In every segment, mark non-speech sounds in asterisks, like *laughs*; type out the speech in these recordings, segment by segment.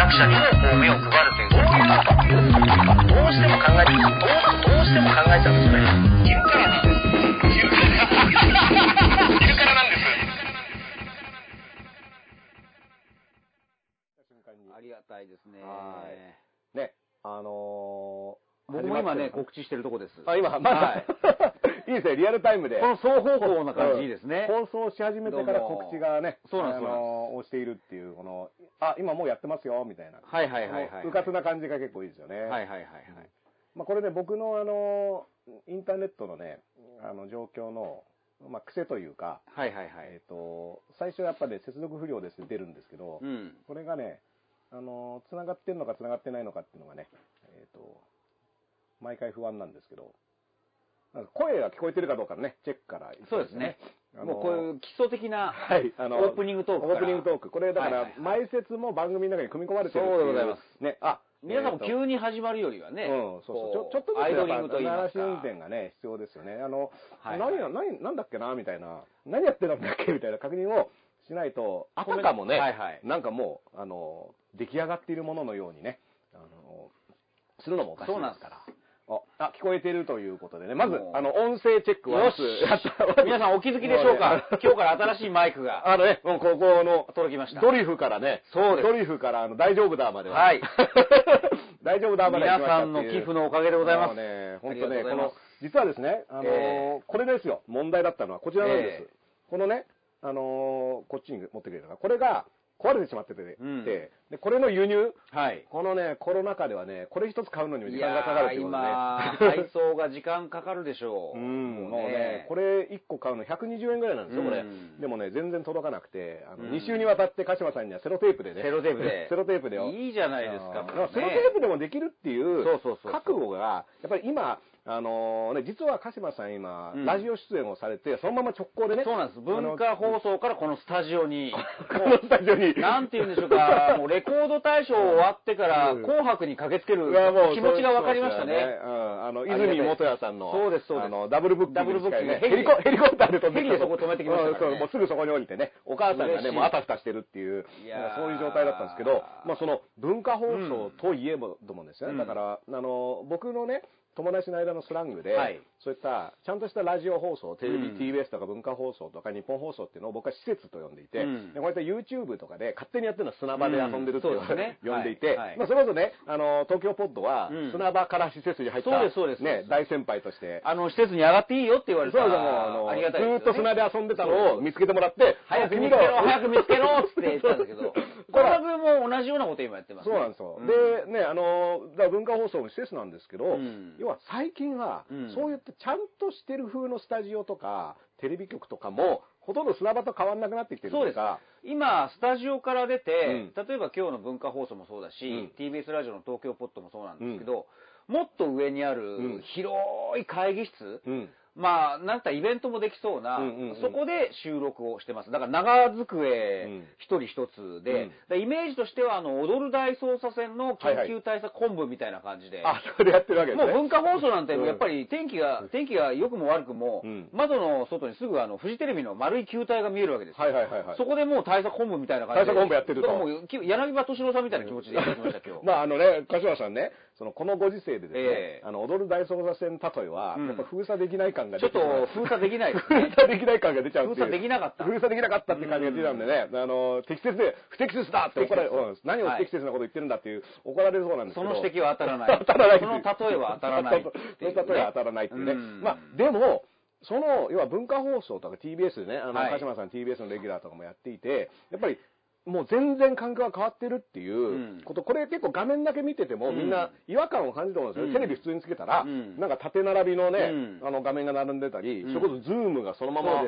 弱者にもこう目を配るという、どういうこという、どうしても考えて、どうどうしても考えちゃうんですよね。昼からなんです。昼から昼からなんです。ありがたいですね。はね、あのー、僕も今ね、告知してるとこです。あ、今、まだ、はい *laughs* い、いですね、リアルタイムで。この双方向な感じいいですね。放送し始めてから告知がね、そうなんですあのー押しているっていう、この、あ、今もうやってますよ、みたいな。はいはいはいはいうかつな感じが結構いいですよね。はいはいはいはい。まあ、これね、僕のあのー、インターネットのね、あの、状況の、まあ、癖というか、はいはいはい。えっ、と、最初やっぱね、接続不良ですって出るんですけど、うん。これがね、あの、繋がってんのか繋がってないのかっていうのがね、えっ、と、毎回不安なんですけど、声が聞こえてるかどうかのね、チェックから、そうですね。もうこういう基礎的な、はい、あの、オープニングトークからオープニングトーク。これだから前説も番組の中に組み込まれてるそうでございます。ね、あ、皆さんも急に始まるよりはね、うん、そうそう。ちょこちょっとずつアイドリングと言いますか。運転がね、必要ですよね。あの、はい何が、何、なんだっけな、みたいな。何やってたんだっけみたいな確認をしないと、あたかもね、はいはいなんかもう、あの、出来上がっているもののようにね、あの、するのもおかしいそうなんですですから。あ、あ聞こえてるということでね、まずあの、音声チェックはよし。やった。皆さんお気づきでしょうか？*laughs* 今日から新しいマイクが。あのね、もうここの、届きました。ドリフからね、そうです。ドリフからあの大丈夫だまでは。はい。*laughs* 大丈夫だまで皆さんの寄付のおかげでございます。ね、本当ね、この実はですね、あのーえ。これですよ、問題だったのはこちらなんです。えこのね、あのーこっちに持ってくれたのが、これが壊れてしまってて、うんで、これの輸入、はい。このね、コロナ禍ではね、これ一つ買うのにも時間がかかるっていうことで、やー今、*laughs* 配送が時間かかるでしょう。うん、もうね、これ1個買うの120円ぐらいなんですよ、これうん。でもね、全然届かなくて、あの、うん2週にわたって鹿島さんにはセロテープでね。セロテープで *laughs* セロテープで。いいじゃないですかねセロテープでもできるっていう、そうそうそうそう覚悟が、やっぱり今、あのね、実は鹿島さん今、うん。ラジオ出演をされて、そのまま直行でね。そうなんです。文化放送からこのスタジオに、このスタジオに。*laughs* なんて言うんでしょうか、もうレコード大賞終わってからうん。紅白に駆けつける気持ちが分かりましたそうですよね。う。ん。あの、泉元也さんの、そうですそうです。あの、ダブルブッキングダブルブッキングね、ヘリコヘリコプターで飛んできたヘリでそこ止めてきましたね。うんそうもうすぐそこに降りてね、お母さんがね、もうあたふたしてるっていう、そういう状態だったんですけど、まあその文化放送といえばと思うんですよね。うん。だから、あの、僕のね、友達の間のスラングで、はい。そういった、ちゃんとしたラジオ放送、テレビ、うん。TBS とか文化放送とか日本放送っていうのを僕は施設と呼んでいて、うん。でこういった YouTube とかで勝手にやってるのは砂場で遊んでるっていうのをうんね。呼んでいて、はい。はい。まあそれこそね、あの、東京ポッドはうん。砂場から施設に入った、そうですそうです。ね、大先輩として、あの、施設に上がっていいよって言われたそうそう、あの、ありがたいね。ずーっと砂で遊んでたのを見つけてもらって、早く見つけろ、早く見つけろって言ってたんだけど、*laughs* こ小れ田君も同じようなこと今やってますね。そうなんですよ。うん。で、ね、あの、文化放送の施設なんですけど、うん要は最近は、うん。そういったちゃんとしてる風のスタジオとか、テレビ局とかも、ほとんど砂場と変わんなくなってきてるそうです。か。今、スタジオから出て、うん。例えば今日の文化放送もそうだし、うん。TBS ラジオの東京ポッドもそうなんですけど、もっと上にあうるん。広い会議室、うん。まあ、なんかイベントもできそうな、うんうんうんそこで収録をしてます。だから長うん机一人一つで、うんでイメージとしては、あの、踊る大捜査線の緊急対策本部みたいな感じで、あ、それでやってるわけですね。もう文化放送なんて、うんやっぱり天気が、天気が良くも悪くも、うん窓の外にすぐあの、フジテレビの丸い球体が見えるわけですよ。はいはいはいはい。そこでもう対策本部みたいな感じで。対策本部やってるともう、き柳葉敏郎さんみたいな気持ちでやってきました、今日。まああのね、柏さんね、そのこのご時世でですね、ええ。あの踊る大捜査線例えは、うん。やっぱ封鎖できない感がちょっと封鎖できないね。封鎖できない感が出ちゃうっ。封鎖できなかった。封鎖できなかったって感じが出ちゃうんでね、あの、適切で、不適切だって怒られる、うん何を不適切なこと言ってるんだっていう、怒られるそうなんですけど。その指摘は当たらない。当たらない。その例えは当たらないねその例えは当たらないっていうね。うん。まあ、でも、その、要は文化放送とか TBS でね、あの、はい。鹿島さん TBS のレギュラーとかもやっていて、やっぱり、もう全然感覚が変わってるっていううん。こと、これ結構画面だけ見ててもうん。みんな違和感を感じると思うんですよ。うん。テレビ普通につけたら、うん。なんか縦並びのね、うん。あの画面が並んでたり、うん。それこそズームがそのまま流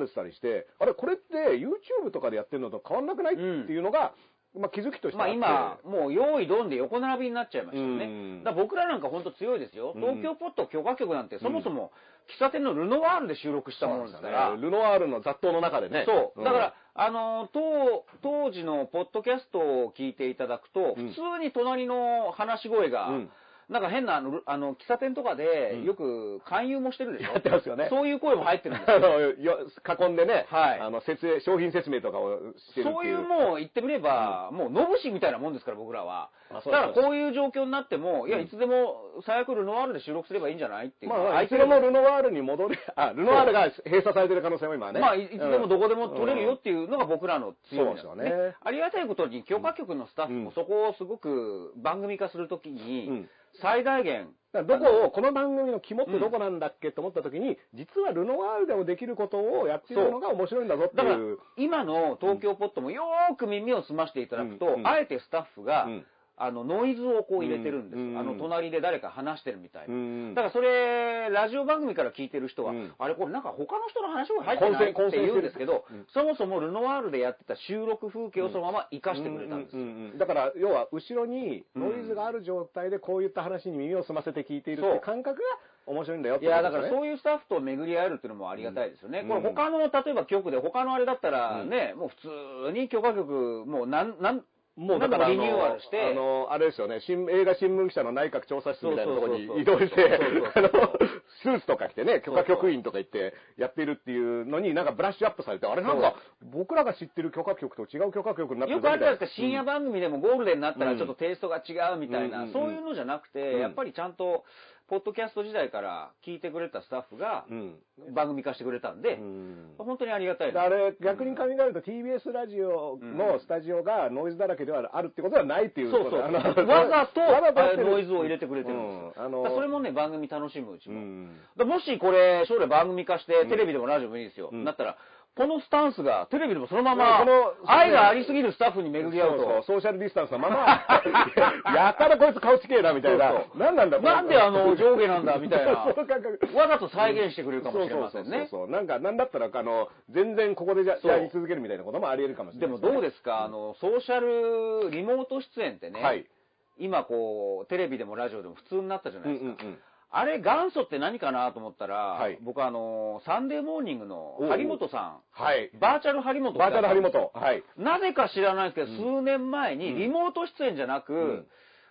れてたりして、あれ、これって YouTube とかでやってるのと変わんなくないっていうのが、まあ気づきとしてまあ今、もう用意ドンで横並びになっちゃいましたよね。うんだから僕らなんか本当強いですよ。うん東京ポッド許可局なんてそもそも喫茶店のルノワールで収録したものですから。ルノワールの雑踏の中でね。そう。だから、あの、当、当時のポッドキャストを聞いていただくと、うん普通に隣の話し声が、うんなんか変なあの、あの、喫茶店とかでうん、よく勧誘もしてるでしょ？やってますよね。そういう声も入ってるんです *laughs* あよ。囲んでね、はい。あの、説明、商品説明とかをしてる。そういうもう言ってみれば、もう、のぶしみたいなもんですから、僕らは。だからこういう状況になっても、いや、うん。いつでも最悪ルノワールで収録すればいいんじゃないっていう。まあまあ、いつでもルノワールに戻れ、*laughs* あ、ルノワールが閉鎖されてる可能性も今はね。まあ、いいつでもどこでも取れるようんっていうのが僕らの強みですよね。ありがたいことに、許可局のスタッフうん。もそこをすごく番組化するときうにん、最大限、どこを、この番組の肝ってどこなんだっけと思った時に、実はルノワールでもできることをやってるのが面白いんだぞってだからいう。、今の東京ポットもよーく耳を澄ましていただくと、あえてスタッフが、うんあの、ノイズをこう入れてるんです。うんあの、隣で誰か話してるみたいな。うんだからそれ、ラジオ番組から聞いてる人は、うん。あれこれなんか他の人の話が入ってないって言うんですけど、うん。そもそもルノワールでやってた収録風景をそのまま活かしてくれたんですだから、要は、後ろにノイズがある状態でこういった話に耳を澄ませて聞いているっていう感覚が面白いんだよっていや、だからそういうスタッフと巡り合えるっていうのもありがたいですよね。うん。これ他の、例えば局で、他のあれだったらね、もう普通に許可局、もうなん、なん、もうだからあの、リニューアルして、あの、あれですよね、新映画新聞記者の内閣調査室みたいなところに移動して、*laughs* あの、スーツとか着てね、許可局員とか行ってやってるっていうのになんかブラッシュアップされて、あれなんか僕らが知ってる許可局と違う許可局になってよくあるじゃないですか、深夜場番組でもゴールデンになったうんらちょっとテイストが違うみたいな、うんそういうのじゃなくて、うんやっぱりちゃんと、ポッドキャスト時代から聞いてくれたスタッフがうん。番組化してくれたんでう、ん本当にありがたいであれ、逆に考えると TBS ラジオのスタジオがノイズだらけではあるってことはないっていうそうそう。わざと、ノイズを入れてくれてるんですよ。うんあのそれもね、番組楽しむうちも。もしこれ、将来番組化して、テレビでもラジオもいいですよ。うんなったら、このスタンスがテレビでもそのまうんまこの、愛がありすぎるスタッフに巡り合うと。ソーシャルディスタンスのまま、*laughs* やたらこいつ顔ちけえなみたいな。何なんだなんであの上下なんだみたいな。*laughs* わざと再現してくれるかもしれませんね。そうそう。なんか、なんだったら、あの、全然ここでじゃやり続けるみたいなこともあり得るかもしれでもないね、どうですか、あの、ソーシャル、リモート出演ってね、はい。今こう、テレビでもラジオでも普通になったじゃなうんいですか。うんうん。あれ、元祖って何かなと思ったら、はい僕あの、サンデーモーニングの張本さはい。ん、バーチャル張本バーチャル張本。本。はい。なぜか知らないですけど、うん数年前にリモート出演じゃなく、ん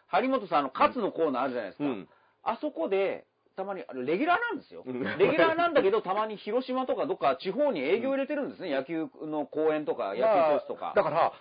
張本さんの勝のコーナーあるじゃないですか。うん。あそこで、たまに、レギュラーなんですよ。うんレギュラーなんだけど、たまに広島とかどっか地方に営業入れてるんですね。野球の公演とか、野球教室とか。だから、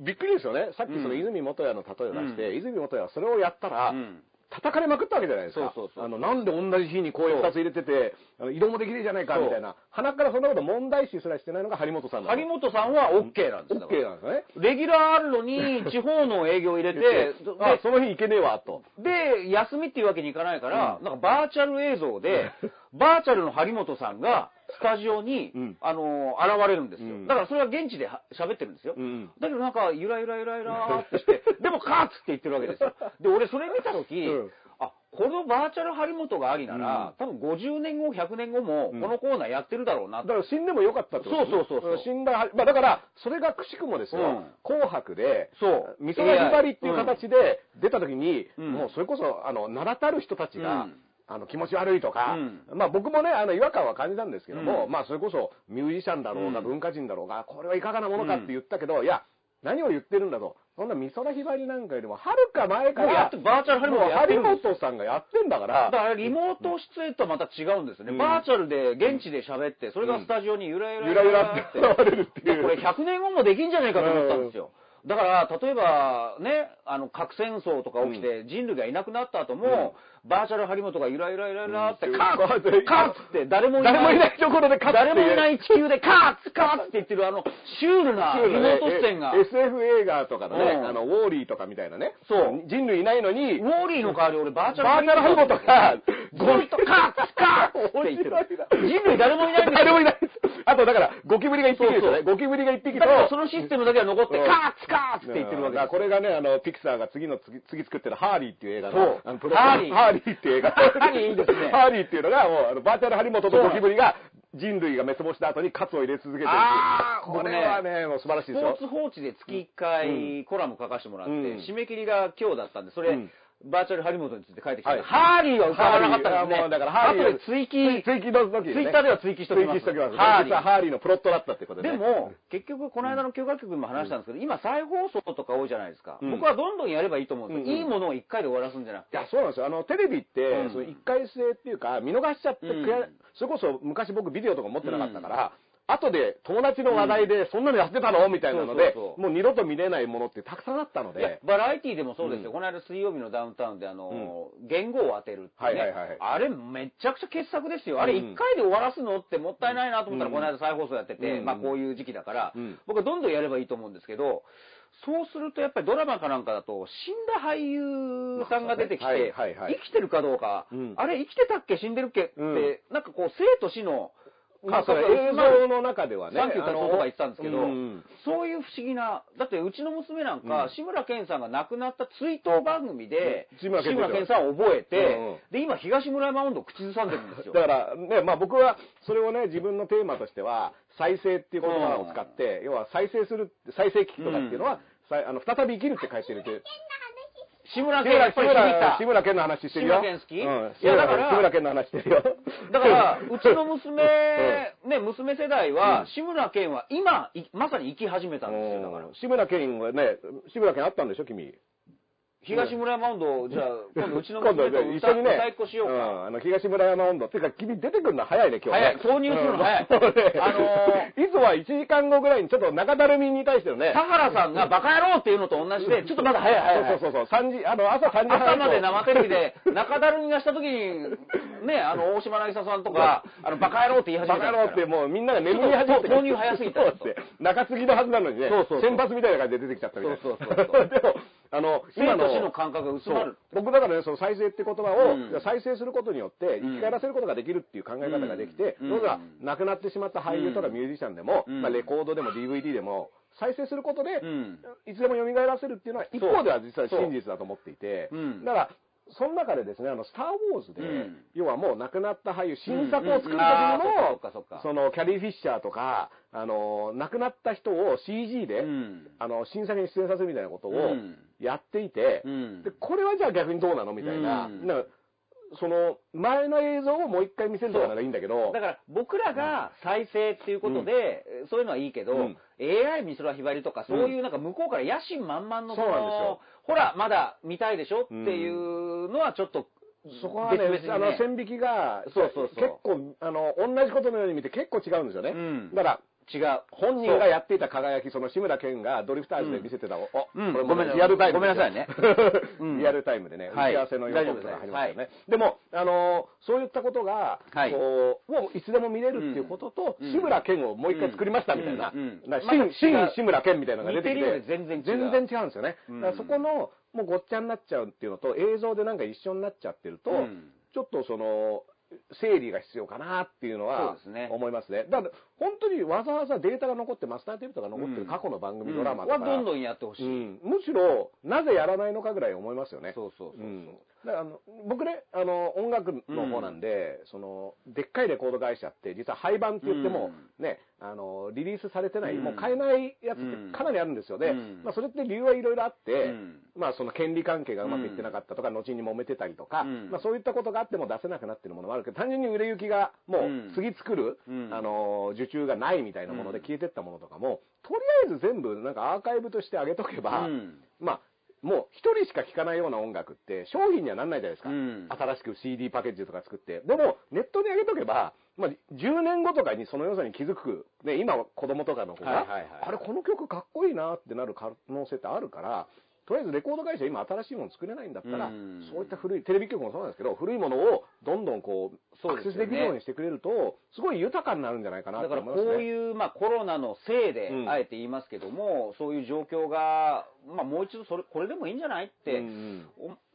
びっくりですよね。さっきそのうん泉元也の例えを出して、う泉元也はそれをやったら、うん叩かれまくったわけじゃないですか。そうそうそうあの、なんで同じ日にこういう二つ入れてて、あの移動もできるじゃないか、みたいな。鼻からそんなこと問題視すらしてないのが張本さん張本さんは OK なんですよ。OK なんですよね。レギュラーあるのに、地方の営業入れて、*laughs* あ、その日行けねえわ、と。で、で、休みっていうわけにいかないから、うんなんかバーチャル映像で、バーチャルの張本さんが、スタジオに、うん。あのー現れるんですよ。うん。だからそれは現地では喋ってるんですよ。うん。だけどなんか、ゆらゆらゆらゆらーってして、*laughs* でもカーッつって言ってるわけですよ。*laughs* で、俺それ見たとき、うん。あ、このバーチャル張本がありなら、多分50年後、100年後も、うん。このコーナーやってるだろうなだから死んでもよかったってことね。そうそうそうそう。死んだは、まあだから、それがくしくもですよ、うん。紅白で、そう。美空ひばりっていう形で出た時に、うん。もうそれこそ、あの、名だたる人たちが、うんあの、気持ち悪いとか、うん。まあ僕もね、あの、違和感は感じたんですけども、うん。まあそれこそミュージシャンだろうが、うん。文化人だろうが、これはいかがなものかって言ったけど、いや、何を言ってるんだと。そんな美空ひばりなんかよりも、はるか前からやって、バーチャル張本やってる張本さんがやってんだから、だからリモート出演とはまた違うんですよね。うん。バーチャルで現地で喋って、それがスタジオにゆらゆらゆらゆらって現れるっていう。これ100年後もできんじゃないかと思ったんですよ。だから、例えばね、あの、核戦争とか起きて人類がいなくなった後も、バーチャル張本がゆらゆらゆらゆらって、うんカーッカーッって誰もいない。誰もいないところでカッて誰もいない地球でカーッカーッって言ってるあの、シュールなリモート出演が。え SF 映画とかのね、うんあの、ウォーリーとかみたいなね。そう人類いないのに、ウォーリーの代わり俺バーチャル張本が、ずっとカーッカーッって言ってる。人類誰もいないんですよ誰もいない。あとだから、ゴキブリが一匹ですよね。ゴキブリが一匹と、だからそのシステムだけは残って、うん。カーッカーッって言ってるわけです。これがね、あの、ピクサーが次の次、次作ってるハーリーっていう映画のあのプロハーリー。ハーリーっていう映画。ハーリーいいですね。ハーリーっていうのが、もう、あの、バーチャル張本とゴキブリが、人類が滅亡した後にカツを入れ続けてるあーこれはね、もう素晴らしいですよ。スポー。ツ報知で月1回コラム書かせてもらって、うん。締め切りが今日だったんで、それ、うんバーチャル張本について書いてきた、はいハーリーは浮かばなかったですね。だからハーリー後で追記、追記の時にねツイッターでは追記しときます。追記しときます。ハーリーハーリーのプロットだったってことでね。でも、結局、この間の許可局でも話したんですけど、今、再放送とか多いじゃないですか。うん僕はどんどんやればいいと思うんですよ。うんうんいいものを一回で終わらすんじゃなくて。いや、そうなんですよ。あの、テレビって、うんその一回性っていうか、見逃しちゃって、それこそ昔僕ビデオとか持ってなかったから、後で友達の話題で、そんなのやってたの？みたいなのでもう二度と見れないものってたくさんあったので、バラエティーでもそうですよ。うんこの間水曜日のダウンタウンで、あの、言語を当てるってね、あれめちゃくちゃ傑作ですよ。あれうん一回で終わらすのってもったいないなと思ったら、うん。この間再放送やってて、うん。まあこういう時期だから、うん。僕はどんどんやればいいと思うんですけど、そうするとやっぱりドラマかなんかだと、死んだ俳優さんが出てきて、生きてるかどうか、うん。あれ生きてたっけ？死んでるっけ？って、うん。なんかこう生と死のまあ、それ映像の中ではね、サンキュー達夫とか言ってたんですけど、うんそういう不思議な、だってうちの娘なんか、うん。志村けんさんが亡くなった追悼番組で、うん。志村けんさんを覚えて、で、今、東村山温度を口ずさんでるんですよ。だからね、まあ僕はそれをね、自分のテーマとしては、再生っていう言葉を使って、要は再生する、再生危機とかっていうのは、あの再び生きるって書いてるって。志村けんやっぱり響いた。志村けんの話してるよ。志村けん好き？うん。いやだから志村けんの話してるよ。だから、うちの娘、ね、娘世代は、うん志村けんは今、いまさに生き始めたんですよ、だからうん。志村けんはね、志村けんあったんでしょ、君。東村山温度、じゃあ、今度うちの娘と歌一緒にね、歌いっこしようか。んあの、東村山温度。ってか、君出てくるの早いね、今日ね。早い投入するの早いあのいつもは1時間後ぐらいにちょっと中だるみに対してのね。田原さんがバカ野郎っていうのと同じで、ちょっとまだ早い早い。そうそうそう、3時、あの、朝3時半。朝まで生テレビで、中だるみがした時に、ね、あの、大島渚さんとか、あの、バカ野郎って言い始バめたんですからカ野郎ってもうみんなが眠り始めてちょっと投入早すぎたそうって。中継ぎのはずなのにね、そうそうそう先発みたいな感じで出てきちゃったみたいな。そうそうそうそうでも、あの、生と死の感覚が薄まる。僕だからね、その再生って言葉を、うん。再生することによって生き返らせることができるっていう考え方ができて、うん。どうぞうん。亡くなってしまった俳優とかミュージシャンでも、うん。まあ、レコードでも DVD でも、再生することで、うん。いつでも蘇らせるっていうのは、一方では実は真実だと思っていて、うん。だから、その中でですね、あの、スター・ウォーズで、うん。要はもう亡くなった俳優、新作を作る時にうん。うその、キャリー・フィッシャーとか、あの、亡くなった人を CG で、うん。あの、新作に出演させるみたいなことをうん。やっていて、うん。で、これはじゃあ逆にどうなのみたいな、うん。なんかその、前の映像をもう一回見せるとかならいいんだけど、だから僕らが再生っていうことで、そういうのはいいけど、うん。AI 美空ひばりとかそういうなんか向こうから野心満々のそうなんですよ。ほら、まだ見たいでしょっていうのはちょっと、そこはね、別々にあの、線引きが、そうそうそう。結構、あの、同じことのように見て結構違うんですよね。うん。だから、違う。本人がやっていた輝き、その志村けんがドリフターズで見せてた、お、うん。これもごめんなさい。リアルタイムごめんなさいね。*laughs* うん。リアルタイムでね、はい。打ち合わせの予告が始まったよね。でも、あの、そういったことが、はい。こう、もういつでも見れるっていうことと、うん。志村けんをもう一回作りましたみたいな、新新志村けんみたいなのが出てきて、全然違う。全然違うんですよね。そこの、もうごっちゃになっちゃうっていうのと、映像でなんか一緒になっちゃってると、うん。ちょっとその、整理が必要かなっていうのは思いますね。だから、本当にわざわざデータが残って、マスターテープとか残ってる過去の番組、ドラマとか、はどんどんやってほしい。うんむしろ、なぜやらないのかぐらい思いますよね。そうそうそうそう。うんだからあの僕ね、あの、音楽の方なんで、その、でっかいレコード会社って、実は廃盤って言っても、ね、あの、リリースされてない、うん。もう買えないやつってかなりあるんですよね。うん。まあ、それって理由はいろいろあって、うん。まあ、その権利関係がうまくいってなかったとか、後に揉めてたりとか、うん。まあ、そういったことがあっても出せなくなってるものもあるけど、単純に売れ行きがもううん。次作る、うん。あの、受注がないみたいなものでうん。消えてったものとかも、とりあえず全部なんかアーカイブとして上げとけば、うん。まあ、もう一人しか聴かないような音楽って商品にはなんないじゃないですか。うん。新しく CD パッケージとか作って。でも、ネットに上げとけば、まあ、10年後とかにその良さに気づく、ね、今は子供とかの子が、はいはいはいあれ、この曲かっこいいなってなる可能性ってあるから、とりあえずレコード会社今新しいもの作れないんだったら、うん。そういった古い、テレビ局もそうなんですけど、古いものをどんどんこう、アクそうですよね。セスできるようにしてくれると、すごい豊かになるんじゃないかなとだから思いますね。こういう、まあ、コロナのせいでう、ん。あえて言いますけども、そういう状況が、まあ、もう一度それ、これでもいいんじゃないって、うん。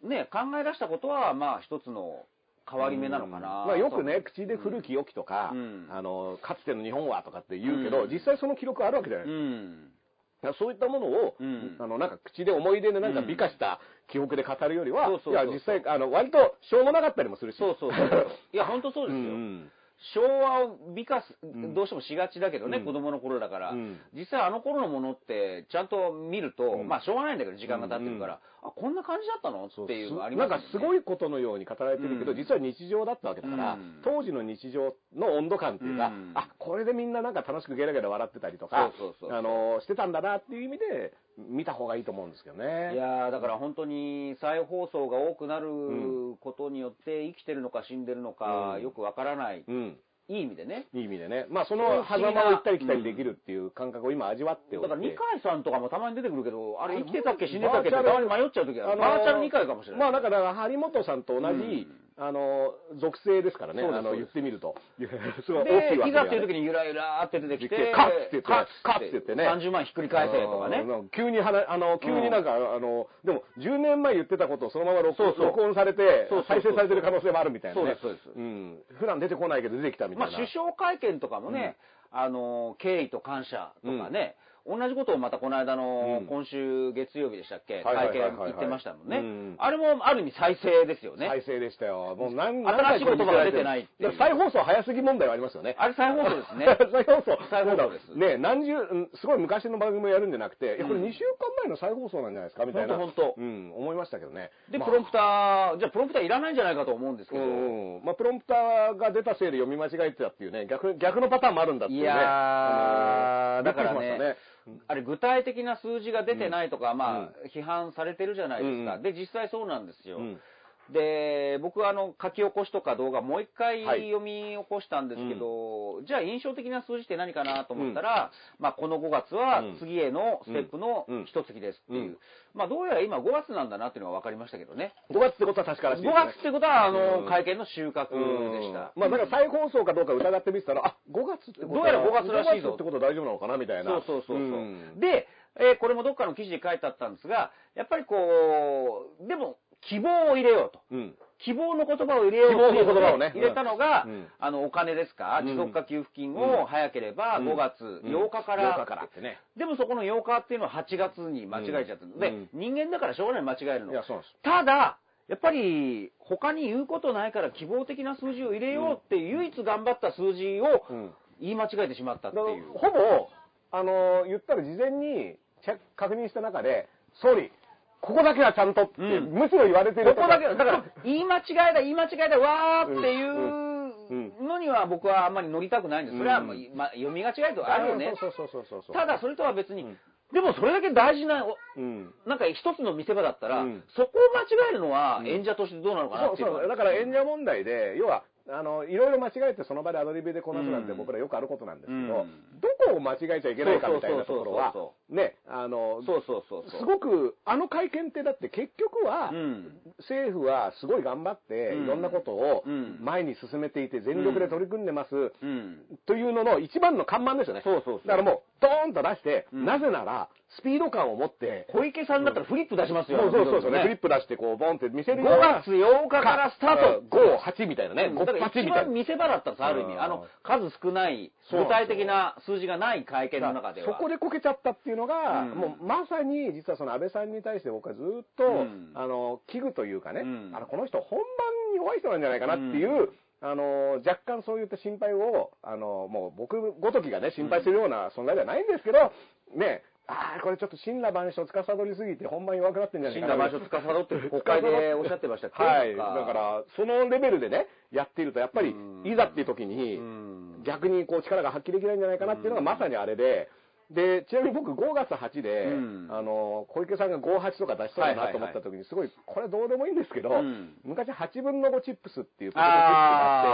おね、考え出したことは、まあ、一つの変わり目なのかな。まあ、よくね、口で古き良きとか、うんあの、かつての日本はとかって言うけど、うん実際その記録あるわけじゃないですか。そういったものを、うんあの、なんか口で思い出でなんかうん美化した記憶で語るよりは、いや、実際、あの、割としょうもなかったりもするし。そうそうそう。いや、本当そうですよ。うん昭和を美化す、ん。どうしてもしがちだけどね、うん。子供の頃だから、うん。実際あの頃のものって、ちゃんと見ると、うん。まあしょうがないんだけど、時間が経ってるから、あ、こんな感じだったの？っていうのがありますなんかすごい。いことのように語られてるけど、うん。実は日常だったわけだから、うん。当時の日常の温度感っていうか、うん。あ、これでみんななんか楽しくゲラゲラ笑ってたりとか、そうそうそうあの、してたんだなっていう意味で、見た方がいいと思うんですけどね。いやーだから本当に再放送が多くなるんことによって生きてるのか死んでるのかうんよくわからない、うん。いい意味でね。いい意味でね。まあ、その狭間を行ったり来たりできるっていう感覚を今味わっておいて。だから二階さんとかもたまに出てくるけど、あれ生きてたっけ死んでたっけってたまに迷っちゃう時ある。バーチャル二階かもしれない。まあだから、張本さんと同じ、うんあの、属性ですからね。あの、言ってみると。すごい大きいで、わけいざっていう時にゆらゆらって出てきて、カッって言ってカッって言ってね30万ひっくり返せとかね。うん急に話、あの、急になんか、あの、でも、10年前言ってたことをそのまま録音されて再生されてる可能性もあるみたいなね。そうですそうですん。普段出てこないけど出てきたみたいな。まあ首相会見とかもね、あの、敬意と感謝とかね、同じことをまたこの間のうん今週月曜日でしたっけ、会見行ってましたもんねうん。あれもある意味再生ですよね。再生でしたよ。もう何、新しい言葉が出てないって再放送早すぎ問題はありますよね。あれ再放送ですね *laughs* 再放送。再放送ですね、何十、うんすごい昔の番組をやるんじゃなくて、これうん2週間前の再放送なんじゃないですかみたいな。ほんとほんとうん、思いましたけどね。で、まあプロンプター、じゃあプロンプターいらないんじゃないかと思うんですけど、まあ、プロンプターが出たせいで読み間違えてたっていうね、逆、逆のパターンもあるんだっていうね。いやー、だからね、あれ具体的な数字が出てないとか、まうあ、批判されてるじゃないですか。で、実際そうなんですよ。うんで、僕はあの、書き起こしとか動画もう一回はい読み起こしたんですけど、じゃあ印象的な数字って何かなと思ったら、まあこの5月はうん次へのステップのうん一月ですっていう。うんまあどうやら今5月なんだなっていうのが分かりましたけどね。5月ってことは確からしい5ね。月ってことは、あうの、ん会見の収穫でした。まあ、だから再放送かどうか疑ってみてたら、あ、5月ってことはどうやら5月らしいぞ5月ってことは大丈夫なのかなみたいな。そうそうそうそう。んで、えーこれもどっかの記事に書いてあったんですが、やっぱりこう、でも、希望を入れようと。うん。希望の言葉を入れよう希望の言葉をね。入れたのが、うん。あの、お金ですか、うん。持続化給付金うん。を早ければうん。5月8日から、8日からね。でもそこの8日っていうのは8月に間違えちゃったの。で、うん。人間だからしょうがない。間違えるの。ただ、やっぱり他に言うことないから希望的な数字を入れようって唯一頑張った数字をうん。言い間違えてしまったっていう。ほぼ、あの、言ったら事前に確認した中で、総理、ここだけはちゃんとって、うん。むしろ言われてるここだけ、だから、言い間違いだ、言い間違いだ、わーっていうん。うのには僕はあんまり乗りたくないんです。それはまあ、読み間違いとかあるよね。そうそうそうそうそう。ただ、それとは別にうん、でもそれだけ大事な、おうん。なんか一つの見せ場だったらうん、そこを間違えるのはうん。演者としてどうなのかなそうっていうのはそう。だから演者問題で、要は、あの、いろいろ間違えてその場でアドリブでこなすなんてうん。僕らよくあることなんですけど、うん。どこを間違えちゃいけないかみたいなところはそうそ、ね、あの、そうそうそう。すごく、あの会見ってだって結局は、うん。政府はすごい頑張って、うんいろんなことをうん前に進めていて、全力で取り組んでます、うん。というのの一番の看板ですよね。そうそうそうだからもう、ドーンと出して、うんなぜなら、スピード感を持って、小池さんだったらフリップ出しますよ。そうそうそうそうね、フリップ。プ出して、こう、ボンって見せる5ような。月8日からスタート。5、8みたいなね、5、だから8一みたいな。番見せ場だったんです、ある意味。うんあの、数少ない、具体的な数字がない会見の中では。そこでこけちゃったっていうのが、うん。もうまさに実はその安倍さんに対して僕はずっと、うん。あの危惧というかね、うん。あのこの人本番に弱い人なんじゃないかなっていう、あの若干そういった心配をあのもう僕ごときがね心配するような存在ではないんですけど、ねああこれちょっと神羅万象司りすぎて本番弱くなってんじゃない神かな。羅万象司って国会でおっしゃってましたっけ？はい。だからそのレベルでねやっているとやっぱりうん。いざっていう時に、うん。逆にこう力が発揮できないんじゃないかなっていうのがまさにあれで、で、ちなみに僕5月8で、うんあの、小池さんが58とか出しそうだなと思った時に、すごい、これどうでもいいんですけど、うん昔8分の5チップスっていうポテトチップがあって、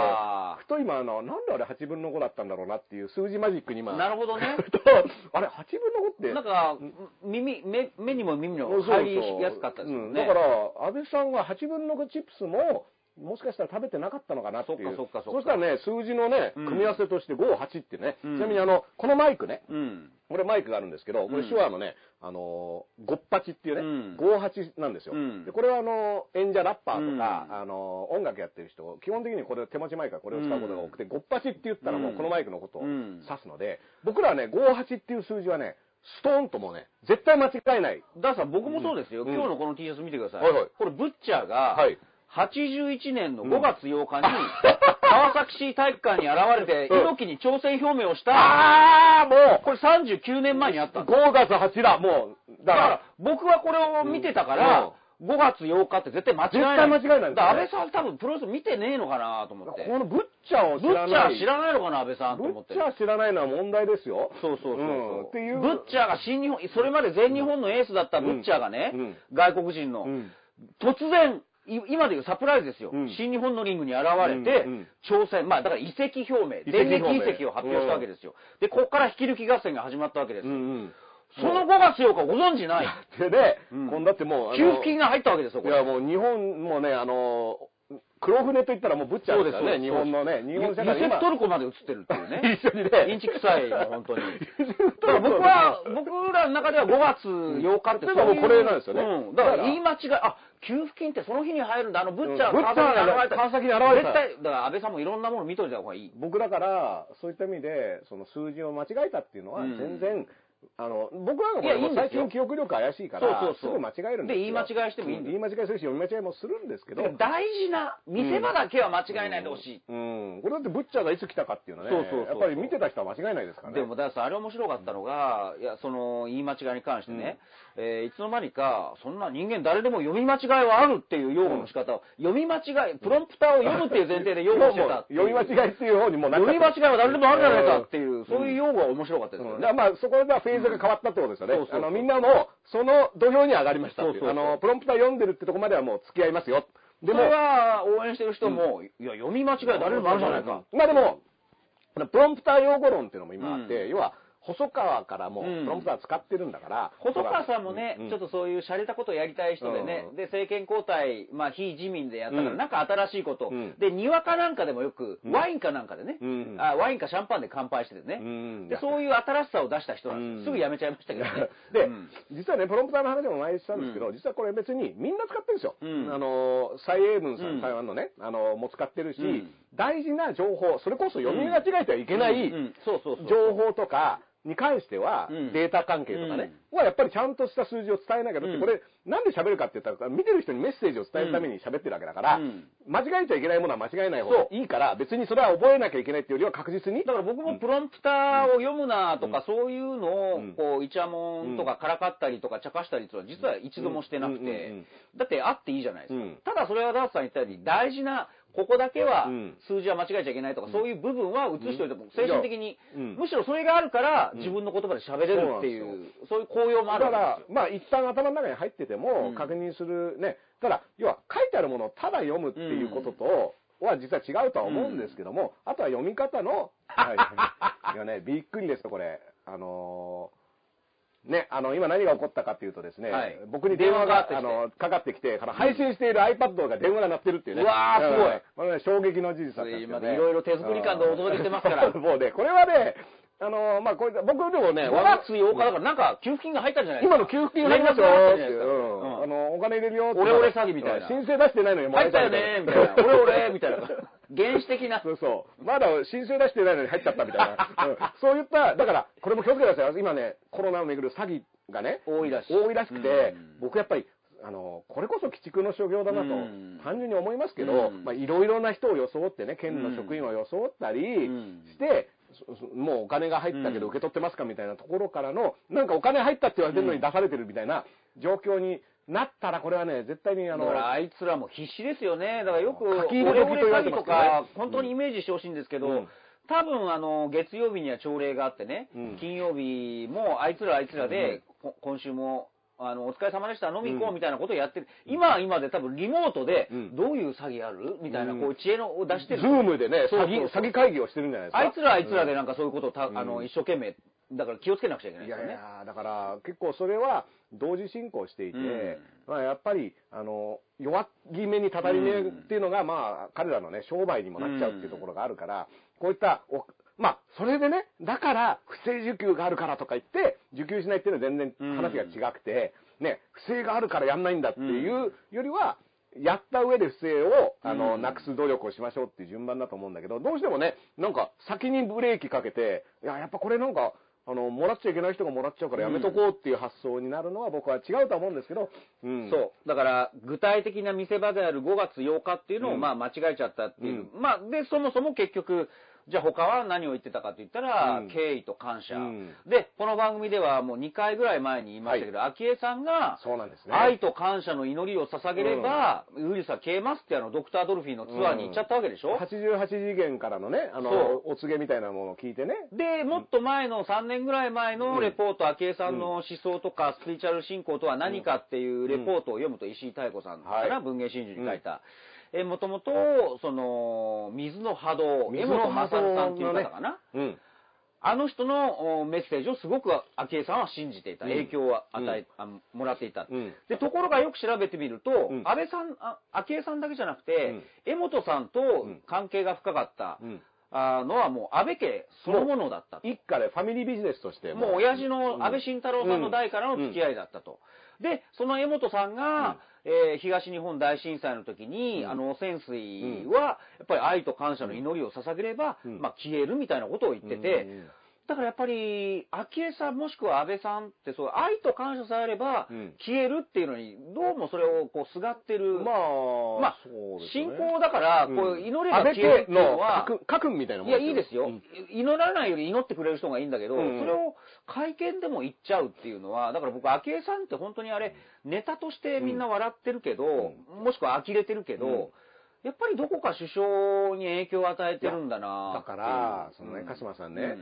あふと今あの、なんであれ8分の5だったんだろうなっていう数字マジックに今。あ。なるほどね。*laughs* あれ8分の5って。なんか、耳、目、目にも耳にも入りやすかったですよね。うんだから、安倍さんは8分の5チップスも、もしかしたら食べてなかったのかなっていう。そっかそっかそっかしたらね、数字のね、うん組み合わせとして5、8ってね、うんちなみにあの、このマイクね、うん。これマイクがあるんですけど、これうん手話のね、あのー、5、8っていうね、うん5、8なんですよ。うんでこれはあの、演者、ラッパーとか、うんあの、音楽やってる人、基本的にこれ手持ちマイクはこれを使うことが多くて、5、8って言ったらもうこのマイクのことをうん指すので、僕らはね、5、8っていう数字はね、ストーンともうね、絶対間違えない。だから僕もそうですよ。うん今日のこの T シャツ見てください。はいはいこれ、ブッチャーが、はい。81年の5月8日に、*laughs* 川崎市体育館に現れて、うん。猪木に挑戦表明をした、ああ、もこれ39年前にあった。う、んです5月8だ、もう、だから。ら、僕はこれを見てたから、5月8日って絶対間違いない。絶対間違いないね。だ安倍さん多分プロレス見てねえのかなと思って。このブッチャーを知ブッチャらない。ー知らないのかな、安倍さんとブ思って。ッチャー知らないのは問題ですよ。そうそうそうそう、う。ん。っていう。ブッチャーが新日本、それまで全日本のエースだったブッチャーがね、うん。外国人の、うん。突然、い今でいうサプライズですよ、うん新日本のリングに現れて、うんうん挑戦、まあだから移籍表明、電撃移籍を発表したわけですよ。で、ここから引き抜き合戦が始まったわけですよ。うんうん。その5月8日ご存知ない。で、で、うんこんだってもう、給付金が入ったわけですよ、これ。いや、もう日本もね、あの、黒船と言ったらもうブッチャーですからね、日本のね、日本社会ユセフトルコまで映ってるっていうね。*laughs* 一緒にねインチ臭い、本当に。*laughs* だから僕は、僕らの中では5月8日ってだからもうこれなんですよねうん。だから言い間違い、あ、給付金ってその日に入るんだ。あの、ブッチャーうんブッチャーが川崎に現れた。川崎に現れた絶対、だから安倍さんもいろんなもの見といた方がいい。僕だから、そういった意味で、その数字を間違えたっていうのは、うん全然、あの、僕なんかこれも最近記憶力怪しいから、そうそうすぐ間違えるんですよ。で言い間違いしてもいいんです言い間違いするし、読み間違いもするん。ですけど、大事な見せ場だけは間違えないでほしい。うん。これだってブッチャーがいつ来たかっていうのはね、そうそうそうやっぱり見てた人は間違いないですからね。でも、だからさ、あれ面白かったのが、いや、その、言い間違いに関してね、えーいつの間にか、そんな人間誰でも読み間違いはあるっていう用語の仕方を、読み間違い、プロンプターを読むっていう前提で用語して。た読み間違いっていう方にもうな読み間違いは誰でもあるじゃないかっていう、そういう用語は面白かったですよね。まあ、そこではフェーズが変わったってことですよね。うんそうそうあの、みんなも、その土俵に上がりましたっていう。あの、プロンプター読んでるってとこまではもう付き合いますよ。でもそれ、は応援してる人も、いや、読み間違いは誰でもあるじゃないか。まあでも、プロンプター用語論っていうのも今あって、うん要は、細川からもうん。プロンプター使ってるんだから。細川さんもね、うんちょっとそういう洒落たことをやりたい人でね、う。んで、政権交代、まあ、非自民でやったから、うん。なんか新しいこと、うん。で、にわかなんかでもよく、うん。ワインかなんかでね、うん。あ、ワインかシャンパンで乾杯しててね、うん。で、そういう新しさを出した人なんです。すぐやめちゃいましたけどね。*laughs* で、うん。実はね、プロンプターの話も前にしたんですけど、うん。実はこれ別にみんな使ってるんですよ。うん。あの、蔡英文さん、うん。台湾のね、あの、も使ってるし、うん。大事な情報、それこそ読み間違えてはいけない。情報とかに関しては、うん。データ関係とかね、はやっぱりちゃんとした数字を伝えなきゃ、だってこれ、なんで喋るかって言ったら、見てる人にメッセージを伝えるために喋ってるわけだから、うん。間違えちゃいけないものは間違えない方がいいから、別にそれは覚えなきゃいけないっていうよりは確実に。だから僕もプロンプターを読むなとか、そういうのをうん、こう、イチャモンとかからかったりとか、茶化したりっていうのは、実は一度もしてなくて、だってあっていいじゃないですか。うん。ただそれはダースさん言ったように、大事な、ここだけはうん数字は間違えちゃいけないとか、そういう部分は映しておいても、精神的にうん、むしろそれがあるから、自分の言葉で喋れるっていそうそういう効用もあるだか。らまあ一旦頭の中に入っててもうん確認するね。ただ、要は書いてあるものをただ読むっていうことと、は実は違うとは思うんですけども、あとは読み方の、*laughs* はい。いやね、びっくりですよ、これ。あのーね、あの、今何が起こったかっていうとですね、はい。僕に電話が、あの、かかってきて、あの配信している iPad が電話が鳴ってるっていうね。うわーすごいうん。これね、衝撃の事実だったんですね。今いろいろ手作り感でお届けしてますから。*laughs* もうね、これはね、あのーまあ、これ、僕でもね、5月8日だから、なんか給付金が入ったんじゃないですか。今の給付金入りますようんあの、お金入れるよって。オレオレ詐欺みたいな申請出してないのに入ったよねみたいな。俺俺みたいな。原始的な。そうそう。まだ申請出してないのに入っちゃったみたいな。うんそういった、だから、これも気をつけてください。今ね、コロナをめぐる詐欺がね、多いらしい多いらしくてうん、僕やっぱり、あの、これこそ鬼畜の所業だなとうん、単純に思いますけどうん、まあ、いろいろな人を装ってね、県の職員を装ったりうんして、もうお金が入ったけどうん受け取ってますかみたいなところからの、なんかお金入ったって言われてるのうんに出されてるみたいな状況になったら、これはね、絶対にあのだか、らあいつらも必死ですよね。だからよく、書き入れ詐欺とか、本当にイメージしてほしいんですけど、うん。多分あの、月曜日には朝礼があってね、うん。金曜日もあいつらあいつらで、こ今週も、あの、お疲れ様でした、飲み行こううん。みたいなことをやってる。今は今で多分リモートでうん、どういう詐欺ある？みたいな、うん。こう知恵のを出してる。ズームでね、詐欺、詐欺会議をしてるんじゃないですか。あいつらはあいつらでなんかそういうことをた、うん。あの、一生懸命、だから気をつけなくちゃいけないいですよね。やいや、だから結構それは同時進行していて、うん。まあやっぱり、あの、弱気めにたたりめっていうのが、まあ彼らのね、商売にもなっちゃうっていうところがあるから、こういったお、まあ、それでね、だから、不正受給があるからとか言って、受給しないっていうのは全然話が違くて、ね、不正があるからやんないんだっていうよりは、やった上で不正を、あの、うん。なくす努力をしましょうっていう順番だと思うんだけど、どうしてもね、なんか先にブレーキかけて、いや、やっぱこれなんか、あの、もらっちゃいけない人がもらっちゃうからやめとこうっていう発想になるのは僕は違うとは思うんですけど、うん。そう。だから、具体的な見せ場である5月8日っていうのを、うんまあ、間違えちゃったっていう。まあ、で、そもそも結局、じゃあ他は何を言ってたかって言ったら、うん。敬意と感謝、うん。で、この番組ではもう2回ぐらい前に言いましたけど、昭恵さんが、そうなんですね。愛と感謝の祈りを捧げれば、ウイルスは消えますってあの、ドクター・ドルフィーのツアーに行っちゃったわけでしょ、88次元からのね、あのそ、お告げみたいなものを聞いてね。で、もっと前の3年ぐらい前のレポート、昭恵さんの思想とかスピリチュアル信仰とは何かっていうレポートを読むと石井妙子さん。かな、はい文芸真珠に書いた。え、もともと、その、水の波動、江本正さんっていう方かな。うん。あの人のおメッセージをすごく昭恵さんは信じていた。うん影響を与え、あもらっていた。うんで、ところがよく調べてみると、うん安倍さん、あ昭恵さんだけじゃなくて、うん江本さんとん関係が深かった、うんあのはもう安倍家そのものだったと。一家でファミリービジネスとしてもう親父の安倍晋太郎さんの代からの付き合いだったと。で、その江本さんが、えー東日本大震災の時に、うん。あの汚染水は、やっぱり愛と感謝の祈りを捧げれば、うん。まあ消えるみたいなことを言ってて、うんだからやっぱり、昭恵さんもしくは安倍さんって、そう、愛と感謝さえあればうん、消えるっていうのに、どうもそれをこう、すがってる。まあ、まあそうです信ね仰だから、うん。こう、祈れば消えるっていうのは、家訓家訓みたいなもんいや、いいですよ、うん。祈らないより祈ってくれる人がいいんだけど、うん。それを会見でも言っちゃうっていうのは、だから僕、昭恵さんって本当にあれ、ネタとしてみんな笑ってるけど、もしくは呆れてるけど、うんやっぱりどこか首相に影響を与えてるんだなだから、そのね、鹿島さんね、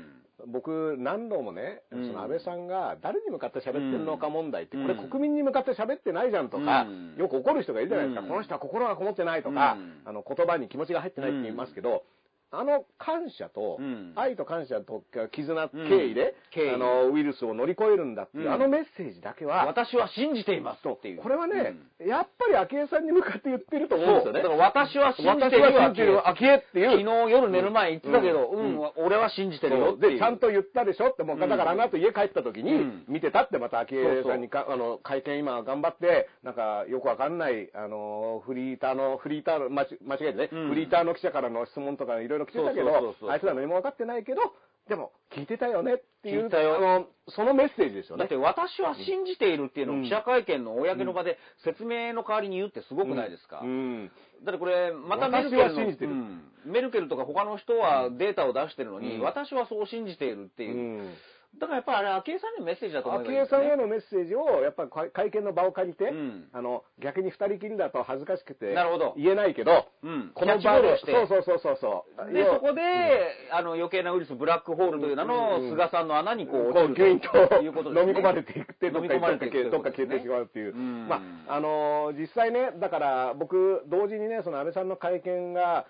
僕、何度もね、うん。その安倍さんが誰に向かって喋ってるのか問題って、うん。これ国民に向かって喋ってないじゃんとか、うん。よく怒る人がいるじゃないですか、うん。この人は心がこもってないとか、うん。あの言葉に気持ちが入ってないって言いますけど、あの感謝と、うん。愛と感謝と絆、うん敬意で、敬意。あのウイルスを乗り越えるんだっていう、うん。あのメッセージだけは、私は信じていますっていう。これはね、うん。やっぱり昭恵さんに向かって言ってると思うんです。よね。だから私は信じてるよ昭恵っていう。昨日夜寝る前言ってたけど、ううん。ん、俺は信じてるよ。で、ちゃんと言ったでしょって、もう、だからあの後家帰った時にうん、見てたってまた昭恵さんにか、あの、会見今頑張って、なんかよくわかんない、あの、フリーターの、フリーターの、間違間違えてね、うん。フリーターの記者からの質問とかいろいろ来てたけどあいつら何も分かってないけど、でも、聞いてたよねっていう、聞いたよ。あの、そのメッセージですよね。だって。私は信じているっていうのうん。を記者会見の公の場で説明の代わりに言うってすごくないですか、うん。だってこれ、またメルケルの私は信じてる。うん。メルケルとか他の人はデータを出してるのに、うん。私はそう信じているってう。いう。ん。だからやっぱりあれ、昭恵さんにのメッセージだと思います、昭恵さんへのメッセージを、やっぱり会会見の場を借りて、うんあの、逆に二人きりだと恥ずかしくて、なるほど言えないけど、うん。この場で。そうそうそうそうそう。で、要そこで、あの、余計なウイルス、ブラックホールという名のうん菅さんの穴にこう、こう、落ちるとということです、ね。飲み込まれていくって、どっか飲み込まれていくどっか消えてしまうっていう。うんまあ、あのー実際ね、だから僕、同時にね、その安倍さんの会見が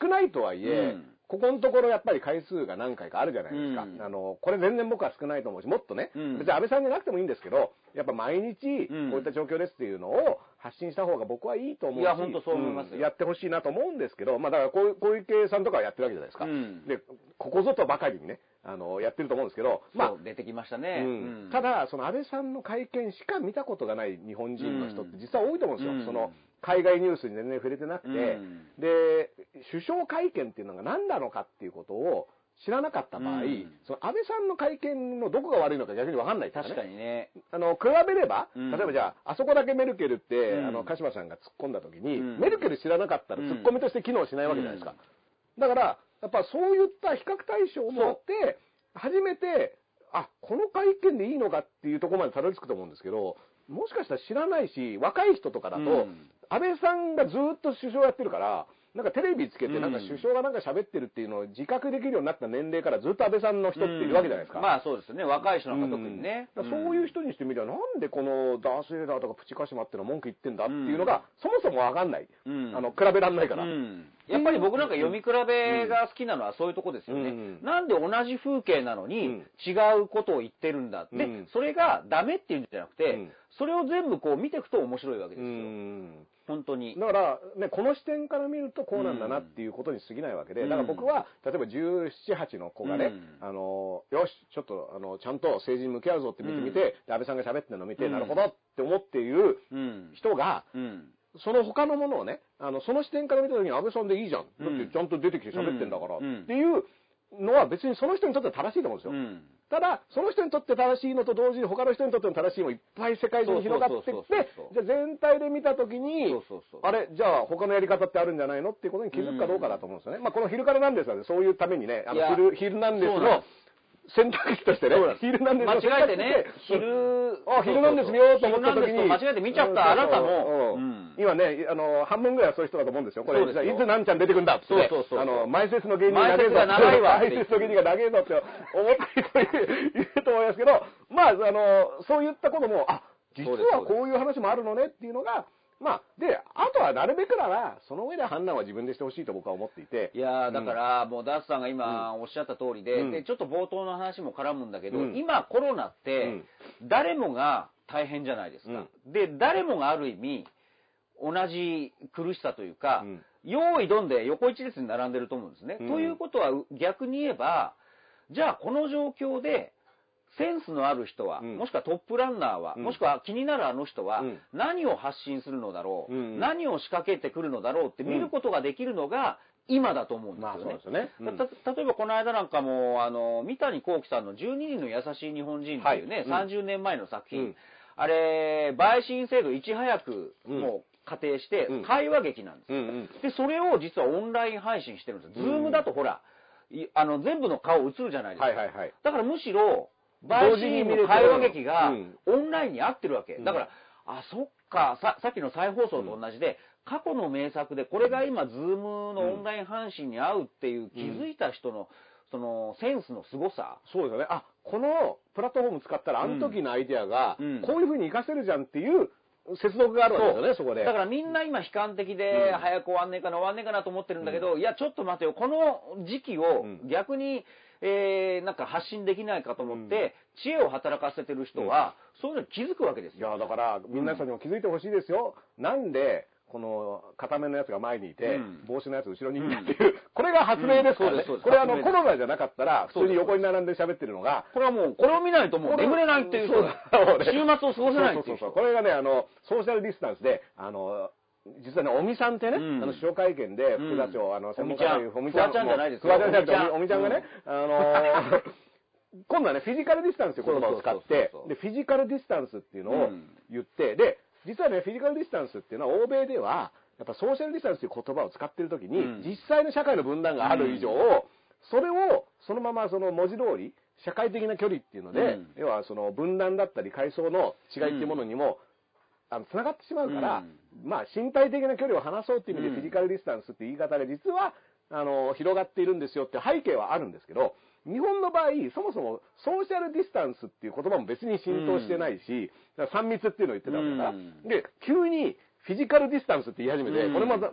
少ないとはいえ、うんここのところやっぱり回数が何回かあるじゃないですか。うん。あの、これ全然僕は少ないと思うし、もっとね、うん。別に安倍さんじゃなくてもいいんですけど、やっぱ毎日、うん。こういった状況ですっていうのを発信した方が僕はいいと思うし、いや本当そう思いますよ。んやってほしいなと思うんですけど、まあだからこう小池さんとかはやってるわけじゃないですか。うん。で、ここぞとばかりにね、あの、やってると思うんですけど、まあ出てきましたね。うん。うん。ただ、その安倍さんの会見しか見たことがない日本人の人って実は多いと思うんですよ。うん。その海外ニュースに全然触れてなくて、うん。で、首相会見っていうのが何なのかっていうことを知らなかった場合、うん。その安倍さんの会見のどこが悪いのか逆に分かんない。確かにね。あの、比べれば、うん。例えばじゃあ、あそこだけメルケルって、うん。あの、鹿島さんが突っ込んだ時に、うん。メルケル知らなかったらうん。突っ込みとして機能しないわけじゃないですか。だから、やっぱそういった比較対象を持って、初めて、あ、この会見でいいのかっていうところまでたどり着くと思うんですけど、もしかしたら知らないし、若い人とかだと、うん安倍さんがずっと首相やってるから、なんかテレビつけて、うんなんか首相がなんか喋ってるっていうのを自覚できるようになった年齢からずっと安倍さんの人っているわけじゃないですか。うんまあそうですね。若い人なんか特にね。うんそういう人にしてみれば、なんでこのダース・レーダーとかプチカシマっていうのは文句言ってんだっていうのが、そもそもわかんない。うんあの、比べらんないから。うんやっぱり僕なんか読み比べが好きなのはそういうとこですよね。うんなんで同じ風景なのにうん違うことを言ってるんだって、うんそれがダメっていうんじゃなくて、うんそれを全部こう見ていくと面白いわけでうすよ。ん。本当に。だから、ね、この視点から見るとこうなんだなっていうことに過ぎないわけで、うんだから僕は、例えば17、8の子がね、うんあの、よし、ちょっと、あの、ちゃんと政治に向き合うぞって見てみて、安倍さんが喋ってるのを見て、うんなるほどって思っているうん。人が、うん。その他のものをね、あの、その視点から見たときに安倍さんでいいじゃん。だってちゃんと出てきて喋ってんだから、うんっていうのは別にその人にとっては正しいと思うんですよ。うん。ただ、その人にとって正しいのと同時に他の人にとっても正しいもいっぱい世界中に広がってきてじゃあ全体で見たときにあれ、じゃあ他のやり方ってあるんじゃないのっていうことに気づくかどうかだと思うんですよね。まあこのヒルカルなんですがね、そういうためにね、あのヒル、ヒルなんですの選択肢としてねヒルなんです。間違えてね、として昼、あ、ヒルなんです見ようと思った時に。間違えて見ちゃったあなたも、今ね、あの、半分ぐらいはそういう人だと思うんですよ。これ、いつなんちゃん出てくんだって、ね。そうそうそう。あの、前説の芸人が長いわ。前説の芸人が長えぞって思ってる人いると思いますけど、まあ、あの、そういったことも、あ、実はこういう話もあるのねっていうのが、まあ、で、あとはなるべくなら、その上で判断は自分でしてほしいと僕は思っていて。いやーだから、もうダースさんが今おっしゃった通りで、うん。で、ちょっと冒頭の話も絡むんだけど、うん。今コロナっうてん、誰もが大変じゃないですか。で、誰もがある意味、同じ苦しさというか、うん。用意どんで横一列に並んでると思うんですね。うん。ということは逆に言えば、じゃあこの状況で、センスのある人は、うんもしくはトップランナーは、うんもしくは気になるあの人は、うん何を発信するのだろう、うん何を仕掛けてくるのだろうって見ることができるのが今だと思うんですまあよね。そうですよね。うんた例えばこの間なんかも、あの、三谷幸喜さんの12人の優しい日本人っていうね、はい30年前の作品、うんあれ、陪審制度いち早くうんもう仮定してうん、会話劇なんですよ。うんうん。で、それを実はオンライン配信してるんですよ。ズームだとほら、いあの、全部の顔映るじゃないですか。はいはいはい。だからむしろ、同時に見れて審員の会話劇がうん。オンラインに合ってるわけ。うん。だから、あ、そっか、さっきの再放送と同じで、過去の名作で、これが今、ズームのオンライン配信に合うっていう気づいた人の、その、センスの凄さ。そうですよね。あ、このプラットフォーム使ったら、あの時のアイデアがうん、こういう風に活かせるじゃんっていう接続があるわけですよね、そこで。だからみんな今悲観的で、うん。早く終わんねえかな、終わんねえかなと思ってるんだけど、いや、ちょっと待てよ、この時期をうん。逆に、えーなんか発信できないかと思って、知恵を働かせてる人は、そういうのに気づくわけですよ。いや、だから、皆さんにも気づいてほしいですよ。なんで、この、固めのやつが前にいて、うん。帽子のやつ後ろにいるんだっていう、*laughs* これが発明ですからね。うん。これあの、コロナじゃなかったら、普通に横に並んで喋ってるのが、これはもう、これを見ないともう眠れないっていう、そうだ *laughs* 週末を過ごせないっていうそそうそう。これがね、あの、ソーシャルディスタンスで、あの、実はね、尾身さんってね、うん。あの、首相会見で、うん。副座長、あの、おみちゃん。ちゃんじゃないですよ。ちゃんじゃなくて、おみちゃん。おみちゃんがね、あの、*laughs* 今度はね、フィジカルディスタンスという言葉を使ってで、フィジカルディスタンスっていうのをうん。言って、で、実はね、フィジカルディスタンスっていうのは、欧米では、やっぱソーシャルディスタンスという言葉を使ってるときに、うん。実際の社会の分断がある以上、それをそのままその文字通り、社会的な距離っていうので、うん。要はその分断だったり階層の違いっていうものにも、あの、繋がってしまうから、まあ、身体的な距離を離そうっていう意味で、うん。フィジカルディスタンスって言い方が実は、あの、広がっているんですよって背景はあるんですけど、日本の場合、そもそもソーシャルディスタンスっていう言葉も別に浸透してないし、だから3密っていうのを言ってたわけだから、うん。で、急にフィジカルディスタンスって言い始めて、うん。これまた、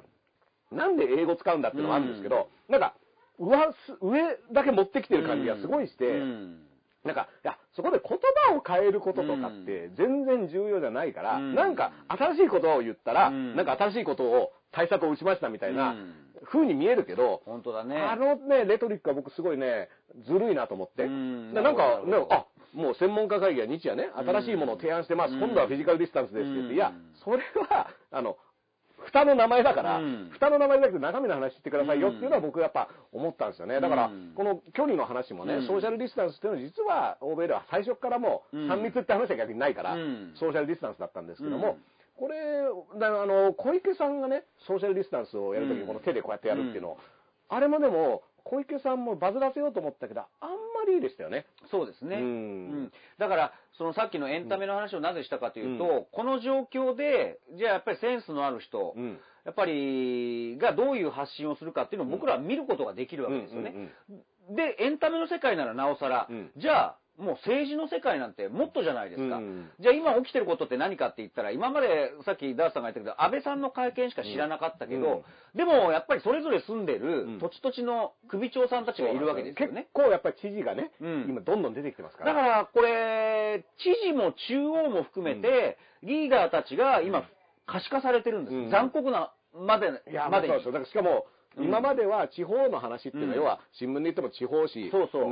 なんで英語使うんだっていうのもあるんですけど、なんか、上す、上だけ持ってきてる感じがすごいして、うんなんか、いや、そこで言葉を変えることとかって全然重要じゃないから、うん。なんか新しいことを言ったら、うん。なんか新しいことを対策を打ちましたみたいなうん。風に見えるけど、本当だね。あのね、レトリックは僕すごいね、ずるいなと思って。うん。でなんかね、あ、もう専門家会議は日夜ね、新しいものを提案してます。うん。今度はフィジカルディスタンスですって言って、うん。いや、それは、あの、蓋の名前だから、うん。蓋の名前じゃなくて中身の話してくださいよっていうのは僕やっぱ思ったんですよね。だからうん、この距離の話もね、うん。ソーシャルディスタンスっていうのは実は欧米では最初からもううん。3密って話は逆にないから、うん。ソーシャルディスタンスだったんですけども、うん。これ、だあの、小池さんがね、ソーシャルディスタンスをやるときうんにこの手でこうやってやるっていうの。を、あれもでも、小池さんもバズらせようと思ったけど、あんまりでしたよね。そうですね。うんうんだから、そのさっきのエンタメの話をなぜしたかというと、うこの状況で、じゃあやっぱりセンスのある人、うん。やっぱり、がどういう発信をするかっていうのを僕らは見ることができるわけですよね。で、エンタメの世界ならなおさら、うんじゃあ、もう政治の世界なんてもっとじゃないですか。うんじゃあ今起きてることって何かって言ったら、今までさっきダースさんが言ったけど、安倍さんの会見しか知らなかったけど、うんでもやっぱりそれぞれ住んでるうん土地土地の首長さんたちがいるわけですよね結。構やっぱり知事がね、うん今どんどん出てきてますから。だから、これ、知事も中央も含めて、リーダーたちが今、可視化されてるんです。うん残酷なまで、いや、までにそう。だからしかも、うん今までは地方の話っていうのは、うん。要は新聞で言っても地方紙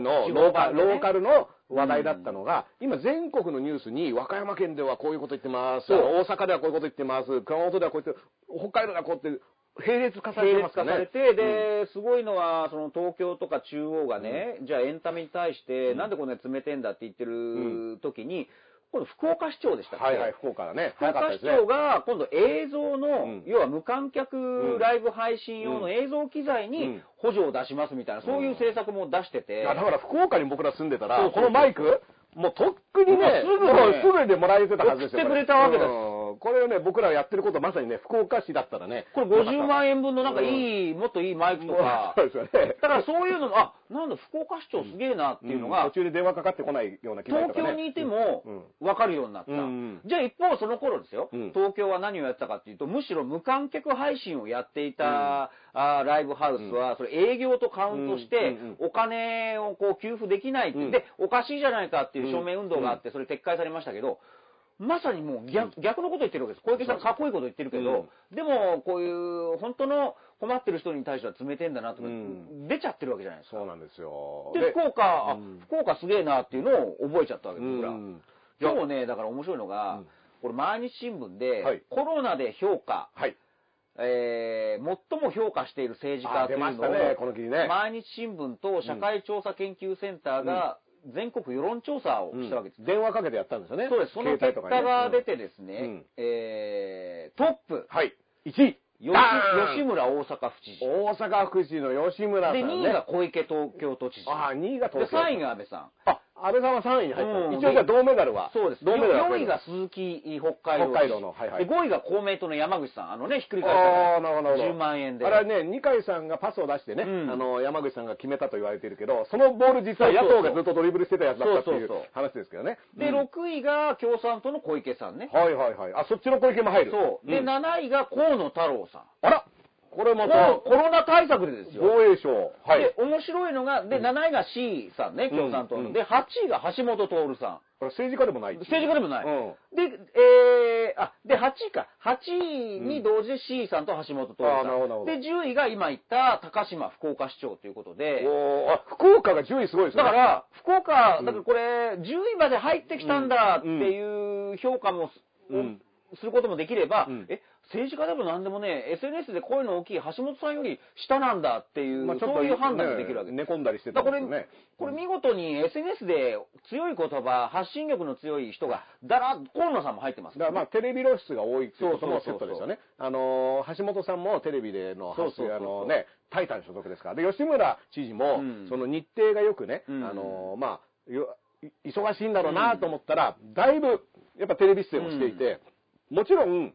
の地ローカルの話題だったのが、今全国のニュースに和歌山県ではこういうこと言ってます、大阪ではこういうこと言ってます、熊本ではこう言って、北海道ではこうって、並列化されて並列ますかね。化されて、で、すごいのは、その東京とか中央がね、じゃあエンタメに対して、うん。なんでこんなに詰めてんだって言ってる時に、今度福岡市長でしたっけ？はいはい、福岡だね。福岡市。長が今度映像の、うん。要は無観客ライブ配信用の映像機材にうん。補助を出しますみたいな、そういう政策も出してて、だから福岡に僕ら住んでたら、このマイク、もうとっくにね、すぐすぐでもらえてたはずですよ。送ってくれたわけですうんこれをね、僕らやってることまさにね、福岡市だったらね。これ50万円円分のなんかいい、もっといいマイクとか、そうですよね。だからそういうのも、あ、なんだ、福岡市長すげえなっていうのが、途中で電話かかってこないような機材とかね。東京にいてもうん。分かるようになった。うんうん。じゃあ一方その頃ですよ、うん。東京は何をやってたかっていうと、むしろ無観客配信をやっていた、あーライブハウスは、それ営業とカウントしてうんうん、お金をこう給付できないって、うん。で、おかしいじゃないかっていう署名運動があって、それ撤回されましたけど、まさにもう逆逆のこと言ってるわけです。小池さんかっこいいこと言ってるけど、でもこういう本当の困ってる人に対しては冷てんだなとか、うん出ちゃってるわけじゃないですか。そうなんですよ。で、福岡、福岡すげえなっていうのを覚えちゃったわけです、僕ら。うん今日ね、だから面白いのが、うんこれ毎日新聞で、はいコロナで評価、はい。えー最も評価している政治家というのを、ね、ね。毎日新聞と社会調査研究センターが全国世論調査をしたわけです。うん電話かけてやったんですよね。そうです。その結果が出てですね、うんえートップ、はい。1位。吉村大阪府知事。大阪府知事の吉村さん、で、ね。2位が小池東京都知事。ああ、2位がで、東京。3位が安倍さん。あ、安倍さんは3位に入った。うん一応じゃあ銅メダルは。そうです。銅メダルは4位が鈴木北海道北海道のはいはいで、5位が公明党の山口さん。あのね、ひっくり返ったなるほど、なるほど。10万円で。あれはね、二階さんがパスを出してね、うんあの、山口さんが決めたと言われているけど、そのボール実は野党がずっとドリブルしてたやつだったっていう話ですけどね。で、うん6位が共産党の小池さんね。はいはいはい。あ、そっちの小池も入る。そう。で、ん7位が河野太郎さん。あらこれまたコロナ対策でですよ。防衛省。はいで。、面白いのが、で、うん7位が C さんね、共産党の。うんで、8位が橋本徹さん。これ政治家でもない。政治家でもない。うんで、えー、あ、で、8位か。8位に同時で C さんと橋本徹さあーなるほどで、10位が今言った高島福岡市長ということで、おーあ、福岡が10位すごいですね。だから、福岡、うんだからこれ、10位まで入ってきたんだっていう評価もす,、ることもできれば、うんえ、政治家でも何でもね、SNS で声の大きい橋本さんより下なんだっていう、まあちょっとそういう判断ができるわけです。ね寝込んだりしてただからこれ。これ見事に SNS で強い言葉、発信力の強い人が、だら、河野さんも入ってますだからまあテレビ露出が多いっていうこともセットですよね。あのー橋本さんもテレビでの発そうそうそうそうあのね、タイタン所属ですから。で、吉村知事も、うんその日程がよくね、うんあのーまあ、忙しいんだろうなと思ったら、だいぶ、やっぱテレビ出演をしていて、もちろん、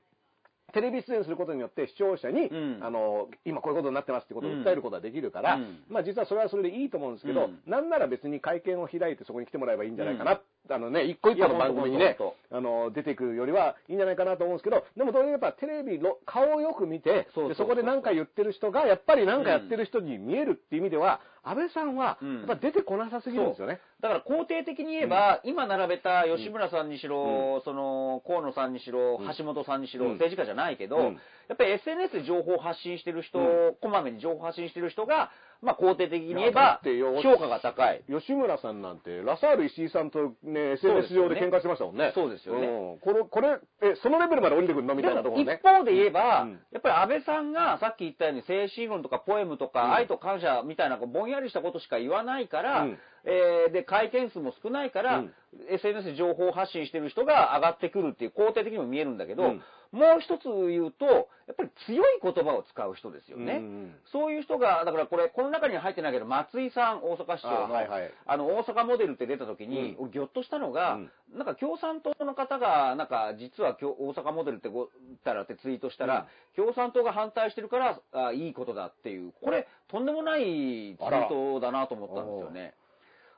テレビ出演することによって視聴者に、うん。あの、今こういうことになってますってことを訴えることができるから、うん。まあ実はそれはそれでいいと思うんですけど、うん。なんなら別に会見を開いてそこに来てもらえばいいんじゃないかな。あのね、一個一個の番組にねあの、出てくるよりはいいんじゃないかなと思うんですけど、でもそれやっぱテレビの顔をよく見て、そこで何か言ってる人が、やっぱり何かやってる人に見えるっていう意味では、安倍さんは、うん。やっぱ出てこなさすぎるんですよね。だから肯定的に言えば、今並べた吉村さんにしろ、その河野さんにしろ、うん。橋本さんにしろ、うん。政治家じゃないけど、うんやっぱり SNS で情報を発信してる人、うこまめに情報発信してる人が、まあ肯定的に言えば評価が高い。吉村さんなんて、ラサール石井さんとね、SNS 上で喧嘩してましたもんね。そうですよね。ん。これ、これ、え、そのレベルまで降りてくるのみたいなところね。一。方で言えば、うん。やっぱり安倍さんがさっき言ったように精神論とかポエムとか、うん。愛と感謝みたいなこうぼんやりしたことしか言わないから、うんえーで会見数も少ないから、うん。SNS で情報発信してる人が上がってくるっていう肯定的にも見えるんだけど、うん。もう一つ言うと、やっぱり強い言葉を使う人ですよね。うんうんそういう人が、だからこれ、この中には入ってないけど、松井さん、大阪市長の、あはいはい。あの、大阪モデルって出た時に、うん。俺ぎょっとしたのが、うん。なんか共産党の方が、なんか実は大阪モデルってごったらってツイートしたら、共産党が反対してるからあいいことだっていう、これとんでもないツイートだなと思ったんですよね。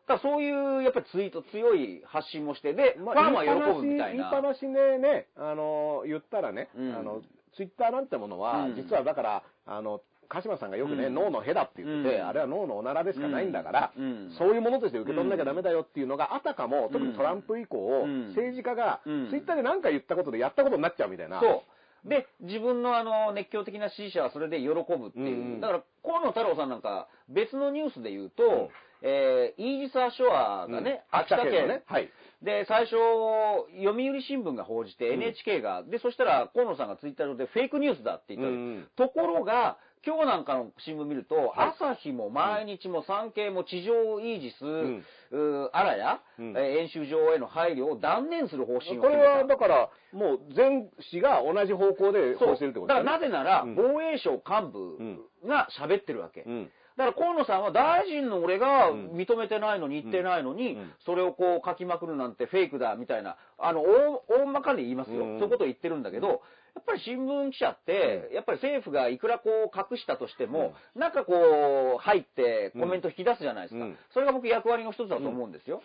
だそういうやっぱりツイート強い発信もして、で、まファンは喜ぶみたいな。言いっぱなしでね、あの、言ったらね、うん。あの、ツイッターなんてものは、うん。実はだから、あの、鹿島さんがよくね、うん。脳のヘだって言ってて、うん。あれは脳のおならでしかないんだから、うん。そういうものとして受け取んなきゃダメだよっていうのが、あたかも、特にトランプ以降、うん。政治家が、うん。ツイッターで何か言ったことでやったことになっちゃうみたいな。そう。で、自分のあの、熱狂的な支持者はそれで喜ぶっていう。だから、河野太郎さんなんか、別のニュースで言うと、えー、イージス・アショアがね、うん。秋田県ね。はい。で、最初、読売新聞が報じて、ん NHK が、で、そしたら、河野さんがツイッター上でフェイクニュースだって言ったうんところが、今日なんかの新聞見ると、はい。朝日も毎日も産経も地上イージス、ん。うーあらや、うん。えー演習場への配慮を断念する方針をこれは、だら、から、もう全紙が同じ方向でそう報じてるってことだからなぜなら、うん。防衛省幹部が喋ってるわけ。うん。だから河野さんは大臣の俺がうん。認めてないのに言ってないのに、うん。それをこう書きまくるなんてフェイクだみたいな、あの、大大まかに言いますよ。うん。そういうことを言ってるんだけど、やっぱり新聞記者って、やっぱり政府がいくらこう隠したとしても、なん。かこう入ってコメント引き出すじゃないですか。うん。それが僕役割の一つだと思うんですよ。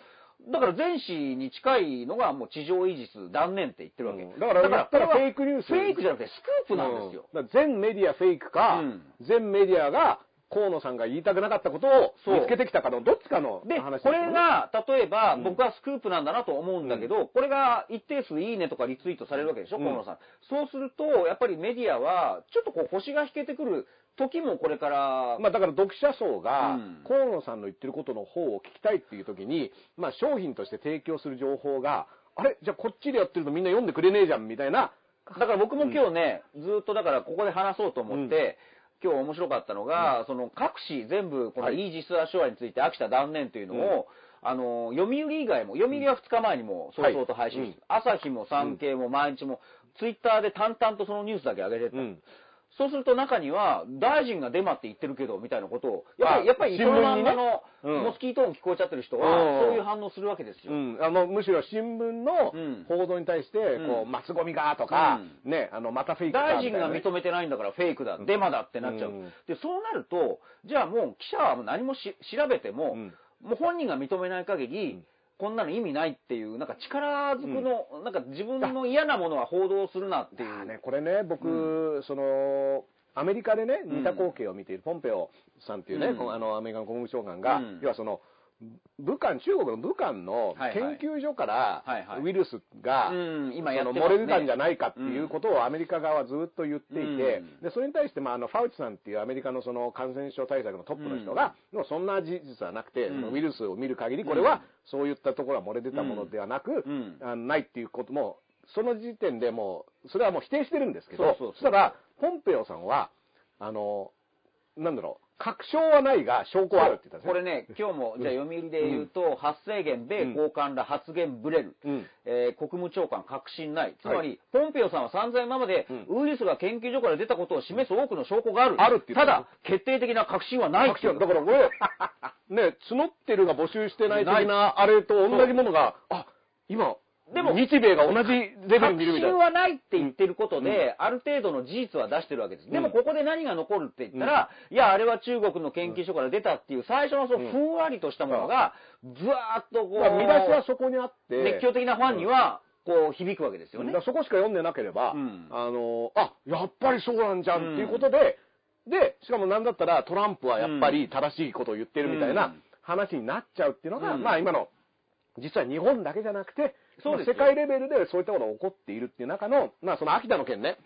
だから全紙に近いのがもう地上イージス断念って言ってるわけ。うん。だからやったらフェイクニュース。フェイクじゃなくてスクープなんですよ。うん。全メディアフェイクか、うん。全メディアが河野さんが言いたくなかったことを見つけてきたかのどっちかので、話これが、例えば、うん。僕はスクープなんだなと思うんだけど、これが一定数いいねとかリツイートされるわけでしょ、うん。河野さん。そうすると、やっぱりメディアは、ちょっとこう、星が引けてくる時もこれから、まあだから読者層がうん。河野さんの言ってることの方を聞きたいっていう時に、まあ商品として提供する情報が、あれ？じゃあこっちでやってるとみんな読んでくれねえじゃんみたいな、だから僕も今日ね、ずっとだからここで話そうと思って、今日面白かったのが、その各紙全部、このはい。イージス・アショアについて秋田断念というのを、あの、読売以外も、読売は2日前にも早々と配信して、朝日も産経も毎日も、ツイッターで淡々とそのニュースだけ上げてった。うんそうすると中には、大臣がデマって言ってるけど、みたいなことを、やっぱあり、やっぱり、新聞にね。その漫画のうん。モスキート音聞こえちゃってる人うん。は、そういう反応するわけですよ。うん、あのむしろ新聞のうん。報道に対して、こううんマスゴミがとか、ね、あのまたフェイクか大臣が認めてないんだからフェイクだ、デマだってなっちゃう。うん。で、そうなると、じゃあもう記者はもう何もし調べても、うん。もう本人が認めない限り、うんこんなの意味ないっていう、なんか力ずくの、なんか自分の嫌なものは報道するなっていう。ね、これね、僕、その、アメリカでね、うん似た光景を見ているポンペオさんっていうね、あのアメリカの国務長官が、うん。要はその、武漢、中国の武漢の研究所からウイルスが、漏れてたんじゃないかっていうことをアメリカ側はずっと言っていて、うん。でそれに対して、まあ、あのファウチさんっていうアメリカのその感染症対策のトップの人が、でもそんな事実はなくて、うん。そのウイルスを見る限り、これはそういったところは漏れ出たものではなく、うん。あのないっていうことも、その時点でもう、それはもう否定してるんですけど、そしたら、ポンペオさんは、あの、なんだろう、確証はないが証拠はあるって言ったんですこれね、今日も、じゃあ読売で言うと、発生源、米高官ら発言ブレる。うん。えー国務長官確信ない。つまり、はいポンペオさんは散々今まで、うウイルスが研究所から出たことを示す多くの証拠がある。あるってただ、決定的な確信はないっていだからこれ、*laughs* ね、募ってるが募集してない的なあれと同じものが、あ、今、でも日米が同じレベル確にいるみたいな。信はないって言ってることで、ある程度の事実は出してるわけです。でも、うんここで何が残るって言ったら、いや、あれは中国の研究所から出たっていう、最初のそのうん。ふんわりとしたものが、ずわーっとこう、まあ見出しはそこにあって、熱狂的なファンには、こう、響くわけですよね。だから。そこしか読んでなければ、うん。あの、あ、やっぱりそうなんじゃんっていうことで、で、しかもなんだったらトランプはやっぱり正しいことを言ってるみたいな話になっちゃうっていうのが、うん。まあ今の、実は日本だけじゃなくて、そう世界レベルでそういったことが起こっているっていう中の、まあその秋田の件ね、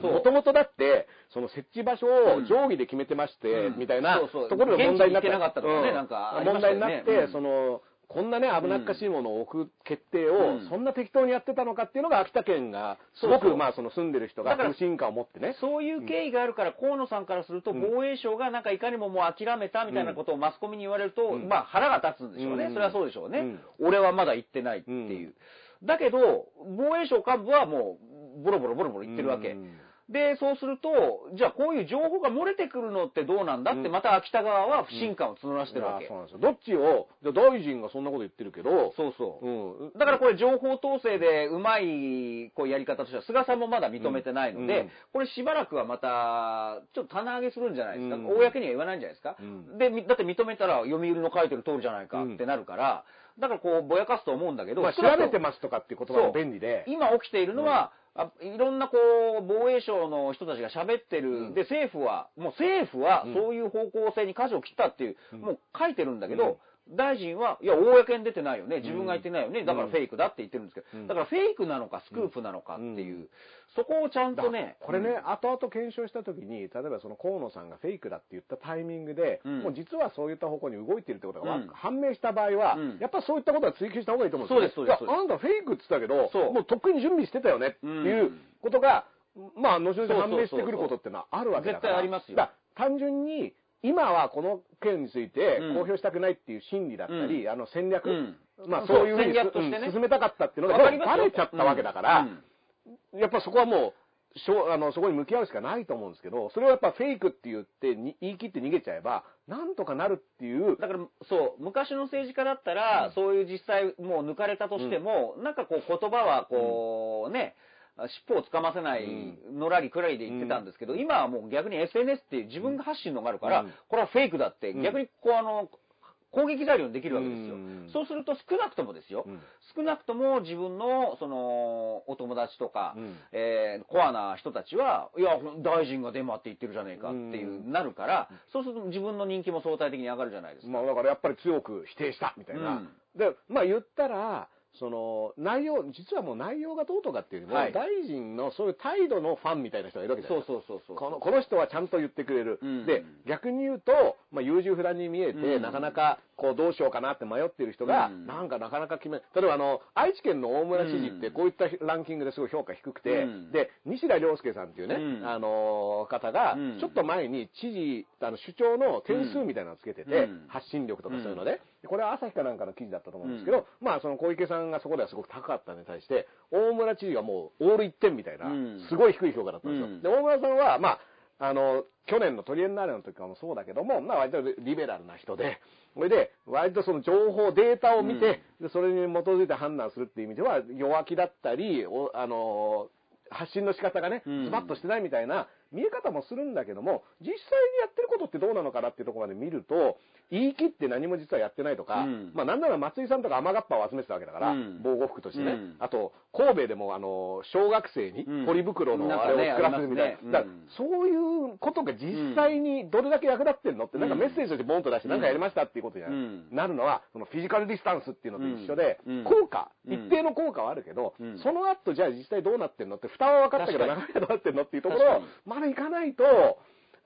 もともとだって、その設置場所を定規で決めてまして、うん。みたいなところで問題になって。なかったとかねうんなんかありま問題になって、うん。その、こんなね、危なっかしいものを置く決定を、うんそんな適当にやってたのかっていうのが秋田県が、すごく、まあ、その住んでる人が不信感を持ってね。そういう経緯があるから、河野さんからすると、うん防衛省がなんかいかにももう諦めたみたいなことをマスコミに言われると、うんまあ腹が立つんでしょうね。うんそれはそうでしょうね。うん俺はまだ言ってないっていう。だけど、防衛省幹部はもう、ボロボロボロボロ言ってるわけ。うんで、そうすると、じゃあこういう情報が漏れてくるのってどうなんだって、うんまた秋田側は不信感を募らせてるわけ。そうなんですよ。どっちを、じゃあ大臣がそんなこと言ってるけど、そうそう。うん。だからこれ情報統制でうまいこうやり方としては、菅さんもまだ認めてないので、うんこれしばらくはまた、ちょっと棚上げするんじゃないですか？うん公には言わないんじゃないですか？うんで、みだって認めたら読売の書いてる通りじゃないかうんってなるから、だからこうぼやかすと思うんだけど、まあ、調べてますとかっていう言葉も便利で。今起きているのは、あいろんなこう、防衛省の人たちが喋ってる、うん。で、政府は、もう政府はうん。そういう方向性に舵を切ったっていう、うん。もう書いてるんだけど、大臣は、いや、公に出てないよね。自分が言ってないよね。だからフェイクだって言ってるんですけど、うん。だからフェイクなのかスクープなのかっていう、そこをちゃんとね、これね、後々検証した時に、例えばその河野さんがフェイクだって言ったタイミングで、うん。もう実はそういった方向に動いてるってことが判明した場合は、うん。やっぱそういったことは追求した方がいいと思うんですよ、そうですそうですあんたフェイクって言ってたけど、もうとっくに準備してたよねっていうことが、まあ、後々判明してくることっていうのはあるわけだから。絶対ありますよ。単純に、今はこの件についてうん。公表したくないっていう心理だったり、うあの戦略、うん。まあそういうふうにね。うん進めたかったっていうのがバレちゃったわけだから、うん。やっぱそこはもう、しょあのそこに向き合うしかないと思うんですけど、それをやっぱフェイクって言ってに言い切って逃げちゃえば、なんとかなるっていう、だから、そう、昔の政治家だったら、そういう実際もう抜かれたとしても、なんかこう言葉はこう、ね、尻尾をつかませない、のらりくらりで言ってたんですけど、今はもう逆に SNS って自分が発信のがあるから、うん。これはフェイクだって、うん。逆にこうあの、攻撃材料にできるわけですよ。うん。そうすると少なくともですよ、うん。少なくとも自分のそのお友達とか、うん。えーコアな人たちは、いや、大臣がデマって言ってるじゃねえかっていう、うん。なるから、そうすると自分の人気も相対的に上がるじゃないですか。まあだからやっぱり強く否定したみたいな。うん。で、まあ言ったら、その内容、実はもう内容がどうとかっていうよりも、はい大臣のそういう態度のファンみたいな人がいるわけじゃないそうですか。そうそうそう。このこの人はちゃんと言ってくれる。うんで、逆に言うと、まあ、優柔不断に見えて、うんなかなかこうどうしようかなって迷ってる人が、うん。なんかなかなか決め、例えばあの、愛知県の大村知事ってうん。こういったランキングですごい評価低くて、うん。で、西田亮介さんっていうね、うん。あの方がうん、ちょっと前に知事、あの、首長の点数みたいなのをつけてて、うん。発信力とかそういうので、でこれは朝日かなんかの記事だったと思うんですけど、まあその小池さんがそこではすごく高かったのに対して、大村知事がもうオール一点みたいな、うん。すごい低い評価だったんですよ。うん。で、大村さんは、まあ、あの、去年のトリエンナーレの時からもそうだけども、まあ割とリベラルな人で、それで、割とその情報、データを見て、でそれに基づいて判断するっていう意味では、弱気だったり、おあの、発信の仕方がね、うん。ズバッとしてないみたいな見え方もするんだけども、実際にやってることってどうなのかなっていうところまで見ると、言い切って何も実はやってないとか、うん。まあなんなら松井さんとか雨がっぱを集めてたわけだから、うん。防護服としてね。うん。あと、神戸でもあの、小学生にうん。ポリ袋のあれを作らせるみたいな。ね。だからうんそういうことが実際にどれだけ役立ってんのって、なんかメッセージとしてボンと出して、うん。なんかやりましたっていうことになる,、のは、そのフィジカルディスタンスっていうのと一緒で、うん。効果、うん。一定の効果はあるけど、うん。その後じゃあ実際どうなってんのって、蓋は分かったけど、確か中身はどうなってんのっていうところをまだいかないと、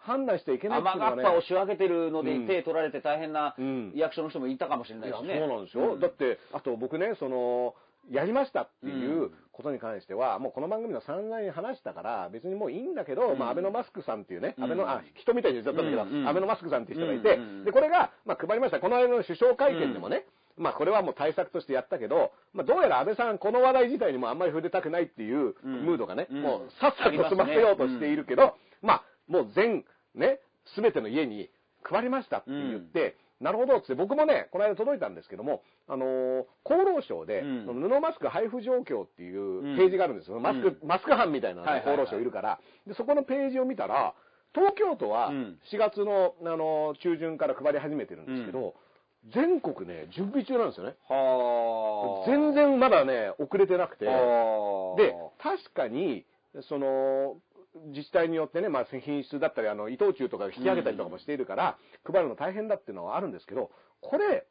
判断していけないっていう雨のがね。がっぱを仕分けてるのでうん。手取られて大変なうん。役所の人もいたかもしれないしね。そうなんですよ。うん。だって、あと僕ね、その、やりましたっていううん。ことに関しては、もうこの番組の散々に話したから、別にもういいんだけど、まあ、アベノマスクさんっていうね、うん。アベノ、あ、人みたいに言っちゃったんだけど、うん。うん。アベノマスクさんっていう人がいて、うん。うん。で、これが、まあ、配りました。この間の首相会見でもね、まあ、これはもう対策としてやったけど、まあ、どうやら安倍さん、この話題自体にもあんまり触れたくないっていううんムードがね、うん。もうさっさと済ませようとしているけど、まあ、もう全、ね、すべての家に配りましたって言って、なるほどっつって、僕もね、この間届いたんですけども、あのー厚労省で、うん。その布マスク配布状況っていううん。ページがあるんですよ。マスク、うんマスク班みたいなのがはいはいはい。厚労省いるから、で、そこのページを見たら、東京都はうん。4月の、あのー中旬から配り始めてるんですけど、全国ね、準備中なんですよね。はあ。全然まだね、遅れてなくて。はあ。で、確かに、その、自治体によってね、まあ、品質だったり、あの、伊藤忠とか引き上げたりとかもしているから、配るの大変だっていうのはあるんですけど、これ、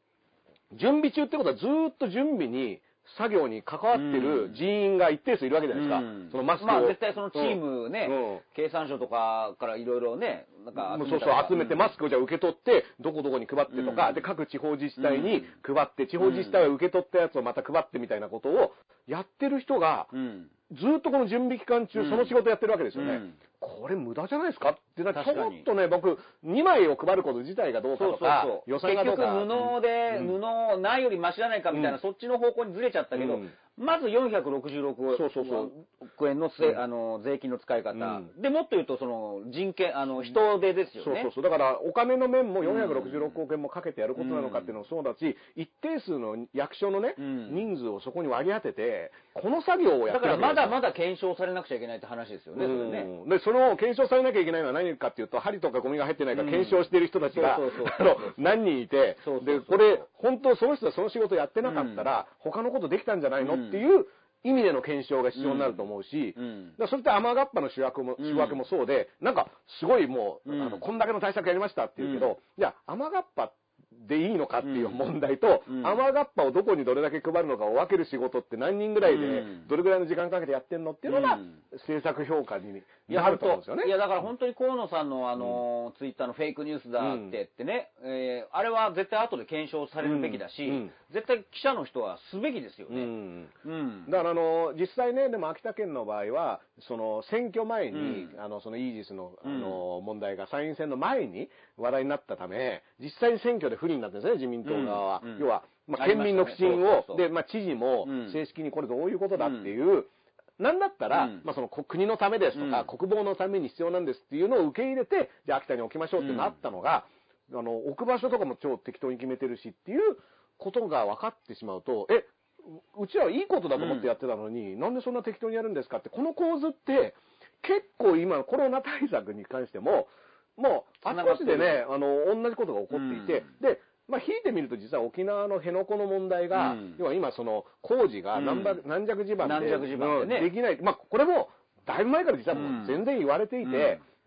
準備中ってことはずーっと準備に、作業に関わってる人員が一定数いるわけじゃないですか。うん。そのマスクを。まあ絶対そのチームね、うん。経産省とかからいろいろね、なんかそうそう、集めて、マスクをじゃあ受け取って、どこどこに配ってとか、うん。で、各地方自治体に配って、地方自治体は受け取ったやつをまた配ってみたいなことをやってる人が、うん。ずーっとこの準備期間中、うん。その仕事やってるわけですよね。うん。これ無駄じゃないですか？ってなちょっとね、僕、2枚を配ること自体がどうかそうそうとか、そう。予算がどうか。結局布で、うん。布ないよりマシじゃないかみたいな、うん。そっちの方向にずれちゃったけど、うんまず466そうそうそう。億円のせ、うん。あの税金の使い方、うん。でもっと言うとその人権あの人手ですよね。そうそうそう。だから、お金の面も466億円もかけてやることなのかっていうのもそうだし、一定数の役所のね、うん。人数をそこに割り当てて、この作業をやだからってるわけですよ。まだまだ検証されなくちゃいけないって話ですよね、それね。うんで、その検証されなきゃいけないのは何かっていうと、針とかゴミが入ってないかうん検証している人たちが、何人いてそうそうそう。で、これ、本当その人はその仕事やってなかったら、他のことできたんじゃないのうんっていう意味での検証が必要になると思うし、うん。だそれって雨がっぱの主役も、うん。主役もそうで、なんか、すごいもう、うん。あの、こんだけの対策やりましたって言うけど、じゃあ、雨がっぱでいいのかっていう問題と、うん。雨がっぱをどこにどれだけ配るのかを分ける仕事って何人ぐらいでうん、どれぐらいの時間かけてやってんのっていうのがうん、制作評価になると思うんですよね。いや、だから本当に河野さんのあの、ツイッターのフェイクニュースだってってね、えーあれは絶対後で検証されるべきだし、絶対記者の人はすべきですようね。ん。うん。だからあの実際ね、でも秋田県の場合は、その選挙前に、うん。あのそのイージスのあうん。の問題が参院選の前に話題になったため、実際に選挙で不利になってるんですね、自民党側は。うんうん。要は、まあ、県民の不信を、で、まあ、知事もうん。正式にこれどういうことだっていう、なんだったら、うん。まあ、そのこ国のためですとか、うん。国防のために必要なんですっていうのを受け入れて、じゃあ秋田に置きましょうってなったのが、あの置く場所とかも超適当に決めてるしっていうことが分かってしまうと、え、ううちはいいことだと思ってやってたのに、なんでそんな適当にやるんですかって、この構図って、結構今、コロナ対策に関しても、もう、あちこちでね、あの、同じことが起こっていて、うん。で、まあ、引いてみると実は沖縄の辺野古の問題が、うん。要は今その工事が軟弱,、地盤で軟弱地盤できない。まあ、これも、だいぶ前から実はもう全然言われていて、うん。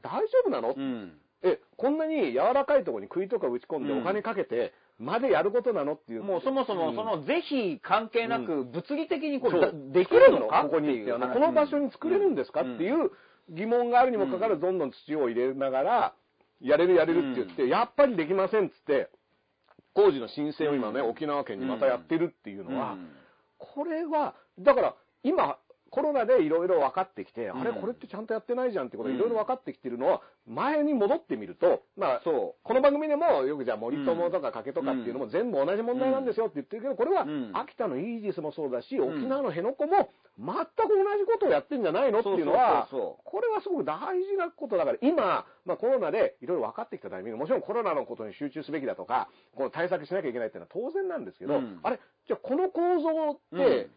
大丈夫なの、うん。え、こんなに柔らかいところに杭とか打ち込んでうん。お金かけて、までやることなのっていう。もうそもそも、その、是非関係なく、物理的にこれ、できるのか？ここにこの場所に作れるんですか、っていう疑問があるにもかかわらず、どんどん土を入れながら、やれるやれるって言って、やっぱりできませんっつって、工事の申請を今ね、うん沖縄県にまたやってるっていうのは、うん。これは、だから、今、コロナでいろいろ分かってきて、うん。あれ、これってちゃんとやってないじゃんってことがいろいろ分かってきてるのは、前に戻ってみると、まあ、そこの番組でもよくじゃあ森友とか加計とかっていうのも全部同じ問題なんですよって言ってるけど、これはうん秋田のイージスもそうだし、ん。沖縄の辺野古も全く同じことをやってんじゃないのっていうのは、これはすごく大事なことだから、今、まあコロナでいろいろ分かってきたタイミング、もちろんコロナのことに集中すべきだとか、この対策しなきゃいけないっていうのは当然なんですけど、うん。あれ、じゃあこの構造うって、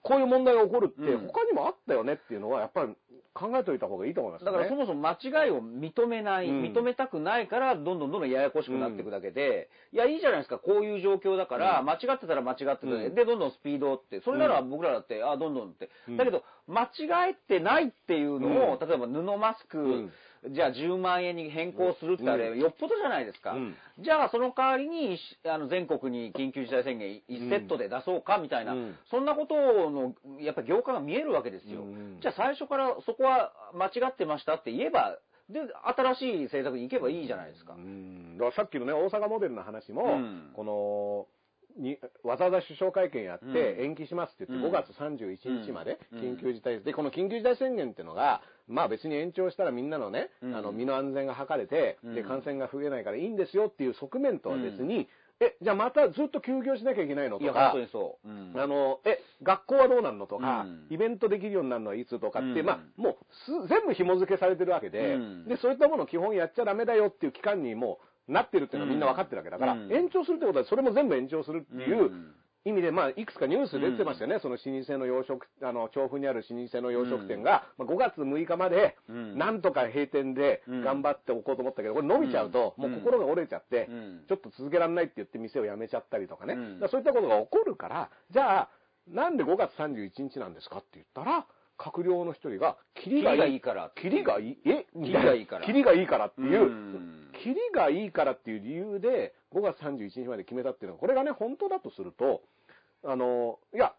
こういう問題が起こるって、うん。他にもあったよねっていうのは、やっぱり考えておいた方がいいと思いますよね。だからそもそも間違いを認めない、うん。認めたくないから、どんどんどんどんややこしくなっていくだけで、いや、いいじゃないですか、こういう状況だから、うん。間違ってたら間違ってたで、うん。で、どんどんスピードって、それなら僕らだって、あ、どんどんって。うん。だけど、間違えてないっていうのを、うん。例えば布マスク、んじゃあ10万円に変更するってあれ、うんよっぽどじゃないですか。うんじゃあ、その代わりに、しあの、全国に緊急事態宣言1セットで出そうか、みたいな、うんそんなことの、やっぱり業界が見えるわけですよ。うんじゃあ最初からそこは間違ってましたって言えば、で、新しい政策に行けばいいじゃないですか。うんだからさっきのね、大阪モデルの話も、うんこの、にわざわざ首相会見やってうん。延期しますって言って、うん。5月31日までうん。緊急事態、で、この緊急事態宣言っていうのが、まあ別に延長したらみんなのね、うん。あの身の安全が図れて、で、うん。感染が増えないからいいんですよっていう側面とは別に、え、じゃあまたずっと休業しなきゃいけないのとか本当、にそう。うん。あの、え、学校はどうなるのとか、うん。イベントできるようになるのはいつとかって、うん。まあ、もうす全部紐付けされてるわけで、うん。で、そういったものを基本やっちゃダメだよっていう期間にもうなってるっていうのはみんな分かってるわけだから、うん。延長するってことはそれも全部延長するっていううん。意味で、まあ、いくつかニュース出てましたよね、その老舗の洋食、あの、調布にある老舗の洋食店が、まあ、5月6日まで、うん。なんとか閉店でうん。頑張っておこうと思ったけど、これ伸びちゃうと、うん。もう心が折れちゃって、うん。ちょっと続けられないって言って店を辞めちゃったりとかね。からそういったことが起こるから、じゃあ、なんで5月31日なんですかって言ったら、閣僚の一人が、キリがいい。からキリがいい？え？キリがいいから。キリがいいからっていう、うんキリがいいからっていう理由で、5月31日まで決めたっていうのは、これがね、本当だとすると、あの、いや、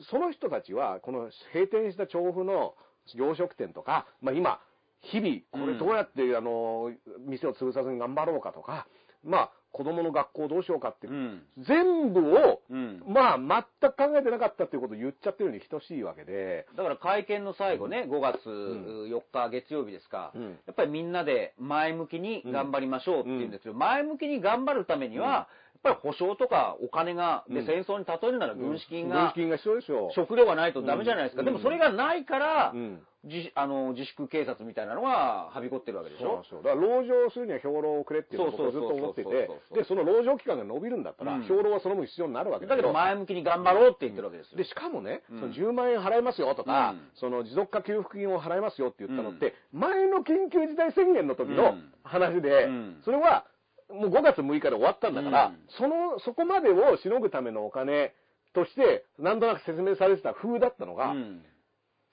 その人たちは、この閉店した調布の洋食店とか、まあ今、日々、これどうやって、あの、店を潰さずに頑張ろうかとか、まあ、子供の学校どうしようかって、うん。全部を、うん。まあ、全く考えてなかったっていうことを言っちゃってるに等しいわけで、だから会見の最後ね、5月ん。4日月曜日ですか、うん。やっぱりみんなで前向きに頑張りましょうって言うんですけど、前向きに頑張るためには、ぱり保証とかお金が、で、うん。戦争に例えるなら軍資金が、軍資金が必要でしょ。食料がないとダメじゃないですか。うん。でもそれがないから、うん。自あの自粛警察みたいなのがはびこってるわけでしょ。そう。だから、籠城するには兵糧をくれっていうのをずっと思っていてで、その籠城期間が伸びるんだったら、うん。兵糧はその分必要になるわけだだけど前向きに頑張ろうって言ってるわけですよ。で、しかもね、うん。その10万円払いますよとか、うん。その持続化給付金を払いますよって言ったのって、前の緊急事態宣言の時のうん。話で、うん。それはもう5月6日で終わったんだから、うん。その、そこまでをしのぐためのお金として、なんとなく説明されてた風だったのが、うん。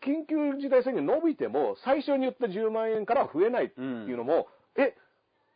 緊急事態宣言伸びても、最初に言った10万円からは増えないっていうのも、え、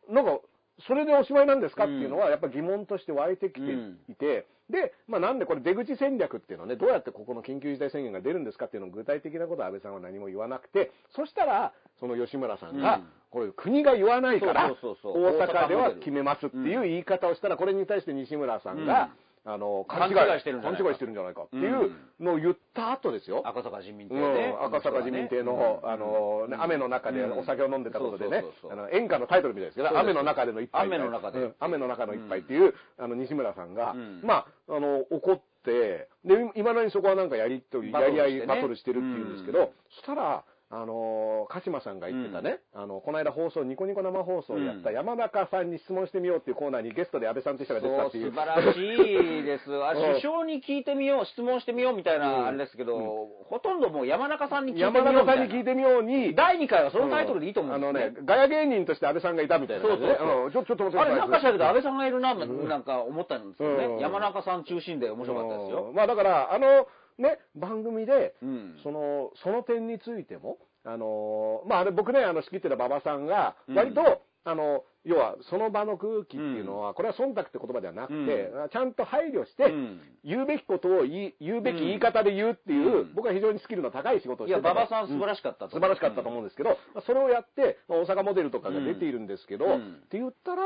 なんか、それでおしまいなんですかっていうのは、やっぱ疑問として湧いてきていて、で、まあなんでこれ出口戦略っていうのはね、どうやってここの緊急事態宣言が出るんですかっていうのを具体的なことは安倍さんは何も言わなくて、そしたら、その吉村さんが、うん。これ国が言わないから、大阪では決めますっていう言い方をしたら、これに対して西村さんが、あの、勘違い。してるんじゃないか。勘違いしてるんじゃないかっていうのを言った後ですよ。赤坂自民党うね。ん、赤坂自民党の、あの、ね雨の中でお酒を飲んでたことでね。演歌のタイトルみたいですけど、雨の中での一杯。雨の中で。うん。雨の中の一杯っていう、あの、西村さんがうん、まあ、あの、怒って、で、いまだにそこはなんかやりとり、やり合い、バトルしてね。バトルしてるっていうんですけど、そしたら、あの、鹿島さんが言ってたね、あの、この間放送、ニコニコ生放送をやった山中さんに質問してみようっていうコーナーにゲストで安倍さんという人が出てたっていう。素晴らしいです。*laughs* あうん首相に聞いてみよう、質問してみようみたいうんなあれですけど、ほとんどもう山中さんに聞いてみよう山。中さんに聞いてみように、第2回はそのタイトルでいいと思うんですよ、あのね、ガヤ芸人として安倍さんがいたみたいな。そうそうそううんちょちょっと待ってあれなんかしたけど安倍ささんがいるな、なんか思ったんですよね。うん山中さん中心で面白かったですよ。まあだから、あの、ね、番組で、うん。その、その点についても、あの、まああれ僕ね、あの、仕切ってた馬場さんが、うん。割と、あの、要は、その場の空気っていうのは、これは忖度って言葉ではなくて、ちゃんと配慮して、うん。言うべきことを言うべき言い方で言うっていう、うん。僕は非常にスキルの高い仕事をいや、してた馬場さん素晴らしかったと。素晴らしかったと思うんですけど、まあそれをやって、まあ大阪モデルとかが出ているんですけど、うん。って言ったら、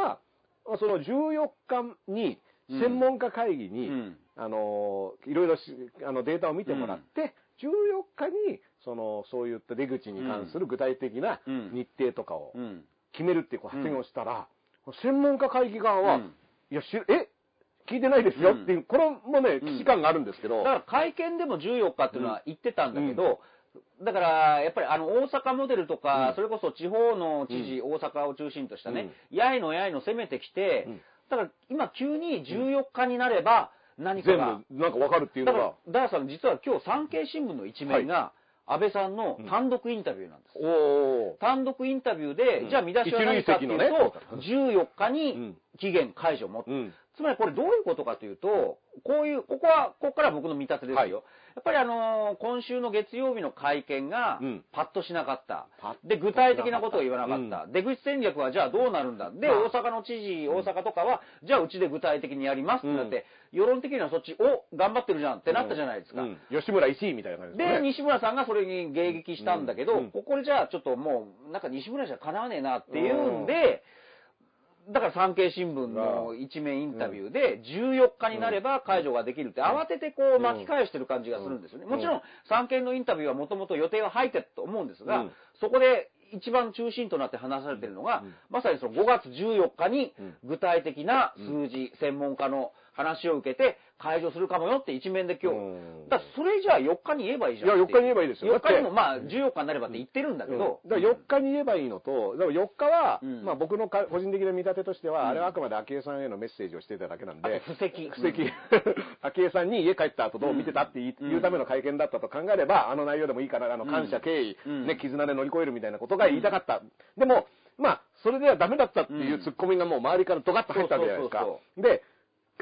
まあその14日に専門家会議に、うんあのいろいろしあのデータを見てもらって、14日にそのそういった出口に関する具体的なうん。日程とかをうん。決めるっていう発言をしたら、専門家会議側は、うん。いやしえ？聞いてないですよっていう、これもね、うん。危機感があるんですけど、だから会見でも14日っていうのは言ってたんだけど、だからやっぱりあの大阪モデルとか、うん。それこそ地方の知事、大阪を中心としたね、やいのやいの攻めてきて、うん。だから今急に14日になれば何か全が、部なんかわかるっていうだかのがら、、ダーさん実は今日産経新聞の一面が、安倍さんの単独インタビューなんです。おー。単独インタビューで、うん。じゃあ見出しは何かっていうと、席の14日うにん。期限解除を持ってうん。つまりこれどういうことかというと、こういう、ここは、ここから僕の見立てですよ。はい。やっぱりあのー今週の月曜日の会見がうん、パッとしなかった。パッとで、具体的なことを言わなかった。出口戦略はじゃあどうなるんだ。で、まあ。大阪の知事、大阪とかは、じゃあうちで具体的にやりますってなって、世論的にはそっち、お、頑張ってるじゃんってなったじゃないですか。うん。吉村石井みたいな感じですで、ね。西村さんがそれに迎撃したんだけど、うん。ここでじゃあちょっともう、なんか西村じゃかなわねえなっていうんで、だから産経新聞の一面インタビューで、14日になれば解除ができるって、慌ててこう巻き返してる感じがするんですよね。うん。もちろん、産経のインタビューはもともと予定は入ってたと思うんですが、うん。そこで一番中心となって話されてるのが、うん。まさにその5月14日にうん。具体的な数字、専門家の話を受けて解除するかもよって一面で今日、うん。だそれじゃあ4日に言えばいいじゃん。いや4日に言えばいいですよ。4日にもまあ14日になればって言ってるんだけど、だから4日に言えばいいのと、でも4日は、うん。まあ僕のか個人的な見立てとしては、うん。あれはあくまで昭恵さんへのメッセージをしてただけなんあで、と布石。布石、*laughs* 昭恵さんに家帰った後どう見てたって言いうための会見だったと考えれば、あの内容でもいいから、あの感謝、敬意、うん。ね、絆で乗り越えるみたいなことが言いたかった。でも、まあ、それではダメだったっていうツッコミがもう周りからドカッと入ったわけじゃないですか。で、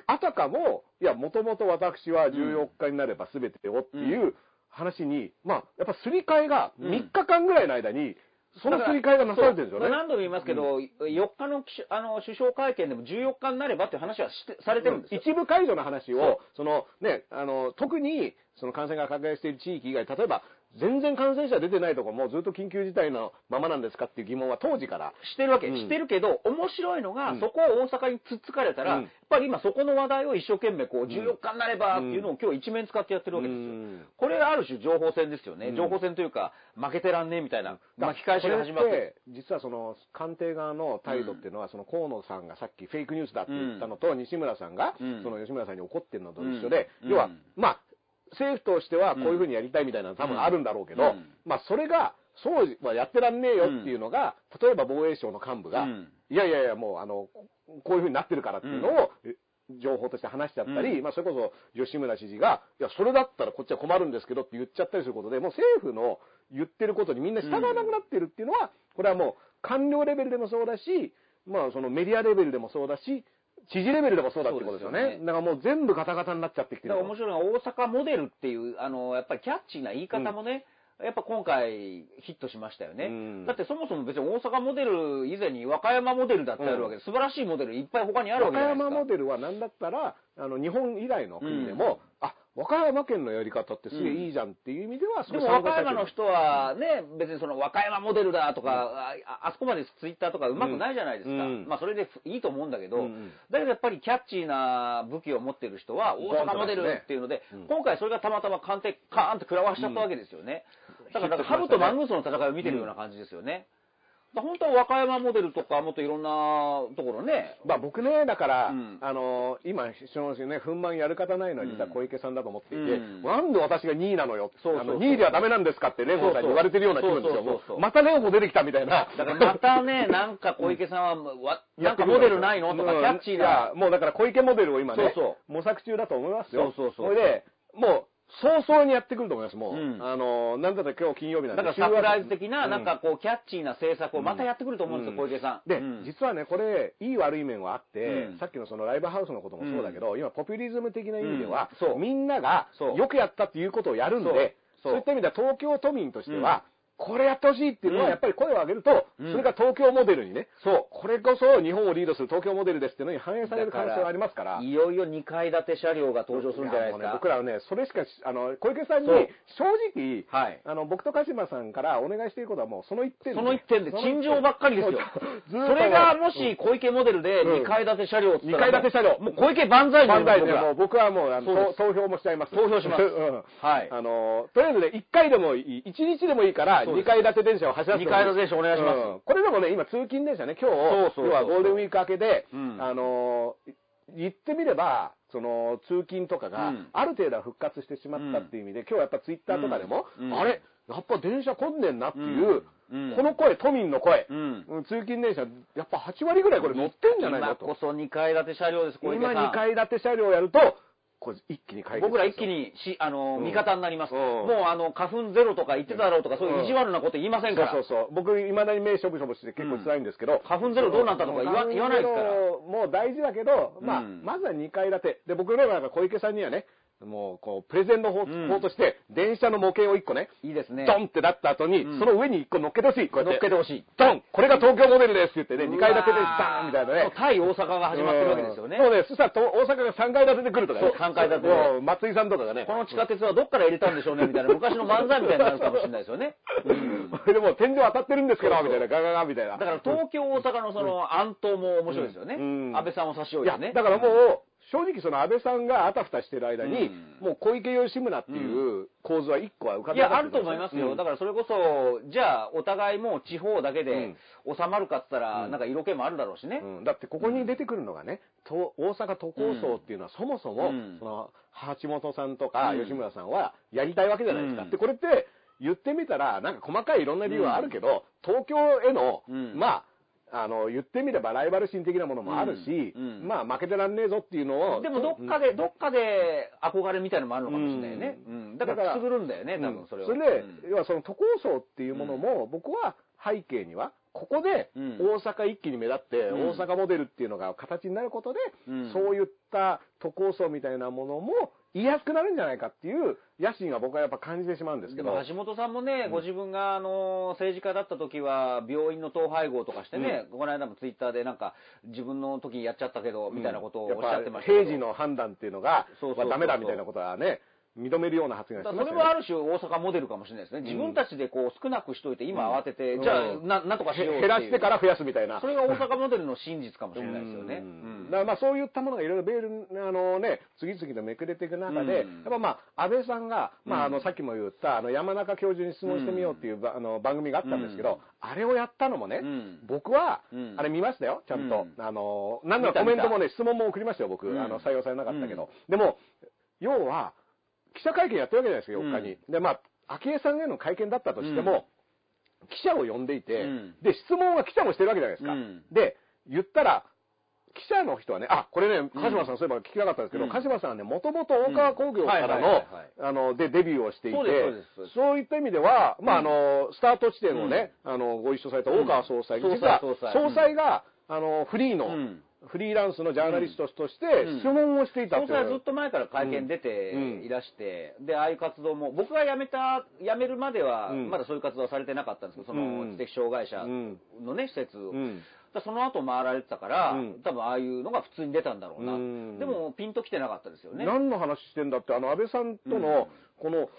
あたかも、いや、もともと私は14日になれば全てをっていう話に、まあ、やっぱすり替えがうん。3日間ぐらいの間に、そのすり替えがなされてるんですよね。何度も言いますけど、4日のあの首相会見でも14日になればっていう話はしてされてるんですよ。一部解除の話を、そのね、あの、特に、その感染が拡大している地域以外、例えば、全然感染者出てないとこもずっと緊急事態のままなんですかっていう疑問は当時から。してるわけ、うん。してるけど、面白いのが、うん。そこを大阪につっつかれたら、うん。やっぱり今そこの話題を一生懸命こう、14日になればっていうのを今日一面使ってやってるわけですよ。うん。これある種情報戦ですよね。うん。情報戦というか、負けてらんねえみたいな、巻き返しが始まって。実はその官邸側の態度っていうのは、その河野さんがさっきフェイクニュースだって言ったのと、西村さんが、うん。その吉村さんに怒ってるのと一緒で、うん。要はうん、まあ、政府としてはこういうふうにやりたいみたいなの多分あるんだろうけど、うん。まあ、それが、そうはやってらんねえよっていうのが、例えば防衛省の幹部が、うん。いやいやいや、もう、あの、こういうふうになってるからっていうのを、情報として話しちゃったり、うん。まあ、それこそ吉村知事が、いや、それだったらこっちは困るんですけどって言っちゃったりすることで、もう政府の言ってることにみんな従わなくなってるっていうのは、これはもう官僚レベルでもそうだし、まあ、そのメディアレベルでもそうだし、知事レベルでもそうだってことですよね。そうですよねだからもう全部ガタガタになっちゃってきてるだから面白いのが大阪モデルっていう、あの、やっぱりキャッチーな言い方もね、やっぱ今回ヒットしましたよね。うんだってそもそも別に大阪モデル以前に和歌山モデルだってあるわけで、素晴らしいモデルいっぱい他にある和歌わけじゃないですか。山モデルは何だったら、あの、日本以外の国でも、あ、和歌山県のやり方ってすげえいいじゃんっていう意味では、でも和歌山の人はね、別にその和歌山モデルだとか、ああそこまでツイッターとかうまくないじゃないですか。うん。まあそれでいいと思うんだけど、だけどやっぱりキャッチーな武器を持ってる人は大阪モデルっていうので、うん。今回それがたまたま鑑定カーンって食らわしちゃったわけですよね。だから、だからハブとマングースの戦いを見てるような感じですよね。だから本当は和歌山モデルとかもっといろんなところね、まあ僕ね、だから、うんあの今、そのね、粉満やる方ないのは実は小池さんだと思っていて、うんなんで私が2位なのよ。そうそうそうあの2位ではダメなんですかって蓮舫さんに言われてるような気分ですよ。また蓮舫出てきたみたいな。だからまたね、なんか小池さんは、わなんかモデルないのとか、キャッチーな。もうだから小池モデルを今ね、そう模索中だと思いますよ。そうそうそうれで、もう、早々にやってくると思います、もう。うん。あの、なんだったら今日金曜日なんでだからサプライズ的な、うん。なんかこう、キャッチーな政策をまたやってくると思うんですよ、うん。小池さん。で、うん。実はね、これ、いい悪い面はあって、うん。さっきのそのライブハウスのこともそうだけど、今、ポピュリズム的な意味では、みんながよくやったっていうことをやるんで、そう。いった意味では東京都民としては、これやってほしいっていうのは、うん。やっぱり声を上げると、うん。それが東京モデルにね、そう。これこそ日本をリードする東京モデルですっていうのに反映される可能性がありますから。いよいよ2階建て車両が登場するんじゃないですやもうねか。僕らはね、それしかし、あの、小池さんに正直、はい。あの、僕と鹿島さんからお願いしていることはもうその一点その一点で、陳情ばっかりですよ。それがもし小池モデルでうん。2階建て車両っつったら二階建て車両。もう小池万歳万歳でもう僕はもうあの投投票もしちゃいます。投票します。*laughs* うん。はい。あの、とりあえずね、1回でもいい、1日でもいいから、2そうです。階建て電車を走らせて二階建て電車お願いします。うん。これでもね、今通勤電車ね、今日、そう要はゴールデンウィーク明けで、うん。あの、言ってみれば、その通勤とかがうん。ある程度は復活してしまったっていう意味で、今日やっぱツイッターとかでも、うん。あれ？やっぱ電車混んでんなっていう、うん。この声、都民の声、通勤電車、やっぱ8割ぐらいこれ乗ってんじゃないのと。今こそ2階建て車両です、今さん。2階建て車両やると、これ一気に解決僕ら一気にし、あの、うん味方になります。うんもう、あの、花粉ゼロとか言ってただろうとか、そういう意地悪なこと言いませんから。そうそうそう。僕、いまだに目しょぼしょぼして結構辛いんですけど。花粉ゼロどうなったとか言わ言わないですからもう大事だけど、まあ、うんまずは2階建て。で、僕らが小池さんにはね、もう、こう、プレゼンの方,、うん法として、電車の模型を1個ね、いいですね。ドンってなった後に、うんその上に1個乗っけてほしい。こうやって。乗っけてほしい。ドンこれが東京モデルですって言ってね、2階建てでダーンみたいなね。対大阪が始まってるわけですよね。うんそうね、そしたらと大阪が3階建てで来るとかね。そう三階建てで松井さんとかがね。この地下鉄はどっから入れたんでしょうねみたいな、昔の漫才みたいになるかもしれないですよね。うんこれ *laughs* でもう天井当たってるんですけど、みたいな、ガガガみたいな。だから東京、大阪のその暗闘も面白いですよね。うん安倍さんを差し置いてね。だからもう、正直その安倍さんがあたふたしてる間に、うん。もう小池吉村っていう構図は一個は浮かんいや、あると思いますよ。だからそれこそ、じゃあ、お互いもう地方だけで収まるかっつったら、うん。なんか色気もあるだろうしね。うん。だってここに出てくるのがね、と大阪都構想っていうのはそもそも、うん。その橋本さんとかうん。吉村さんはやりたいわけじゃないですか。うん。で、これって言ってみたら、なんか細かいいろんな理由はあるけど、東京への、うん。まあ、あの、言ってみればライバル心的なものもあるし、うんうんまあ負けてらんねえぞっていうのを。でもどっかで、どっかで憧れみたいなのもあるのかもしれないよね。ううんん。だからくすぐるんだよね、多分それは。それで、うん要はその都構想っていうものも、僕は背景には、ここでうん大阪一気に目立って、うん大阪モデルっていうのが形になることで、うんそういった都構想みたいなものも言いやすくなるんじゃないかっていう野心が僕はやっぱ感じてしまうんですけど。橋本さんもね、ご自分があの政治家だった時は、病院の統廃合とかしてね、この間もツイッターでなんか、自分の時にやっちゃったけど、みたいなことをおっしゃってましたけど。やっぱ平時の判断っていうのが、そうそうそうそうまあダメだみたいなことはね、認めるような発言してまそれもある種大阪モデルかもしれないですね。自分たちでこう少なくしといて、今慌てて、うんじゃあうん。な、なんとかしよう減らしてから増やすみたいな。それが大阪モデルの真実かもしれないですよね。ううん。んだからまあそういったものがいろいろベール、あのね、次々とめくれていく中で、うん。やっぱまあ安倍さんが、まああうん。のさっきも言ったあの山中教授に質問してみようっていうばあの番組があったんですけど、うん。あれをやったのもね、うん。僕は、うん。あれ見ましたよ、ちゃんと。うん。あの、なんなら見たコメントもね、質問も送りましたよ、僕。うん。あの、採用されなかったけど。でも、要は、記者会見やってるわけじゃないですか、4日に。で、まあ、昭恵さんへの会見だったとしても、記者を呼んでいて、うん。で、質問は記者もしてるわけじゃないですか。うん。で、言ったら、記者の人はね、あ、これね、鹿島さんそういえば聞きなかったんですけど、うん。鹿島さんはね、もともと大川工業からのあの、で、デビューをしていて、そういった意味では、まあ、あの、スタート地点をね、あの、ご一緒された大川総裁、うん。実は総裁が、あの、フリーの、うんフリーランスのジャーナリストとしてうん。質問をしていたずっと前から会見出てうんいらして、で、ああいう活動も、僕が辞めた、辞めるまでは、うん。まだそういう活動はされてなかったんですけど、その、うん。知的障害者うん。のね、施設を。その後回られてたから、うん。多分ああいうのが普通に出たんだろうな。うん。でも、ピンときてなかったですよね。何の話してんだって、あの、安倍さんとうん。の、この、